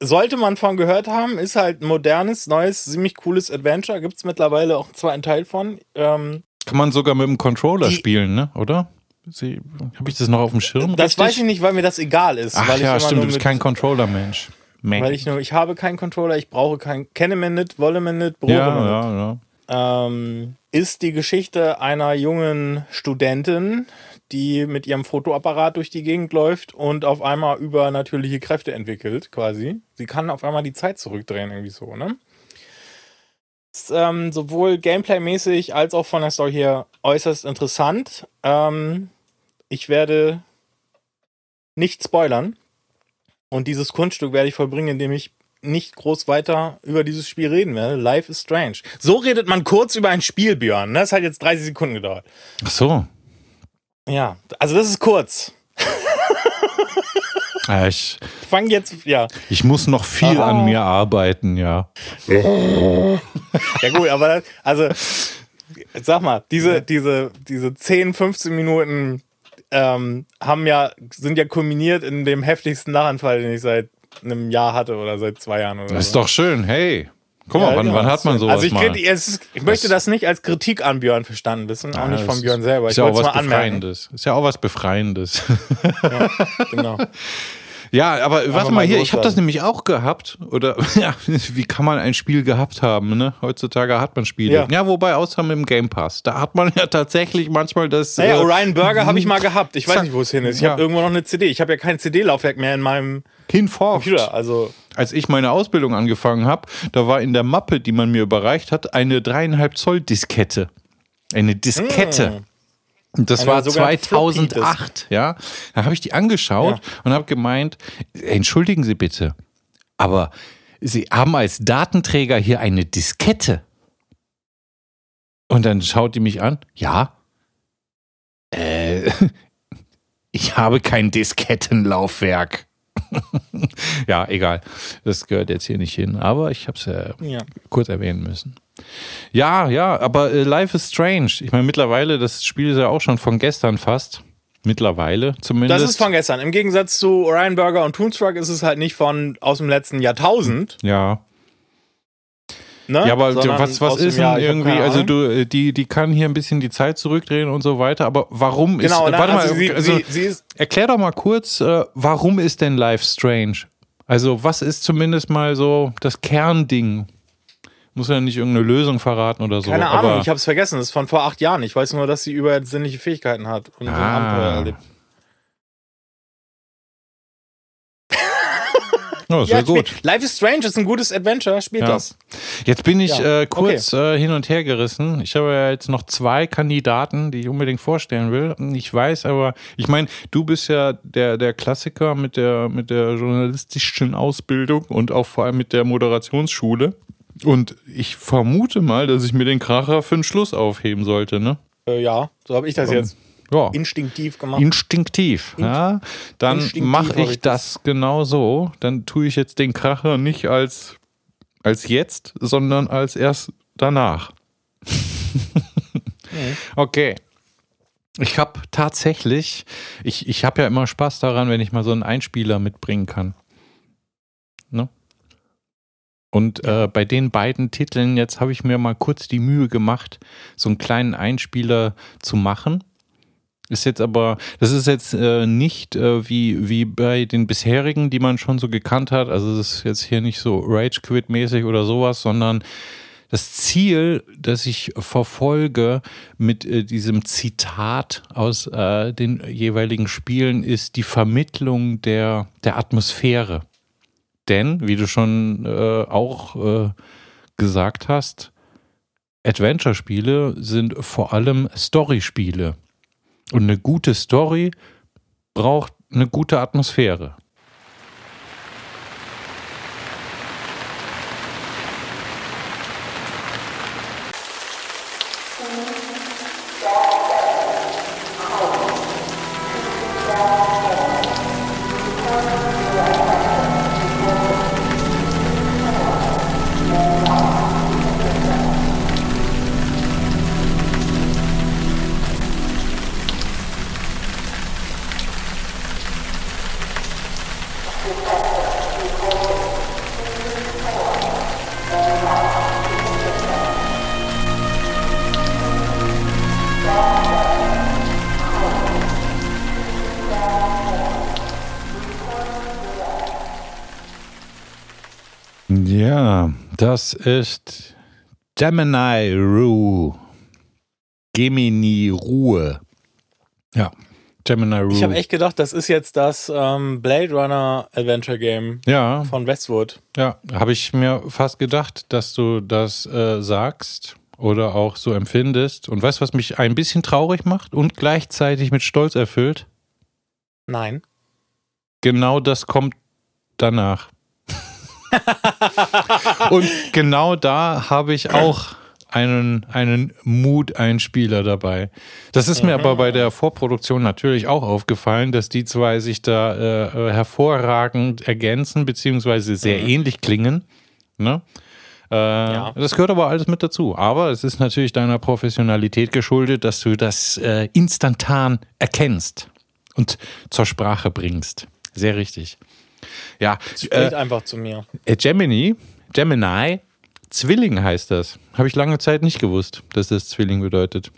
sollte man von gehört haben, ist halt ein modernes, neues, ziemlich cooles Adventure. Gibt es mittlerweile auch einen zweiten Teil von. Ähm, Kann man sogar mit dem Controller spielen, ne? Oder? Habe ich das noch auf dem Schirm? das richtig? weiß ich nicht, weil mir das egal ist. Ach weil ich ja, stimmt, du bist kein Controller-Mensch. Man. Weil ich nur, ich habe keinen Controller, ich brauche keinen, kenne mir nicht, wolle mir nicht, brauche ja, mir nicht. ja, ja. ähm, ist die Geschichte einer jungen Studentin, die mit ihrem Fotoapparat durch die Gegend läuft und auf einmal übernatürliche Kräfte entwickelt, quasi. Sie kann auf einmal die Zeit zurückdrehen, irgendwie so, ne? Ist, ähm, sowohl gameplaymäßig als auch von der Story her äußerst interessant. Ähm, ich werde nicht spoilern. Und dieses Kunststück werde ich vollbringen, indem ich nicht groß weiter über dieses Spiel reden werde. Life is Strange. So redet man kurz über ein Spiel, Björn. ne? Das hat jetzt 30 Sekunden gedauert. Ach so. Ja, also das ist kurz. Ja, ich, fange jetzt, ja. ich muss noch viel Aha. an mir arbeiten, ja. Ja gut, aber das, also sag mal, diese, diese, diese 10, 15 Minuten ähm, haben ja, sind ja kulminiert in dem heftigsten Lachanfall, den ich seit einem Jahr hatte oder seit zwei Jahren oder Das ist so. doch schön. Hey, guck mal, Ja, wann, ja, wann hat man sowas Also ich, mal? ist, ich möchte das nicht als Kritik an Björn verstanden wissen, auch nicht Ja, von das Björn selber. Ist Ich ja auch was mal anmerken. Befreiendes. Ist ja auch was Befreiendes. Genau. Ja, aber warte mal mal hier, ich habe das nämlich auch gehabt. Oder ja, wie kann man ein Spiel gehabt haben? Ne? Heutzutage hat man Spiele. Ja. Ja. wobei außer mit dem Game Pass. Da hat man ja tatsächlich manchmal das. Naja, äh, Orion Burger habe ich mal gehabt. Ich weiß nicht, wo es hin ist. Ich Ja. habe irgendwo noch eine CD. Ich habe ja kein CD-Laufwerk mehr in meinem hinforcht. Computer. Also, Als ich meine Ausbildung angefangen habe, da war in der Mappe, die man mir überreicht hat, eine dreieinhalb Zoll Diskette. Eine Diskette. Das Einer war sogenannten 2008, ja. Da habe ich die angeschaut und habe gemeint, entschuldigen Sie bitte, aber Sie haben als Datenträger hier eine Diskette. Und dann schaut die mich an, ja. Äh, ich habe kein Diskettenlaufwerk. ja, egal. Das gehört jetzt hier nicht hin. Aber ich habe es ja, Ja. kurz erwähnen müssen. Ja, ja, aber äh, Life is Strange. Ich meine, mittlerweile, das Spiel ist ja auch schon von gestern fast. Mittlerweile zumindest. Das ist von gestern. Im Gegensatz zu Orion Burger und Toonstruck ist es halt nicht von aus dem letzten Jahrtausend. Ja. Ne? Ja, aber Sondern was, was ist denn irgendwie, also du, äh, die, die kann hier ein bisschen die Zeit zurückdrehen und so weiter, aber warum ist, Genau, ne? warte also mal, sie, also, sie, sie ist, erklär doch mal kurz, äh, warum ist denn Life Strange? Also was ist zumindest mal so das Kernding? Muss ja nicht irgendeine Lösung verraten oder so. keine Ahnung, ich habe es vergessen. Das ist von vor acht Jahren. Ich weiß nur, dass sie übersinnliche Fähigkeiten hat und so ein Ah. Abenteuer erlebt. Oh, sehr Ja, gut. Life is Strange ist ein gutes Adventure. Spielt Ja. das. Jetzt bin ich Ja, äh, kurz äh, hin und her gerissen. Ich habe ja jetzt noch zwei Kandidaten, die ich unbedingt vorstellen will. Ich weiß aber, ich meine, du bist ja der, der Klassiker mit der, mit der journalistischen Ausbildung und auch vor allem mit der Moderationsschule. Und ich vermute mal, dass ich mir den Kracher für den Schluss aufheben sollte, ne? Äh, ja, so habe ich das jetzt Ja. instinktiv gemacht. Instinktiv, ja. Dann mache ich das genau so. Dann tue ich jetzt den Kracher nicht als, als jetzt, sondern als erst danach. Okay. Ich habe tatsächlich, ich, ich habe ja immer Spaß daran, wenn ich mal so einen Einspieler mitbringen kann. Ne? Und äh, bei den beiden Titeln, jetzt habe ich mir mal kurz die Mühe gemacht, so einen kleinen Einspieler zu machen. Ist jetzt aber, das ist jetzt äh, nicht äh, wie, wie bei den bisherigen, die man schon so gekannt hat. Also das ist jetzt hier nicht so Rage Quit mäßig oder sowas, sondern das Ziel, das ich verfolge mit äh, diesem Zitat aus äh, den jeweiligen Spielen, ist die Vermittlung der, der Atmosphäre. Denn, wie du schon äh, auch äh, gesagt hast, Adventure-Spiele sind vor allem Story-Spiele. Und eine gute Story braucht eine gute Atmosphäre. Das ist Gemini Rue. Gemini Ruhe. Ja, Gemini Rue. Ich habe echt gedacht, das ist jetzt das ähm, Blade Runner Adventure Game ja, von Westwood. ja, habe ich mir fast gedacht, dass du das äh, sagst oder auch so empfindest. Und weißt du, was mich ein bisschen traurig macht und gleichzeitig mit Stolz erfüllt? Nein. Genau das kommt danach. Und genau da habe ich auch einen, einen Mood-Einspieler dabei. Das ist mir aber bei der Vorproduktion natürlich auch aufgefallen, dass die zwei sich da äh, äh, hervorragend ergänzen, beziehungsweise sehr ähnlich klingen. Ne? Äh, Das gehört aber alles mit dazu. Aber es ist natürlich deiner Professionalität geschuldet, dass du das äh, instantan erkennst und zur Sprache bringst. Sehr richtig. Ja, Spricht äh, einfach zu mir. äh, Gemini, Gemini, Zwilling heißt das. Habe ich lange Zeit nicht gewusst, dass das Zwilling bedeutet.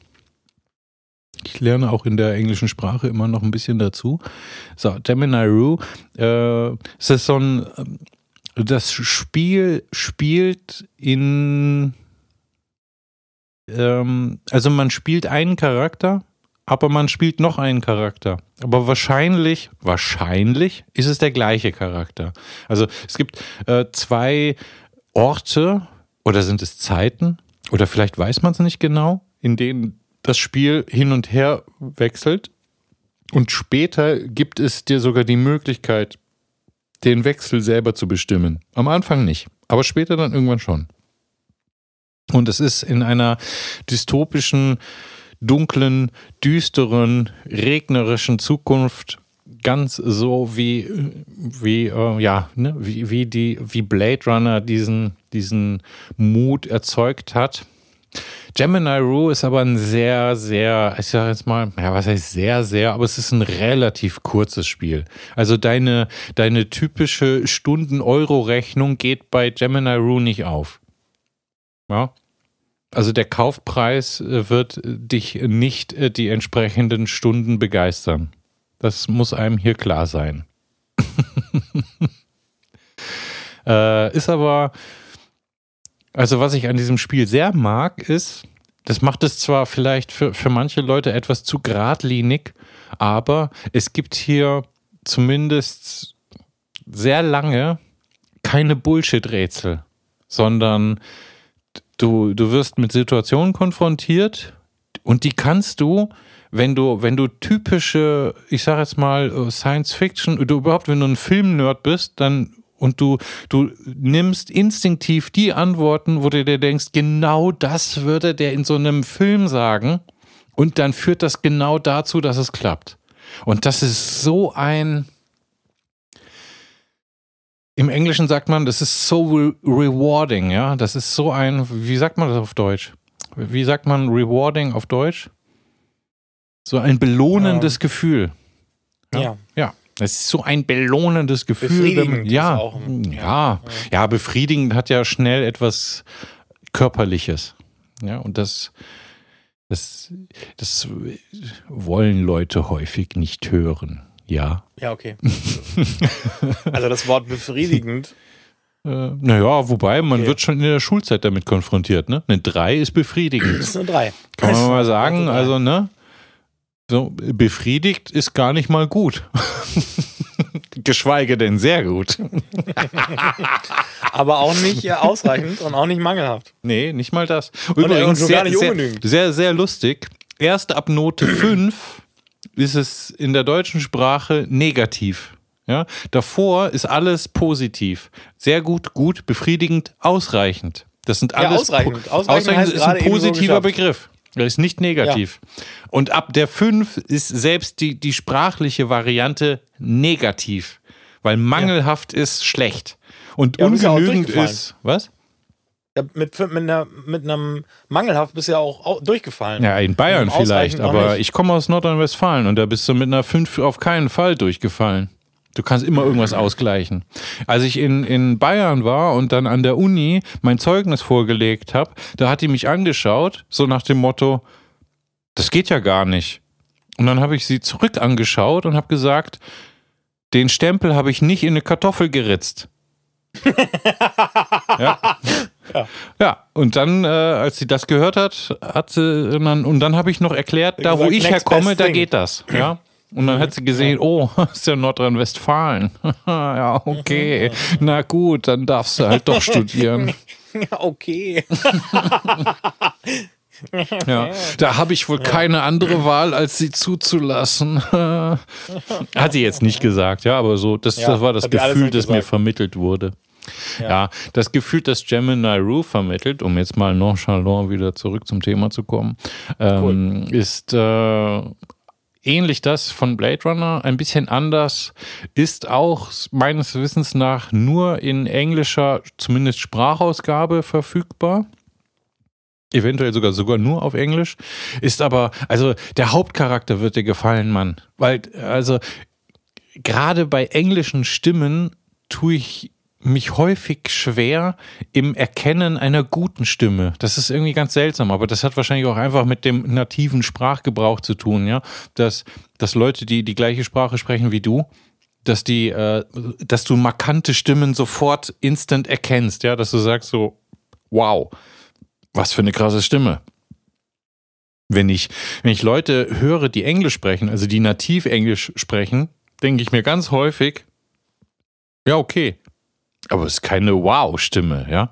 Ich lerne auch in der englischen Sprache immer noch ein bisschen dazu. So, Gemini Rue. Äh, ist so ein. ähm, Das Spiel spielt in. Ähm, also man spielt einen Charakter, aber man spielt noch einen Charakter. Aber wahrscheinlich, wahrscheinlich ist es der gleiche Charakter. Also es gibt äh, zwei Orte oder sind es Zeiten oder vielleicht weiß man es nicht genau, in denen das Spiel hin und her wechselt. Und später gibt es dir sogar die Möglichkeit, den Wechsel selber zu bestimmen. Am Anfang nicht, aber später dann irgendwann schon. Und es ist in einer dystopischen, dunklen, düsteren, regnerischen Zukunft ganz so wie wie äh, ja ne, wie, wie die wie Blade Runner diesen diesen Mut erzeugt hat. Gemini Rue ist aber ein sehr, sehr, ich sag jetzt mal, ja, was heißt sehr, sehr, aber es ist ein relativ kurzes Spiel. Also deine, deine typische Stunden-Euro-Rechnung geht bei Gemini Rue nicht auf. Ja. Also der Kaufpreis äh, wird dich nicht äh, die entsprechenden Stunden begeistern. Das muss einem hier klar sein. äh, ist aber, also was ich an diesem Spiel sehr mag, ist, das macht es zwar vielleicht für, für manche Leute etwas zu geradlinig, aber es gibt hier zumindest sehr lange keine Bullshit-Rätsel, sondern du, du wirst mit Situationen konfrontiert und die kannst du wenn du, wenn du typische, ich sag jetzt mal, äh, Science Fiction, oder überhaupt, wenn du ein Filmnerd bist, dann und du, du nimmst instinktiv die Antworten, wo du dir denkst, genau das würde der in so einem Film sagen. Und dann führt das genau dazu, dass es klappt. Und das ist so ein. Im Englischen sagt man, das ist so re rewarding, ja. Das ist so ein, wie sagt man das auf Deutsch? Wie sagt man rewarding auf Deutsch? So ein belohnendes ja. Gefühl. Ja. ja. ja. Es ist so ein belohnendes Gefühl. Befriedigend ja, auch, ja, ja, ja, befriedigend hat ja schnell etwas Körperliches. Ja, und das, das, das wollen Leute häufig nicht hören. Ja. Ja, okay. also das Wort befriedigend. Äh, naja, wobei, man okay. wird schon in der Schulzeit damit konfrontiert, ne? Eine 3 ist befriedigend. Das ist eine 3. Kann man mal sagen, also, ne? So, befriedigt ist gar nicht mal gut. Geschweige denn sehr gut. Aber auch nicht äh, ausreichend und auch nicht mangelhaft. Nee, nicht mal das. Übrigens sehr, sehr, sehr, sehr lustig. Erst ab Note 5 ist es in der deutschen Sprache negativ. Ja, davor ist alles positiv. Sehr gut, gut, befriedigend, ausreichend. Das sind alles. Ja, ausreichend. Ausreichend, ausreichend ist ein positiver Begriff. Das ist nicht negativ. Ja. Und ab der 5 ist selbst die, die sprachliche Variante negativ, weil mangelhaft ja. ist schlecht. Und ja, ungenügend ist, Was? Mit, mit, einer, mit einem mangelhaft bist du ja auch durchgefallen. Ja, in Bayern vielleicht, aber ich komme aus Nordrhein-Westfalen und da bist du mit einer 5 auf keinen Fall durchgefallen. Du kannst immer irgendwas ausgleichen. Als ich in, in Bayern war und dann an der Uni mein Zeugnis vorgelegt habe, da hat die mich angeschaut, so nach dem Motto, das geht ja gar nicht. Und dann habe ich sie zurück angeschaut und habe gesagt, den Stempel habe ich nicht in eine Kartoffel geritzt. ja. Ja. und dann, äh, als sie das gehört hat, hat sie dann, und dann habe ich noch erklärt, da wo ich herkomme, da geht das. Ja. Und dann hat sie gesehen, oh, ist ja Nordrhein-Westfalen. ja, okay. Na gut, dann darfst du halt doch studieren. Ja, okay. ja, da habe ich wohl keine andere Wahl, als sie zuzulassen. Hat sie jetzt nicht gesagt, ja, aber so, das, ja, das war das Gefühl, das mir vermittelt wurde. Ja. ja. das Gefühl, das Gemini Rue vermittelt, um jetzt mal nonchalant wieder zurück zum Thema zu kommen, ähm, cool. ist äh, ähnlich das von Blade Runner, ein bisschen anders, ist auch meines Wissens nach nur in englischer, zumindest Sprachausgabe verfügbar. Eventuell sogar sogar nur auf Englisch. Ist aber, also der Hauptcharakter wird dir gefallen, Mann. Weil, also gerade bei englischen Stimmen tue ich mich häufig schwer im Erkennen einer guten Stimme. Das ist irgendwie ganz seltsam, aber das hat wahrscheinlich auch einfach mit dem nativen Sprachgebrauch zu tun, ja. Dass, dass Leute, die die gleiche Sprache sprechen wie du, dass die, äh, dass du markante Stimmen sofort instant erkennst, ja, dass du sagst so, wow, was für eine krasse Stimme. Wenn ich, wenn ich Leute höre, die Englisch sprechen, also die nativ Englisch sprechen, denke ich mir ganz häufig, ja, okay, aber es ist keine Wow-Stimme, ja.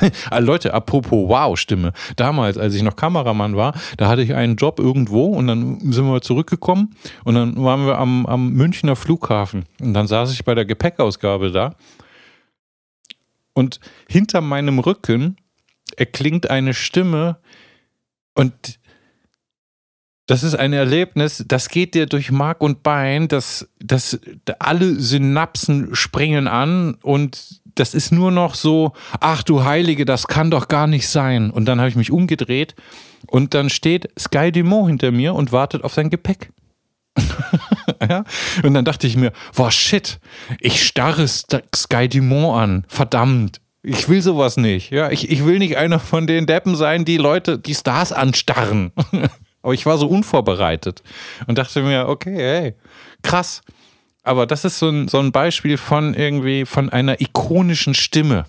Ah, Leute, apropos Wow-Stimme. Damals, als ich noch Kameramann war, da hatte ich einen Job irgendwo und dann sind wir zurückgekommen und dann waren wir am, am Münchner Flughafen. Und dann saß ich bei der Gepäckausgabe da und hinter meinem Rücken erklingt eine Stimme und das ist ein Erlebnis, das geht dir durch Mark und Bein, das, das, alle Synapsen springen an und das ist nur noch so, ach du Heilige, das kann doch gar nicht sein. Und dann habe ich mich umgedreht und dann steht Sky Dumont hinter mir und wartet auf sein Gepäck. ja? Und dann dachte ich mir, boah, shit, ich starre Sky Dumont an, verdammt. Ich will sowas nicht. Ja, ich, ich will nicht einer von den Deppen sein, die Leute, die Stars anstarren. Aber ich war so unvorbereitet und dachte mir, okay, hey, krass. Aber das ist so ein, so ein Beispiel von irgendwie, von einer ikonischen Stimme.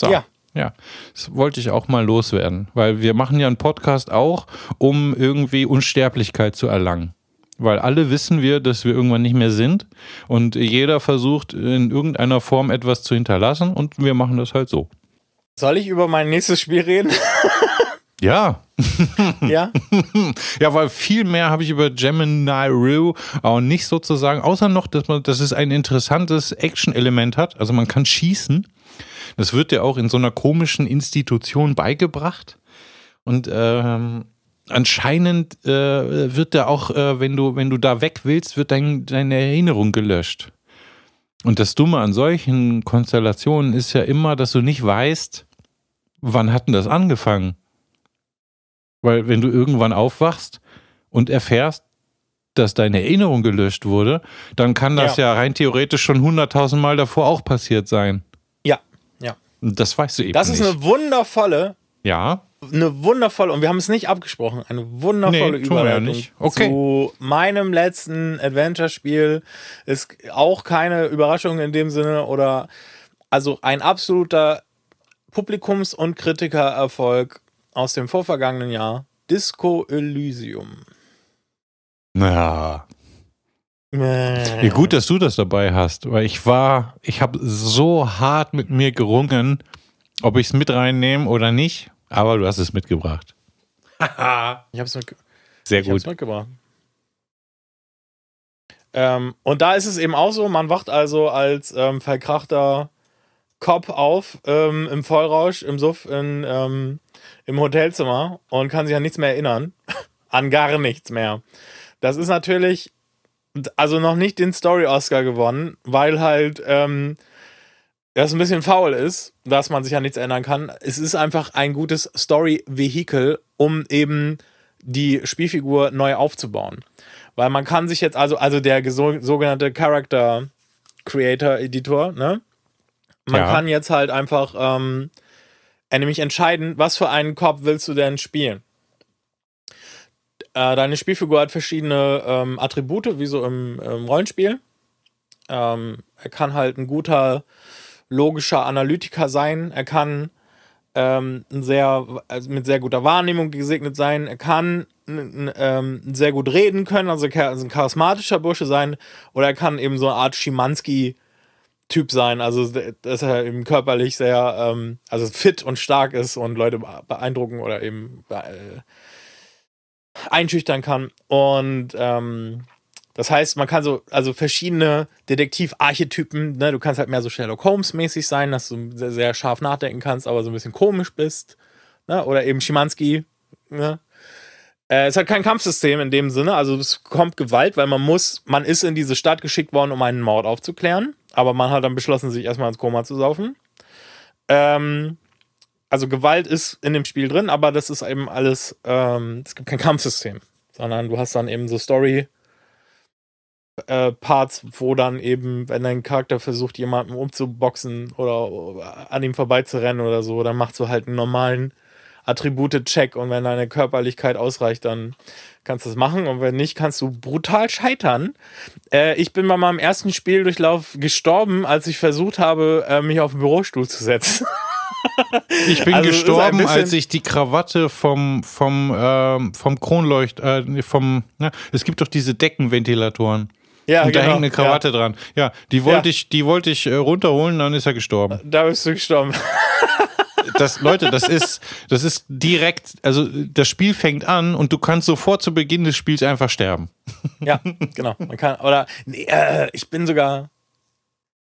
So. Ja. Ja, das wollte ich auch mal loswerden, weil wir machen ja einen Podcast auch, um irgendwie Unsterblichkeit zu erlangen. Weil alle wissen wir, dass wir irgendwann nicht mehr sind und jeder versucht in irgendeiner Form etwas zu hinterlassen und wir machen das halt so. Soll ich über mein nächstes Spiel reden? Ja. ja? ja, weil viel mehr habe ich über Gemini Rue auch nicht sozusagen, außer noch, dass man, dass es ein interessantes Action-Element hat. Also man kann schießen. Das wird ja auch in so einer komischen Institution beigebracht. Und ähm, anscheinend äh, wird da auch, äh, wenn du, wenn du da weg willst, wird dein, deine Erinnerung gelöscht. Und das Dumme an solchen Konstellationen ist ja immer, dass du nicht weißt, wann hat denn das angefangen? Weil wenn du irgendwann aufwachst und erfährst, dass deine Erinnerung gelöscht wurde, dann kann das ja, ja rein theoretisch schon hunderttausend Mal davor auch passiert sein. Ja, ja. Das weißt du eben Das ist nicht. eine wundervolle, ja. eine wundervolle, und wir haben es nicht abgesprochen, eine wundervolle nee, Überleitung ja nicht. Okay. zu meinem letzten Adventure-Spiel. Ist auch keine Überraschung in dem Sinne oder also ein absoluter Publikums- und Kritikererfolg aus dem vorvergangenen Jahr, Disco Elysium. Äh. ja. Gut, dass du das dabei hast, weil ich war, ich habe so hart mit mir gerungen, ob ich es mit reinnehme oder nicht, aber du hast es mitgebracht. ich habe es mitge Sehr gut. mitgebracht. Ähm, und da ist es eben auch so, man wacht also als ähm, verkrachter Cop auf ähm, im Vollrausch, im Suff, in, ähm, im Hotelzimmer und kann sich an nichts mehr erinnern. an gar nichts mehr. Das ist natürlich, also noch nicht den Story-Oscar gewonnen, weil halt ähm, das ein bisschen faul ist, dass man sich an nichts erinnern kann. Es ist einfach ein gutes Story-Vehikel, um eben die Spielfigur neu aufzubauen. Weil man kann sich jetzt, also, also der sogenannte Character Creator Editor, ne? Man ja. kann jetzt halt einfach ähm, nämlich entscheiden, was für einen Kopf willst du denn spielen. Äh, deine Spielfigur hat verschiedene ähm, Attribute, wie so im, im Rollenspiel. Ähm, er kann halt ein guter, logischer Analytiker sein. Er kann ähm, sehr, also mit sehr guter Wahrnehmung gesegnet sein. Er kann ähm, sehr gut reden können, also ein charismatischer Bursche sein. Oder er kann eben so eine Art Schimanski Typ sein, also dass er eben körperlich sehr, ähm, also fit und stark ist und Leute beeindrucken oder eben äh, einschüchtern kann. Und ähm, das heißt, man kann so, also verschiedene Detektiv-Archetypen, ne, du kannst halt mehr so Sherlock Holmes-mäßig sein, dass du sehr, sehr, scharf nachdenken kannst, aber so ein bisschen komisch bist. Ne? Oder eben Schimanski, ne? Äh, es hat kein Kampfsystem in dem Sinne, also es kommt Gewalt, weil man muss, man ist in diese Stadt geschickt worden, um einen Mord aufzuklären, aber man hat dann beschlossen, sich erstmal ins Koma zu saufen. Ähm, also Gewalt ist in dem Spiel drin, aber das ist eben alles, ähm, es gibt kein Kampfsystem, sondern du hast dann eben so Story, äh, Parts, wo dann eben, wenn dein Charakter versucht, jemanden umzuboxen oder an ihm vorbeizurennen oder so, dann machst du halt einen normalen Attribute-Check und wenn deine Körperlichkeit ausreicht, dann kannst du das machen und wenn nicht, kannst du brutal scheitern. Äh, ich bin bei meinem ersten Spieldurchlauf gestorben, als ich versucht habe, äh, mich auf den Bürostuhl zu setzen. Ich bin also gestorben, als ich die Krawatte vom, vom, ähm, vom Kronleucht, äh, vom, ne, es gibt doch diese Deckenventilatoren. Ja, und da genau. hängt eine Krawatte ja. dran. Ja, die wollte ja. ich, die wollte ich äh, runterholen, dann ist er gestorben. Da bist du gestorben. das, Leute, das ist, das ist direkt, also das Spiel fängt an und du kannst sofort zu Beginn des Spiels einfach sterben. Ja, genau. Man kann, oder nee, äh, ich bin sogar,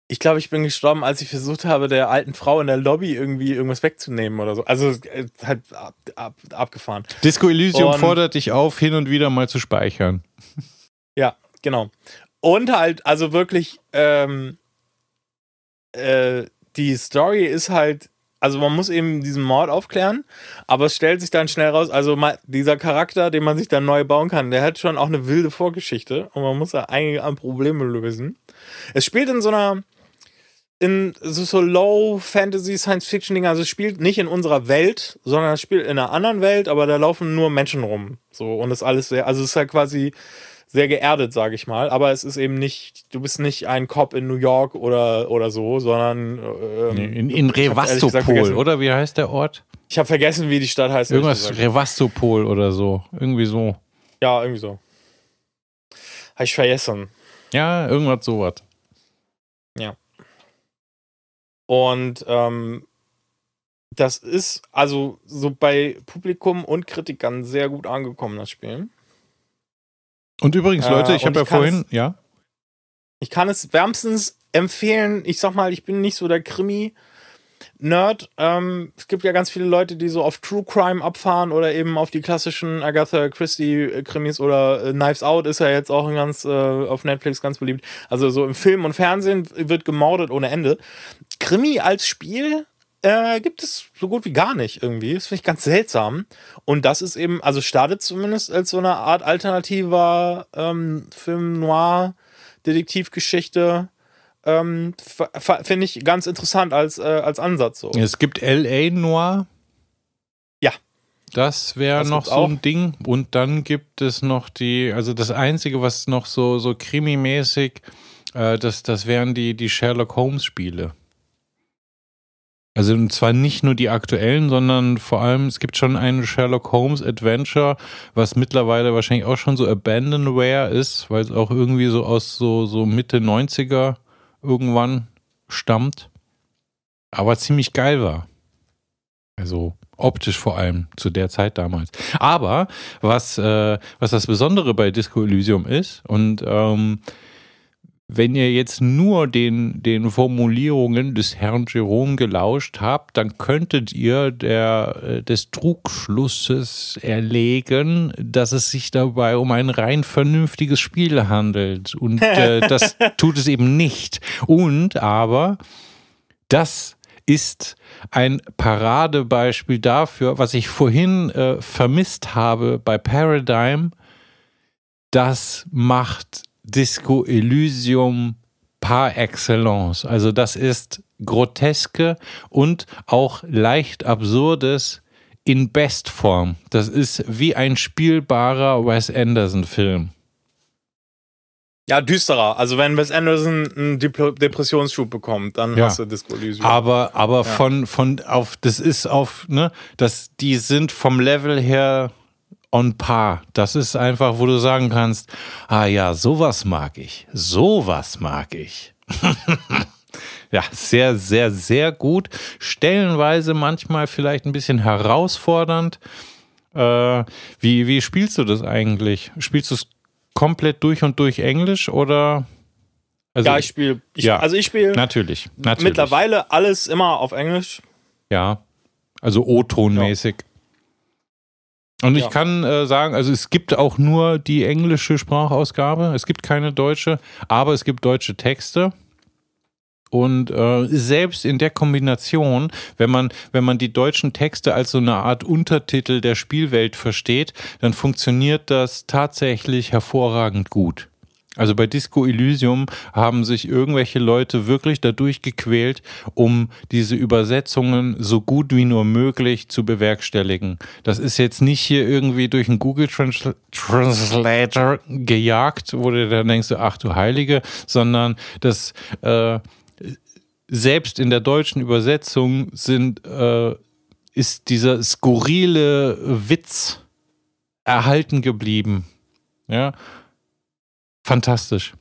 ich glaube, ich bin gestorben, als ich versucht habe, der alten Frau in der Lobby irgendwie irgendwas wegzunehmen oder so. Also äh, halt ab, ab, abgefahren. Disco Elysium und, fordert dich auf, hin und wieder mal zu speichern. Ja, genau. Und halt, also wirklich, ähm, äh, die Story ist halt also man muss eben diesen Mord aufklären, aber es stellt sich dann schnell raus, also dieser Charakter, den man sich dann neu bauen kann, der hat schon auch eine wilde Vorgeschichte und man muss da einige Probleme lösen. Es spielt in so einer in so, so Low Fantasy Science Fiction Dinger, also es spielt nicht in unserer Welt, sondern es spielt in einer anderen Welt, aber da laufen nur Menschen rum, so und das alles sehr, also es ist halt quasi sehr geerdet, sage ich mal. Aber es ist eben nicht, du bist nicht ein Cop in New York oder, oder so, sondern ähm, in, in Revastopol, oder wie heißt der Ort? Ich habe vergessen, wie die Stadt heißt. Irgendwas Revastopol oder so. Irgendwie so. Ja, irgendwie so. Habe ich vergessen. Ja, irgendwas sowas. Ja. Und ähm, das ist also so bei Publikum und Kritikern sehr gut angekommen, das Spiel. Und übrigens, Leute, äh, ich habe ja vorhin, es, ja. Ich kann es wärmstens empfehlen. Ich sag mal, ich bin nicht so der Krimi-Nerd. Ähm, es gibt ja ganz viele Leute, die so auf True Crime abfahren oder eben auf die klassischen Agatha Christie-Krimis oder äh, Knives Out ist ja jetzt auch ein ganz äh, auf Netflix ganz beliebt. Also so im Film und Fernsehen wird gemordet ohne Ende. Krimi als Spiel äh, gibt es so gut wie gar nicht irgendwie. Das finde ich ganz seltsam. Und das ist eben, also startet zumindest als so eine Art alternativer ähm, Film Noir, Detektivgeschichte. Ähm, finde ich ganz interessant als, äh, als Ansatz so. Es gibt L.A. Noir. Ja. Das wäre noch so auch. ein Ding. Und dann gibt es noch die, also das Einzige, was noch so, so krimimäßig, äh, das, das wären die, die Sherlock Holmes-Spiele. Also und zwar nicht nur die aktuellen, sondern vor allem, es gibt schon ein Sherlock Holmes Adventure, was mittlerweile wahrscheinlich auch schon so Abandonware ist, weil es auch irgendwie so aus so, so Mitte 90er irgendwann stammt. Aber ziemlich geil war. Also optisch vor allem zu der Zeit damals. Aber was, äh, was das Besondere bei Disco Elysium ist, und ähm, wenn ihr jetzt nur den, den Formulierungen des Herrn Jerome gelauscht habt, dann könntet ihr der, äh, des Trugschlusses erlegen, dass es sich dabei um ein rein vernünftiges Spiel handelt. Und äh, das tut es eben nicht. Und aber das ist ein Paradebeispiel dafür, was ich vorhin äh, vermisst habe bei Paradigm. Das macht Disco Elysium par excellence. Also das ist groteske und auch leicht absurdes in Bestform. Das ist wie ein spielbarer Wes Anderson-Film. Ja, düsterer. Also wenn Wes Anderson einen Depressionsschub bekommt, dann ja. hast du Disco Elysium. Aber, aber ja. von, von auf, das ist auf, ne, das, die sind vom Level her on par. Das ist einfach, wo du sagen kannst, ah ja, sowas mag ich. Sowas mag ich. ja, sehr, sehr, sehr gut. Stellenweise manchmal vielleicht ein bisschen herausfordernd. Äh, wie, wie spielst du das eigentlich? Spielst du es komplett durch und durch Englisch oder? Also, ja, ich spiele. Ja, also ich spiele. Natürlich, natürlich. Mittlerweile alles immer auf Englisch. Ja. Also O-Tonmäßig. Ja. Und ich ja. kann äh, sagen, also es gibt auch nur die englische Sprachausgabe, es gibt keine deutsche, aber es gibt deutsche Texte. Und äh, selbst in der Kombination, wenn man, wenn man die deutschen Texte als so eine Art Untertitel der Spielwelt versteht, dann funktioniert das tatsächlich hervorragend gut. Also bei Disco Elysium haben sich irgendwelche Leute wirklich dadurch gequält, um diese Übersetzungen so gut wie nur möglich zu bewerkstelligen. Das ist jetzt nicht hier irgendwie durch einen Google Trans Translator gejagt, wo du dann denkst, ach du Heilige, sondern das äh, selbst in der deutschen Übersetzung sind, äh, ist dieser skurrile Witz erhalten geblieben. Ja, Fantastisch.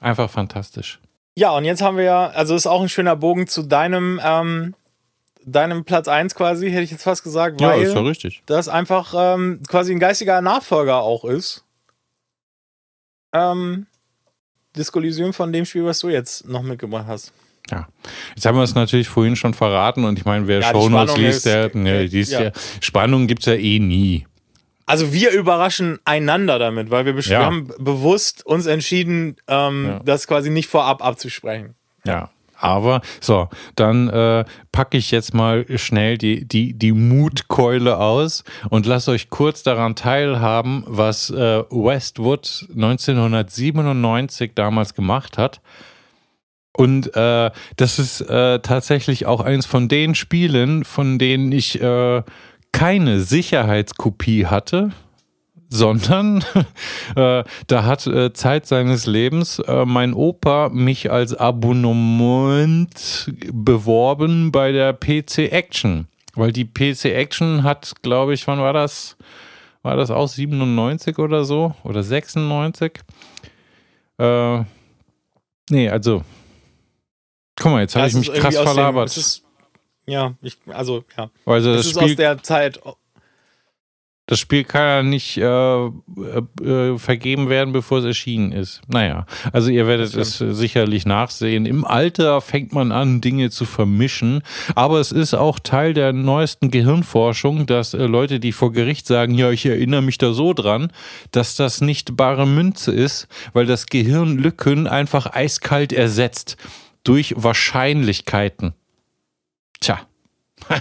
Einfach fantastisch. Ja, und jetzt haben wir ja, also ist auch ein schöner Bogen zu deinem, ähm, deinem Platz 1 quasi, hätte ich jetzt fast gesagt, Ja, weil ist doch richtig. das einfach ähm, quasi ein geistiger Nachfolger auch ist. Ähm, Disco Elysium von dem Spiel, was du jetzt noch mitgebracht hast. Ja. Jetzt haben wir es natürlich vorhin schon verraten und ich meine, wer Ja, Shownotes liest, der, ne, die ist ja. ja. Spannung gibt es ja eh nie. Also wir überraschen einander damit, weil wir, Ja. wir haben bewusst uns entschieden, ähm, Ja. das quasi nicht vorab abzusprechen. Ja. Aber so, dann äh, packe ich jetzt mal schnell die, die, die Mutkeule aus und lasse euch kurz daran teilhaben, was äh, Westwood 1997 damals gemacht hat. Und äh, das ist äh, tatsächlich auch eins von den Spielen, von denen ich äh, keine Sicherheitskopie hatte, sondern äh, da hat äh, Zeit seines Lebens äh, mein Opa mich als Abonnement beworben bei der PC Action. Weil die PC Action hat, glaube ich, wann war das? War das auch 97 oder so? Oder 96? Äh, nee, also. Guck mal, jetzt habe ich mich krass dem- verlabert. ist, ja, ich, also ja. also Das, das ist aus Spiel, der Zeit. das Spiel kann ja nicht äh, äh, äh, vergeben werden, bevor es erschienen ist. Naja, also ihr werdet es sicherlich nachsehen. Im Alter fängt man an, Dinge zu vermischen, aber es ist auch Teil der neuesten Gehirnforschung, dass äh, Leute, die vor Gericht sagen, ja, ich erinnere mich da so dran, dass das nicht bare Münze ist, weil das Gehirn Lücken einfach eiskalt ersetzt durch Wahrscheinlichkeiten. Tja.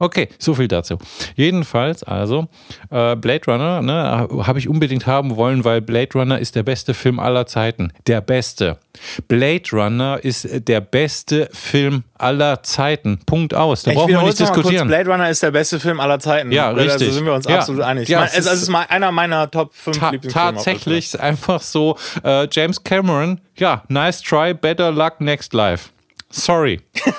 Okay, so viel dazu. Jedenfalls, also, äh, Blade Runner, ne, habe ich unbedingt haben wollen, weil Blade Runner ist der beste Film aller Zeiten. Der beste. Blade Runner ist der beste Film aller Zeiten. Punkt aus. Da Ich brauchen wir nicht mal kurz, diskutieren. Blade Runner ist der beste Film aller Zeiten. Ja, Also richtig. sind wir uns Ja. absolut einig. Ja, ich meine, es ist- es ist einer meiner Top 5 Ta Lieblingsfilme. tatsächlich ist einfach so, äh, James Cameron, ja, nice try, better luck, next life. Sorry.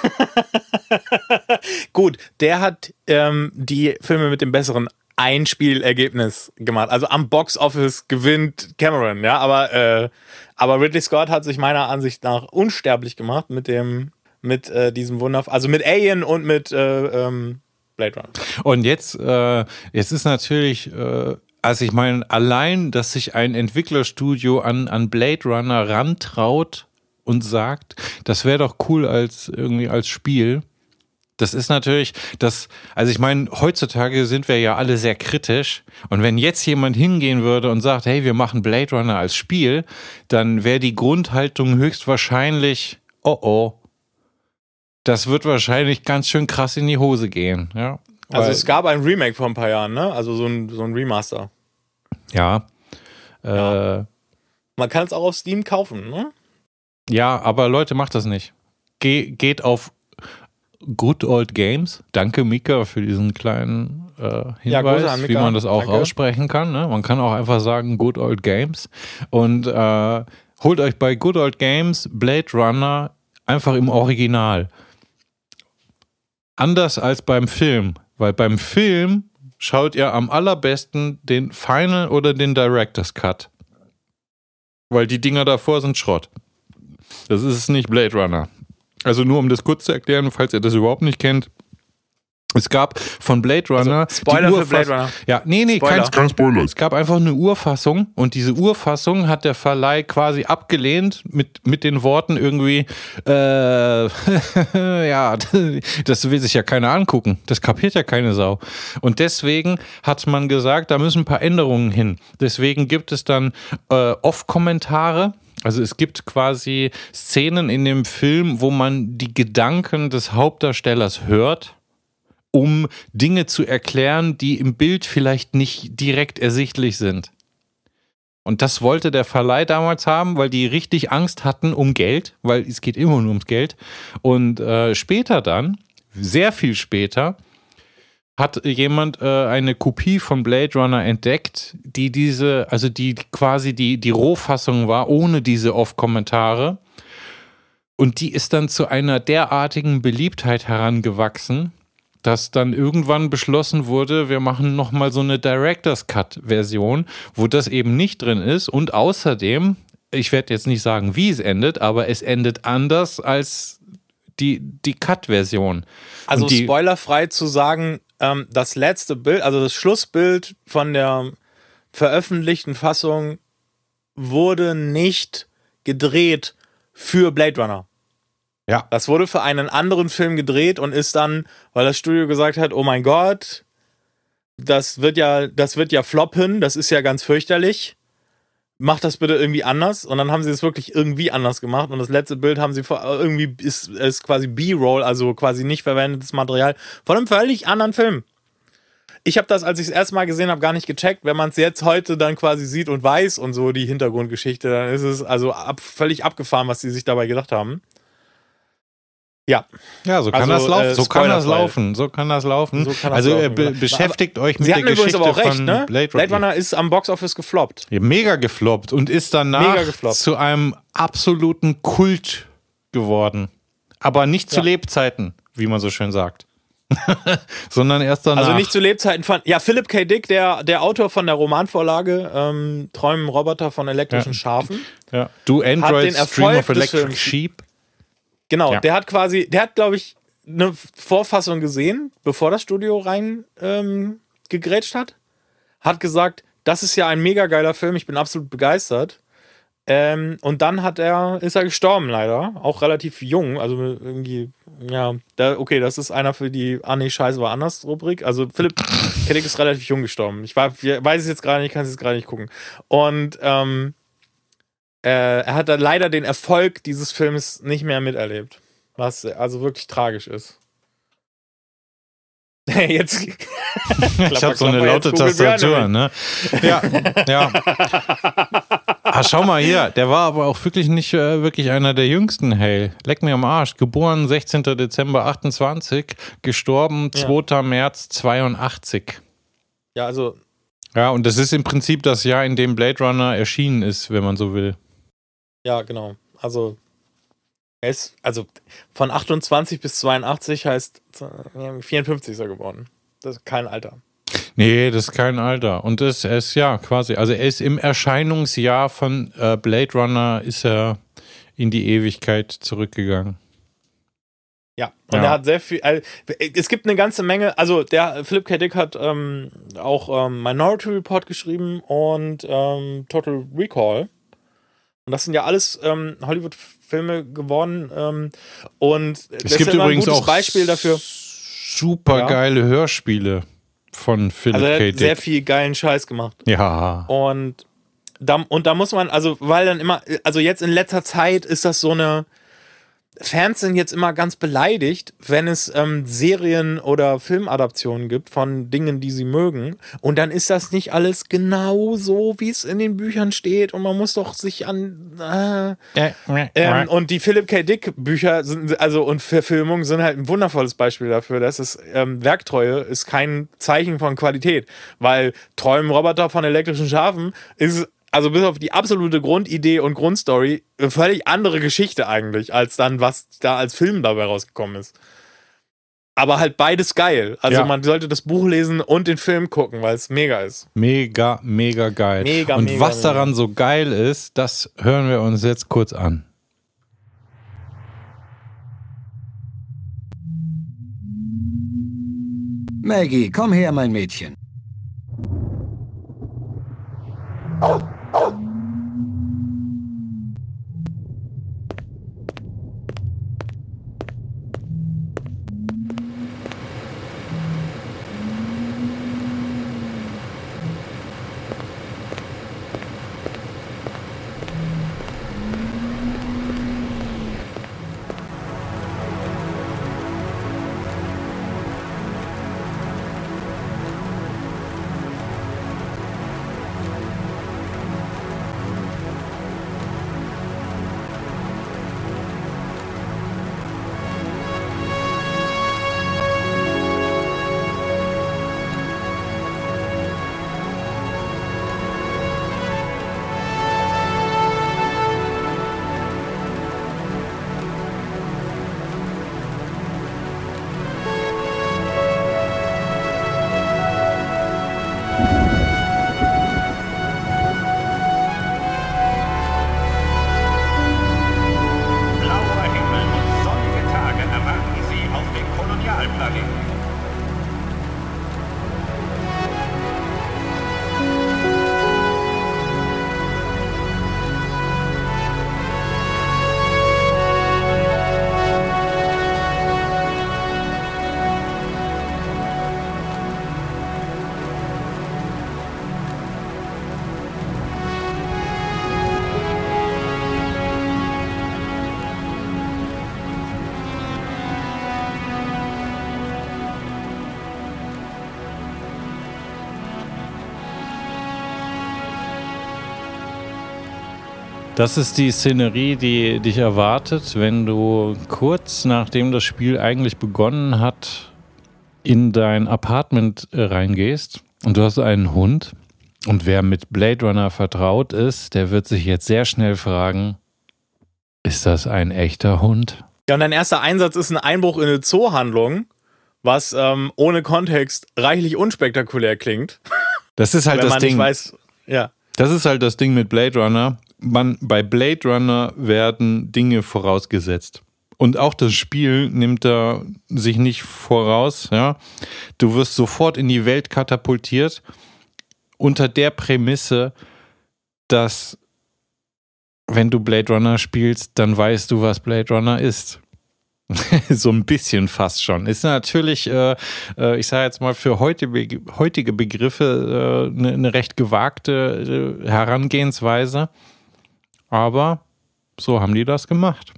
Gut, der hat ähm, die Filme mit dem besseren Einspielergebnis gemacht. Also am Box Office gewinnt Cameron, ja, aber, äh, aber Ridley Scott hat sich meiner Ansicht nach unsterblich gemacht mit dem, mit äh, diesem Wunder, also mit Alien und mit äh, ähm, Blade Runner. Und jetzt, äh, jetzt ist natürlich, äh, also ich meine, allein, dass sich ein Entwicklerstudio an, an Blade Runner rantraut und sagt, das wäre doch cool als irgendwie als Spiel. Das ist natürlich, das, also ich meine, heutzutage sind wir ja alle sehr kritisch. Und wenn jetzt jemand hingehen würde und sagt, hey, wir machen Blade Runner als Spiel, dann wäre die Grundhaltung höchstwahrscheinlich, oh oh, das wird wahrscheinlich ganz schön krass in die Hose gehen. Ja, Also es gab ein Remake vor ein paar Jahren, ne? Also so ein, so ein Remaster. Ja. Äh, ja. Man kann es auch auf Steam kaufen, ne? Aber Leute, macht das nicht. Ge geht auf Good Old Games. Danke, Mika, für diesen kleinen äh, Ja, Hinweis, an wie man das auch Danke. aussprechen kann. Ne? Man kann auch einfach sagen Good Old Games. Und äh, holt euch bei Good Old Games Blade Runner einfach im Original. Anders als beim Film. Weil beim Film schaut ihr am allerbesten den Final oder den Director's Cut. Weil die Dinger davor sind Schrott. Das ist nicht Blade Runner. Also nur um das kurz zu erklären, falls ihr das überhaupt nicht kennt. Es gab von Blade Runner. Also, Spoiler die für Blade Runner. Ja, nee, nee, Spoiler. kein Kein Spoiler. es gab einfach eine Urfassung und diese Urfassung hat der Verleih quasi abgelehnt mit, mit den Worten irgendwie, äh, ja, das will sich ja keiner angucken. Das kapiert ja keine Sau. Und deswegen hat man gesagt, da müssen ein paar Änderungen hin. Deswegen gibt es dann äh, Off-Kommentare. Also es gibt quasi Szenen in dem Film, wo man die Gedanken des Hauptdarstellers hört um Dinge zu erklären, die im Bild vielleicht nicht direkt ersichtlich sind. Und das wollte der Verleih damals haben, weil die richtig Angst hatten um Geld, weil es geht immer nur ums Geld. Und äh, später dann, sehr viel später, hat jemand äh, eine Kopie von Blade Runner entdeckt, die diese, also die quasi die, die Rohfassung war, ohne diese Off-Kommentare. Und die ist dann zu einer derartigen Beliebtheit herangewachsen, dass dann irgendwann beschlossen wurde, wir machen nochmal so eine Director's Cut-Version, wo das eben nicht drin ist. Und außerdem, ich werde jetzt nicht sagen, wie es endet, aber es endet anders als die, die Cut-Version. Also die, spoilerfrei zu sagen, ähm, das letzte Bild, also das Schlussbild von der veröffentlichten Fassung wurde nicht gedreht für Blade Runner. Ja. Das wurde für einen anderen Film gedreht und ist dann, weil das Studio gesagt hat, oh mein Gott, das wird ja, das wird ja floppen, das ist ja ganz fürchterlich. Macht das bitte irgendwie anders. Und dann haben sie es wirklich irgendwie anders gemacht. Und das letzte Bild haben sie irgendwie ist, ist quasi B-Roll, also quasi nicht verwendetes Material von einem völlig anderen Film. Ich habe das, als ich es erst mal gesehen habe, gar nicht gecheckt. Wenn man es jetzt heute dann quasi sieht und weiß und so die Hintergrundgeschichte, dann ist es also ab, völlig abgefahren, was sie sich dabei gedacht haben. Ja. Ja, so kann Also, das laufen. äh, so kann das laufen. So kann das laufen. So kann das also äh, laufen, be genau. beschäftigt euch mit Sie der Geschichte aber auch recht, von ne? Blade Runner. Blade Runner ist am Boxoffice gefloppt. Ja, mega gefloppt und ist danach zu einem absoluten Kult geworden. Aber nicht zu Ja. Lebzeiten, wie man so schön sagt. Sondern erst danach. Also nicht zu Lebzeiten von. Ja, Philip K. Dick, der, der Autor von der Romanvorlage ähm, Träumen Roboter von elektrischen Ja. Schafen. ja. Du Android Stream of Electric Sheep. Genau, Ja. der hat quasi, der hat, glaube ich, eine Vorfassung gesehen, bevor das Studio rein ähm, gegrätscht hat. Hat gesagt, das ist ja ein mega geiler Film, ich bin absolut begeistert. Ähm, und dann hat er, ist er gestorben leider, auch relativ jung, also irgendwie, ja, da, okay, das ist einer für die Ah nee, scheiße, war anders Rubrik. Also Philipp Keddick ist relativ jung gestorben. Ich war, weiß es jetzt gerade nicht, kann es jetzt gerade nicht gucken. Und ähm, äh, er hat dann leider den Erfolg dieses Films nicht mehr miterlebt. Was also wirklich tragisch ist. Jetzt. ich habe so eine klapper, laute Tastatur, ne? Ja, ja. Ah, schau mal hier, der war aber auch wirklich nicht äh, wirklich einer der jüngsten, hey. Leck mir am Arsch. Geboren 16. Dezember 28, gestorben Ja. 2. März 82. Ja, also, Ja, und das ist im Prinzip das Jahr, in dem Blade Runner erschienen ist, wenn man so will. Ja, genau. Also, er ist, also von 28 bis 82 heißt äh, 54 ist er geworden. Das ist kein Alter. Nee, das ist kein Alter. Und das er ist ja quasi, also er ist im Erscheinungsjahr von äh, Blade Runner ist er in die Ewigkeit zurückgegangen. Ja, und Ja. er hat sehr viel. Also, es gibt eine ganze Menge. Also, der Philip K. Dick hat ähm, auch ähm, Minority Report geschrieben und ähm, Total Recall. Und das sind ja alles ähm, Hollywood-Filme geworden. Ähm, und das Es gibt immer übrigens ein gutes auch Beispiel dafür. super geile Hörspiele von Philip Also, K. hat sehr Dick. viel geilen Scheiß gemacht. Ja. Und da, und da muss man, also, weil dann immer, also jetzt in letzter Zeit ist das so eine. Fans sind jetzt immer ganz beleidigt, wenn es ähm, Serien oder Filmadaptionen gibt von Dingen, die sie mögen. Und dann ist das nicht alles genau so, wie es in den Büchern steht. Und man muss doch sich an. Äh, ähm, und die Philip K. Dick Bücher sind, also und Verfilmungen sind halt ein wundervolles Beispiel dafür. dass es ähm, Werktreue ist kein Zeichen von Qualität, weil Träumen Roboter von elektrischen Schafen ist also bis auf die absolute Grundidee und Grundstory eine völlig andere Geschichte eigentlich, als dann, was da als Film dabei rausgekommen ist. Aber halt beides geil. Also Ja. man sollte das Buch lesen und den Film gucken, weil es mega ist. Mega, mega geil. Mega, und mega, was mega. daran so geil ist, das hören wir uns jetzt kurz an. Maggie, komm her, mein Mädchen. Das ist die Szenerie, die dich erwartet, wenn du kurz nachdem das Spiel eigentlich begonnen hat, in dein Apartment äh, reingehst und du hast einen Hund. Und wer mit Blade Runner vertraut ist, der wird sich jetzt sehr schnell fragen, ist das ein echter Hund? Ja, und dein erster Einsatz ist ein Einbruch in eine Zoohandlung, was ähm, ohne Kontext reichlich unspektakulär klingt. Das ist halt wenn das man Ding. nicht weiß, ja. Das ist halt das Ding mit Blade Runner. Man, bei Blade Runner werden Dinge vorausgesetzt. Und auch das Spiel nimmt da sich nicht voraus, ja. Du wirst sofort in die Welt katapultiert unter der Prämisse, dass wenn du Blade Runner spielst, dann weißt du, was Blade Runner ist. so ein bisschen fast schon. Ist natürlich, äh, äh, ich sage jetzt mal, für heute, heutige Begriffe eine äh, ne recht gewagte äh, Herangehensweise. Aber so haben die das gemacht.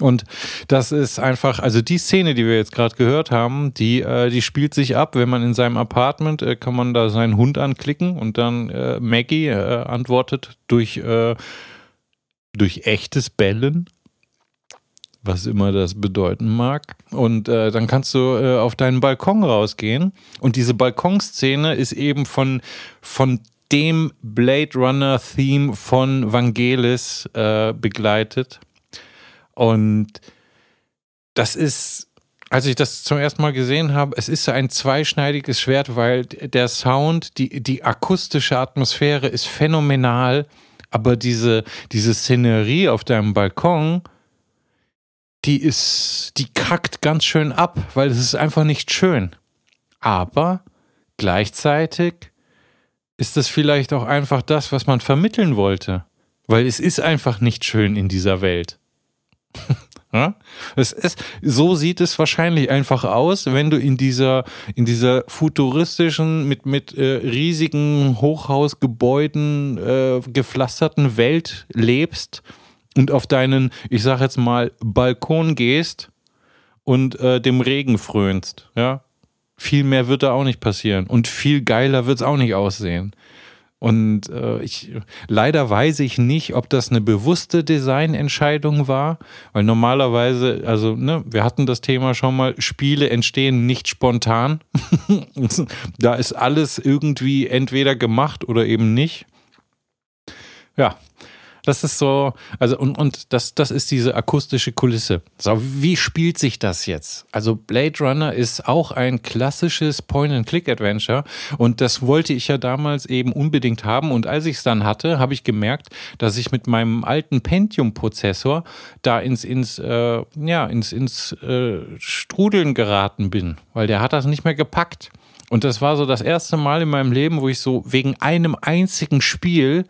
Und das ist einfach, also die Szene, die wir jetzt gerade gehört haben, die, äh, die spielt sich ab, wenn man in seinem Apartment, äh, kann man da seinen Hund anklicken und dann äh, Maggie äh, antwortet durch, äh, durch echtes Bellen, was immer das bedeuten mag. Und äh, dann kannst du auf deinen Balkon rausgehen und diese Balkonszene ist eben von, von dem Blade Runner Theme von Vangelis begleitet und das ist, als ich das zum ersten Mal gesehen habe, es ist ein zweischneidiges Schwert, weil der Sound, die, die akustische Atmosphäre ist phänomenal, aber diese, diese Szenerie auf deinem Balkon, die ist, die kackt ganz schön ab, weil es ist einfach nicht schön. Aber gleichzeitig ist das vielleicht auch einfach das, was man vermitteln wollte. Weil es ist einfach nicht schön in dieser Welt. Es ist, so sieht es wahrscheinlich einfach aus, wenn du in dieser, in dieser futuristischen, mit, mit äh, riesigen Hochhausgebäuden äh, gepflasterten Welt lebst und auf deinen, ich sag jetzt mal, Balkon gehst und äh, dem Regen frönst. Ja? Viel mehr wird da auch nicht passieren. Und viel geiler wird es auch nicht aussehen. Und äh, ich leider weiß ich nicht, ob das eine bewusste Designentscheidung war, weil normalerweise, also ne, wir hatten das Thema schon mal, Spiele entstehen nicht spontan. da ist alles irgendwie entweder gemacht oder eben nicht. Ja, das ist so, also und, und das, das ist diese akustische Kulisse. So, wie spielt sich das jetzt? Also Blade Runner ist auch ein klassisches Point-and-Click-Adventure und das wollte ich ja damals eben unbedingt haben und als ich es dann hatte, habe ich gemerkt, dass ich mit meinem alten Pentium-Prozessor da ins, ins, äh, ja, ins, ins äh, Strudeln geraten bin, weil der hat das nicht mehr gepackt. Und das war so das erste Mal in meinem Leben, wo ich so wegen einem einzigen Spiel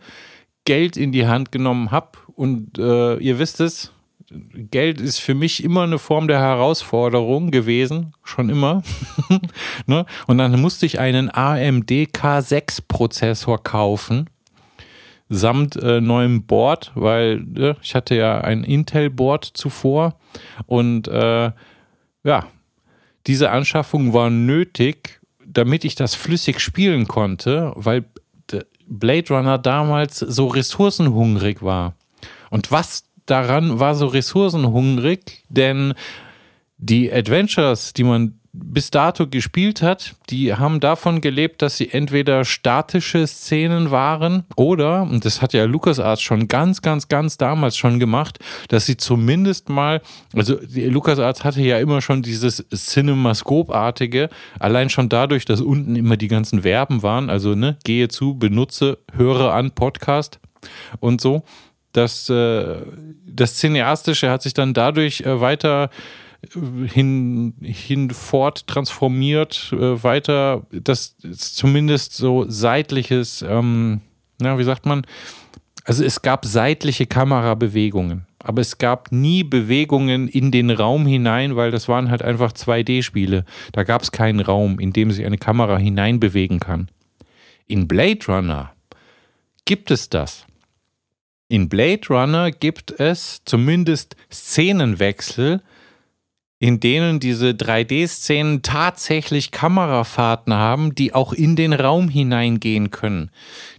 Geld in die Hand genommen habe und äh, ihr wisst es, Geld ist für mich immer eine Form der Herausforderung gewesen, schon immer. ne? Und dann musste ich einen AMD K6 Prozessor kaufen, samt äh, neuem Board, weil äh, ich hatte ja ein Intel Board zuvor und äh, ja, diese Anschaffung war nötig, damit ich das flüssig spielen konnte, weil Blade Runner damals so ressourcenhungrig war. Und was daran war so ressourcenhungrig? Denn die Adventures, die man bis dato gespielt hat, die haben davon gelebt, dass sie entweder statische Szenen waren oder, und das hat ja LucasArts schon ganz, ganz, ganz damals schon gemacht, dass sie zumindest mal, also LucasArts hatte ja immer schon dieses Cinemascope-artige, allein schon dadurch, dass unten immer die ganzen Verben waren, also ne, gehe zu, benutze, höre an, Podcast und so. Das, äh, das Cineastische hat sich dann dadurch äh, weiter hin, hinfort transformiert, äh, weiter, das ist zumindest so seitliches, ähm, na, wie sagt man? Also es gab seitliche Kamerabewegungen, aber es gab nie Bewegungen in den Raum hinein, weil das waren halt einfach 2D-Spiele. Da gab es keinen Raum, in dem sich eine Kamera hineinbewegen kann. In Blade Runner gibt es das. In Blade Runner gibt es zumindest Szenenwechsel, in denen diese 3D-Szenen tatsächlich Kamerafahrten haben, die auch in den Raum hineingehen können.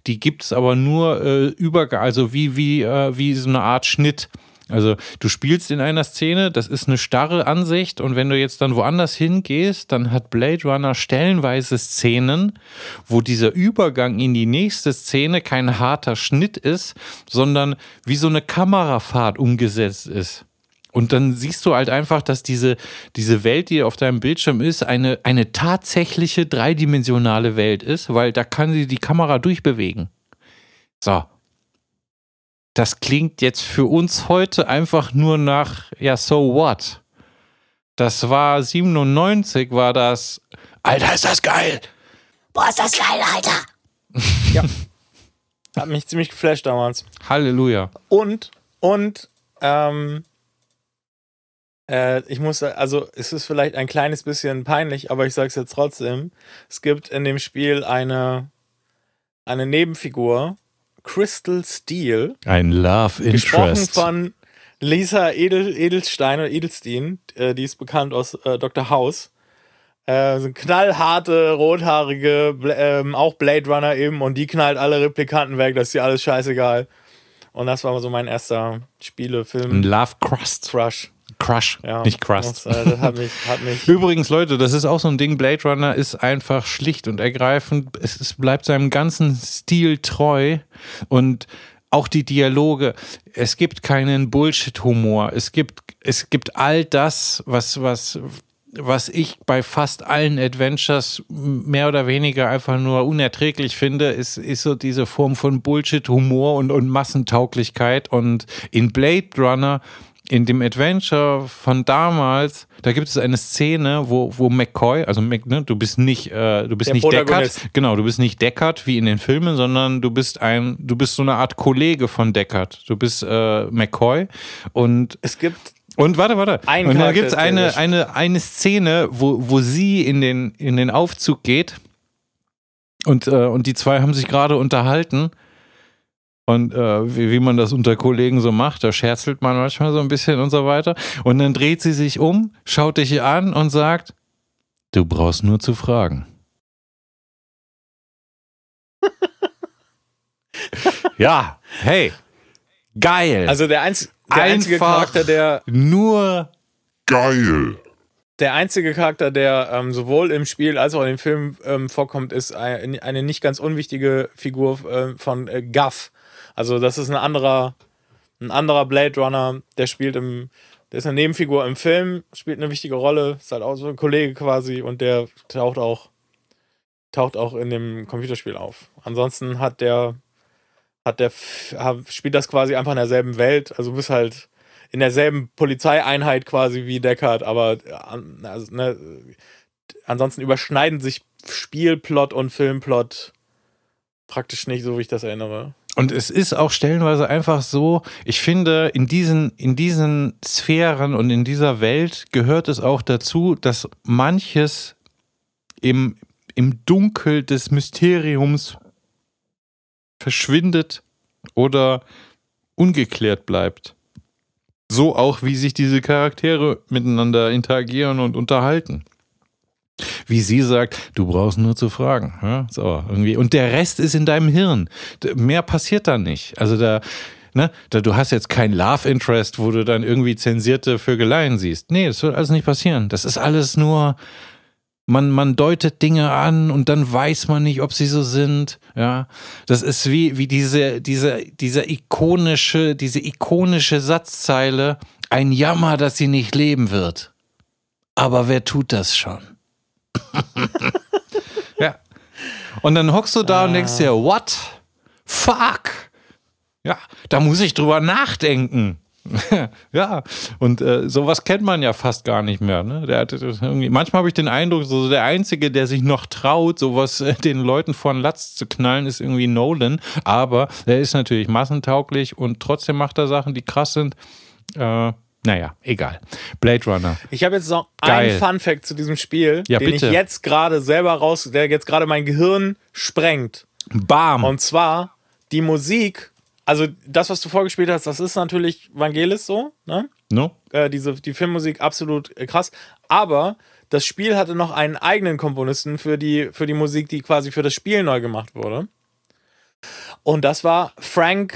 Die gibt es aber nur äh, über, also wie, wie, äh, wie so eine Art Schnitt. Also du spielst in einer Szene, das ist eine starre Ansicht und wenn du jetzt dann woanders hingehst, dann hat Blade Runner stellenweise Szenen, wo dieser Übergang in die nächste Szene kein harter Schnitt ist, sondern wie so eine Kamerafahrt umgesetzt ist. Und dann siehst du halt einfach, dass diese, diese Welt, die auf deinem Bildschirm ist, eine, eine tatsächliche dreidimensionale Welt ist, weil da kann sie die Kamera durchbewegen. So. Das klingt jetzt für uns heute einfach nur nach, ja, so what? Das war 97, war das, Alter, ist das geil! Boah, ist das geil, Alter! Ja. Hat mich ziemlich geflasht damals. Halleluja. Und, und, ähm, äh, ich muss, also es ist vielleicht ein kleines bisschen peinlich, aber ich sag's jetzt trotzdem. Es gibt in dem Spiel eine, eine Nebenfigur, Crystal Steel, Ein Love gesprochen Interest. von Lisa Edel, Edelstein oder Edelstein, äh, die ist bekannt aus äh, Dr. House. Äh, so knallharte, rothaarige, Bla- ähm, auch Blade Runner eben und die knallt alle Replikanten weg, das ist dir alles scheißegal. Und das war so mein erster Spielefilm. Ein Love Crust. Crush. Crush, Ja, nicht Crust. Das, äh, das hat mich, hat mich Übrigens, Leute, das ist auch so ein Ding. Blade Runner ist einfach schlicht und ergreifend. Es, es bleibt seinem ganzen Stil treu und auch die Dialoge. Es gibt keinen Bullshit-Humor. Es gibt, es gibt all das, was, was, was ich bei fast allen Adventures mehr oder weniger einfach nur unerträglich finde, ist, ist so diese Form von Bullshit-Humor und, und Massentauglichkeit. Und in Blade Runner in dem Adventure von damals, da gibt es eine Szene, wo, wo McCoy, also Mac, ne, du bist nicht, äh, du bist Der nicht. Deckard, genau, du bist nicht Deckard wie in den Filmen, sondern du bist ein, du bist so eine Art Kollege von Deckard. Du bist äh, McCoy und Es gibt und warte, warte. Ein und da Charakter gibt es eine, eine, eine Szene, wo, wo sie in den, in den Aufzug geht und, äh, und die zwei haben sich gerade unterhalten. Und äh, wie, wie man das unter Kollegen so macht, da scherzelt man manchmal so ein bisschen und so weiter. Und dann dreht sie sich um, schaut dich an und sagt, du brauchst nur zu fragen. ja, hey, geil. also der, einz der einzige Charakter, der nur Geil. der einzige Charakter, der ähm, sowohl im Spiel als auch in dem Film ähm, vorkommt, ist ein, eine nicht ganz unwichtige Figur äh, von äh, Guff. Also das ist ein anderer, ein anderer Blade Runner, der spielt im, der ist eine Nebenfigur im Film, spielt eine wichtige Rolle, ist halt auch so ein Kollege quasi und der taucht auch, taucht auch in dem Computerspiel auf. Ansonsten hat der, hat der, spielt das quasi einfach in derselben Welt, also bist halt in derselben Polizeieinheit quasi wie Deckard, aber also, ne, ansonsten überschneiden sich Spielplot und Filmplot praktisch nicht, so wie ich das erinnere. Und es ist auch stellenweise einfach so, ich finde, in diesen, in diesen Sphären und in dieser Welt gehört es auch dazu, dass manches im, im Dunkel des Mysteriums verschwindet oder ungeklärt bleibt. So auch, wie sich diese Charaktere miteinander interagieren und unterhalten. Wie sie sagt, du brauchst nur zu fragen. Ja, so, irgendwie. Und der Rest ist in deinem Hirn. Mehr passiert da nicht. Also da, ne, da, du hast jetzt kein Love Interest, wo du dann irgendwie zensierte Vögeleien siehst. Nee, das wird alles nicht passieren. Das ist alles nur, man, man deutet Dinge an und dann weiß man nicht, ob sie so sind. Ja, das ist wie, wie diese, diese, diese ikonische, diese ikonische Satzzeile, ein Jammer, dass sie nicht leben wird. Aber wer tut das schon? ja. Und dann hockst du da und denkst dir, what? Fuck! Ja, da muss ich drüber nachdenken. ja, und äh, sowas kennt man ja fast gar nicht mehr. Ne? Der irgendwie, manchmal habe ich den Eindruck, so der Einzige, der sich noch traut, sowas äh, den Leuten vor den Latz zu knallen, ist irgendwie Nolan. Aber der ist natürlich massentauglich und trotzdem macht er Sachen, die krass sind. Äh, naja, egal. Blade Runner. Ich habe jetzt noch Geil. einen Fun Fact zu diesem Spiel, Ja, den bitte. ich jetzt gerade selber raus, der jetzt gerade mein Gehirn sprengt. Bam! Und zwar die Musik, also das, was du vorgespielt hast, das ist natürlich Vangelis so, ne? No? äh, diese, die Filmmusik absolut krass. Aber das Spiel hatte noch einen eigenen Komponisten für die, für die Musik, die quasi für das Spiel neu gemacht wurde. Und das war Frank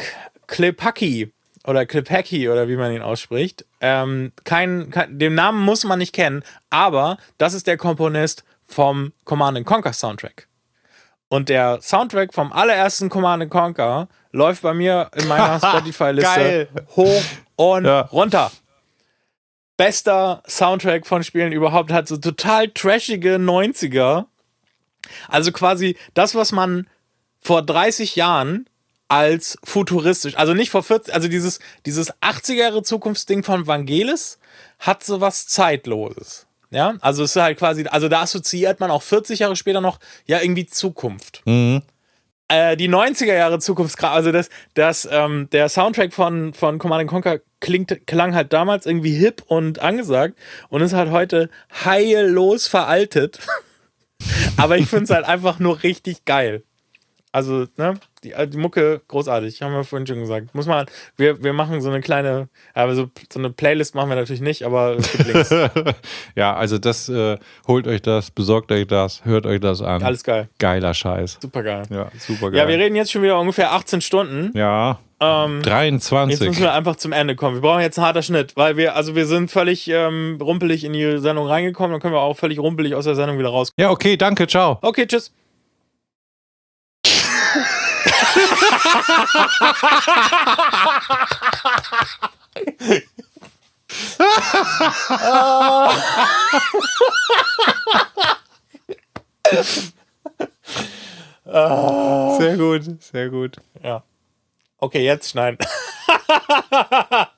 Klepacki oder Klepacki oder wie man ihn ausspricht. Ähm, kein, kein, den Namen muss man nicht kennen, aber das ist der Komponist vom Command Conquer Soundtrack. Und der Soundtrack vom allerersten Command Conquer läuft bei mir in meiner Spotify-Liste hoch und Ja. runter. Bester Soundtrack von Spielen überhaupt hat so total trashige 90er. Also quasi das, was man vor 30 Jahren als futuristisch, also nicht vor 40, also dieses, dieses 80er Jahre Zukunftsding von Vangelis hat so was Zeitloses. Ja, also es ist halt quasi, also da assoziiert man auch 40 Jahre später noch ja irgendwie Zukunft. Äh, die 90er Jahre Zukunft, also das, das, ähm, der Soundtrack von, von Command Conquer klingt, klang halt damals irgendwie hip und angesagt und ist halt heute heillos veraltet. Aber ich finde es halt einfach nur richtig geil. Also, ne, die, die Mucke großartig, haben wir vorhin schon gesagt. Muss man, wir, wir machen so eine kleine, aber so, so eine Playlist machen wir natürlich nicht, aber es gibt Links. Ja, also das, äh, holt euch das, besorgt euch das, hört euch das an. Alles geil. Geiler Scheiß. Super geil. Ja, super geil. Ja, wir reden jetzt schon wieder ungefähr 18 Stunden. Ja, Ähm, Jetzt 23. müssen wir einfach zum Ende kommen. Wir brauchen jetzt einen harter Schnitt, weil wir, also wir sind völlig ähm, rumpelig in die Sendung reingekommen, dann können wir auch völlig rumpelig aus der Sendung wieder rauskommen. Ja, okay, danke, ciao. Okay, tschüss. Sehr gut, sehr gut. Ja. Okay, jetzt schneiden.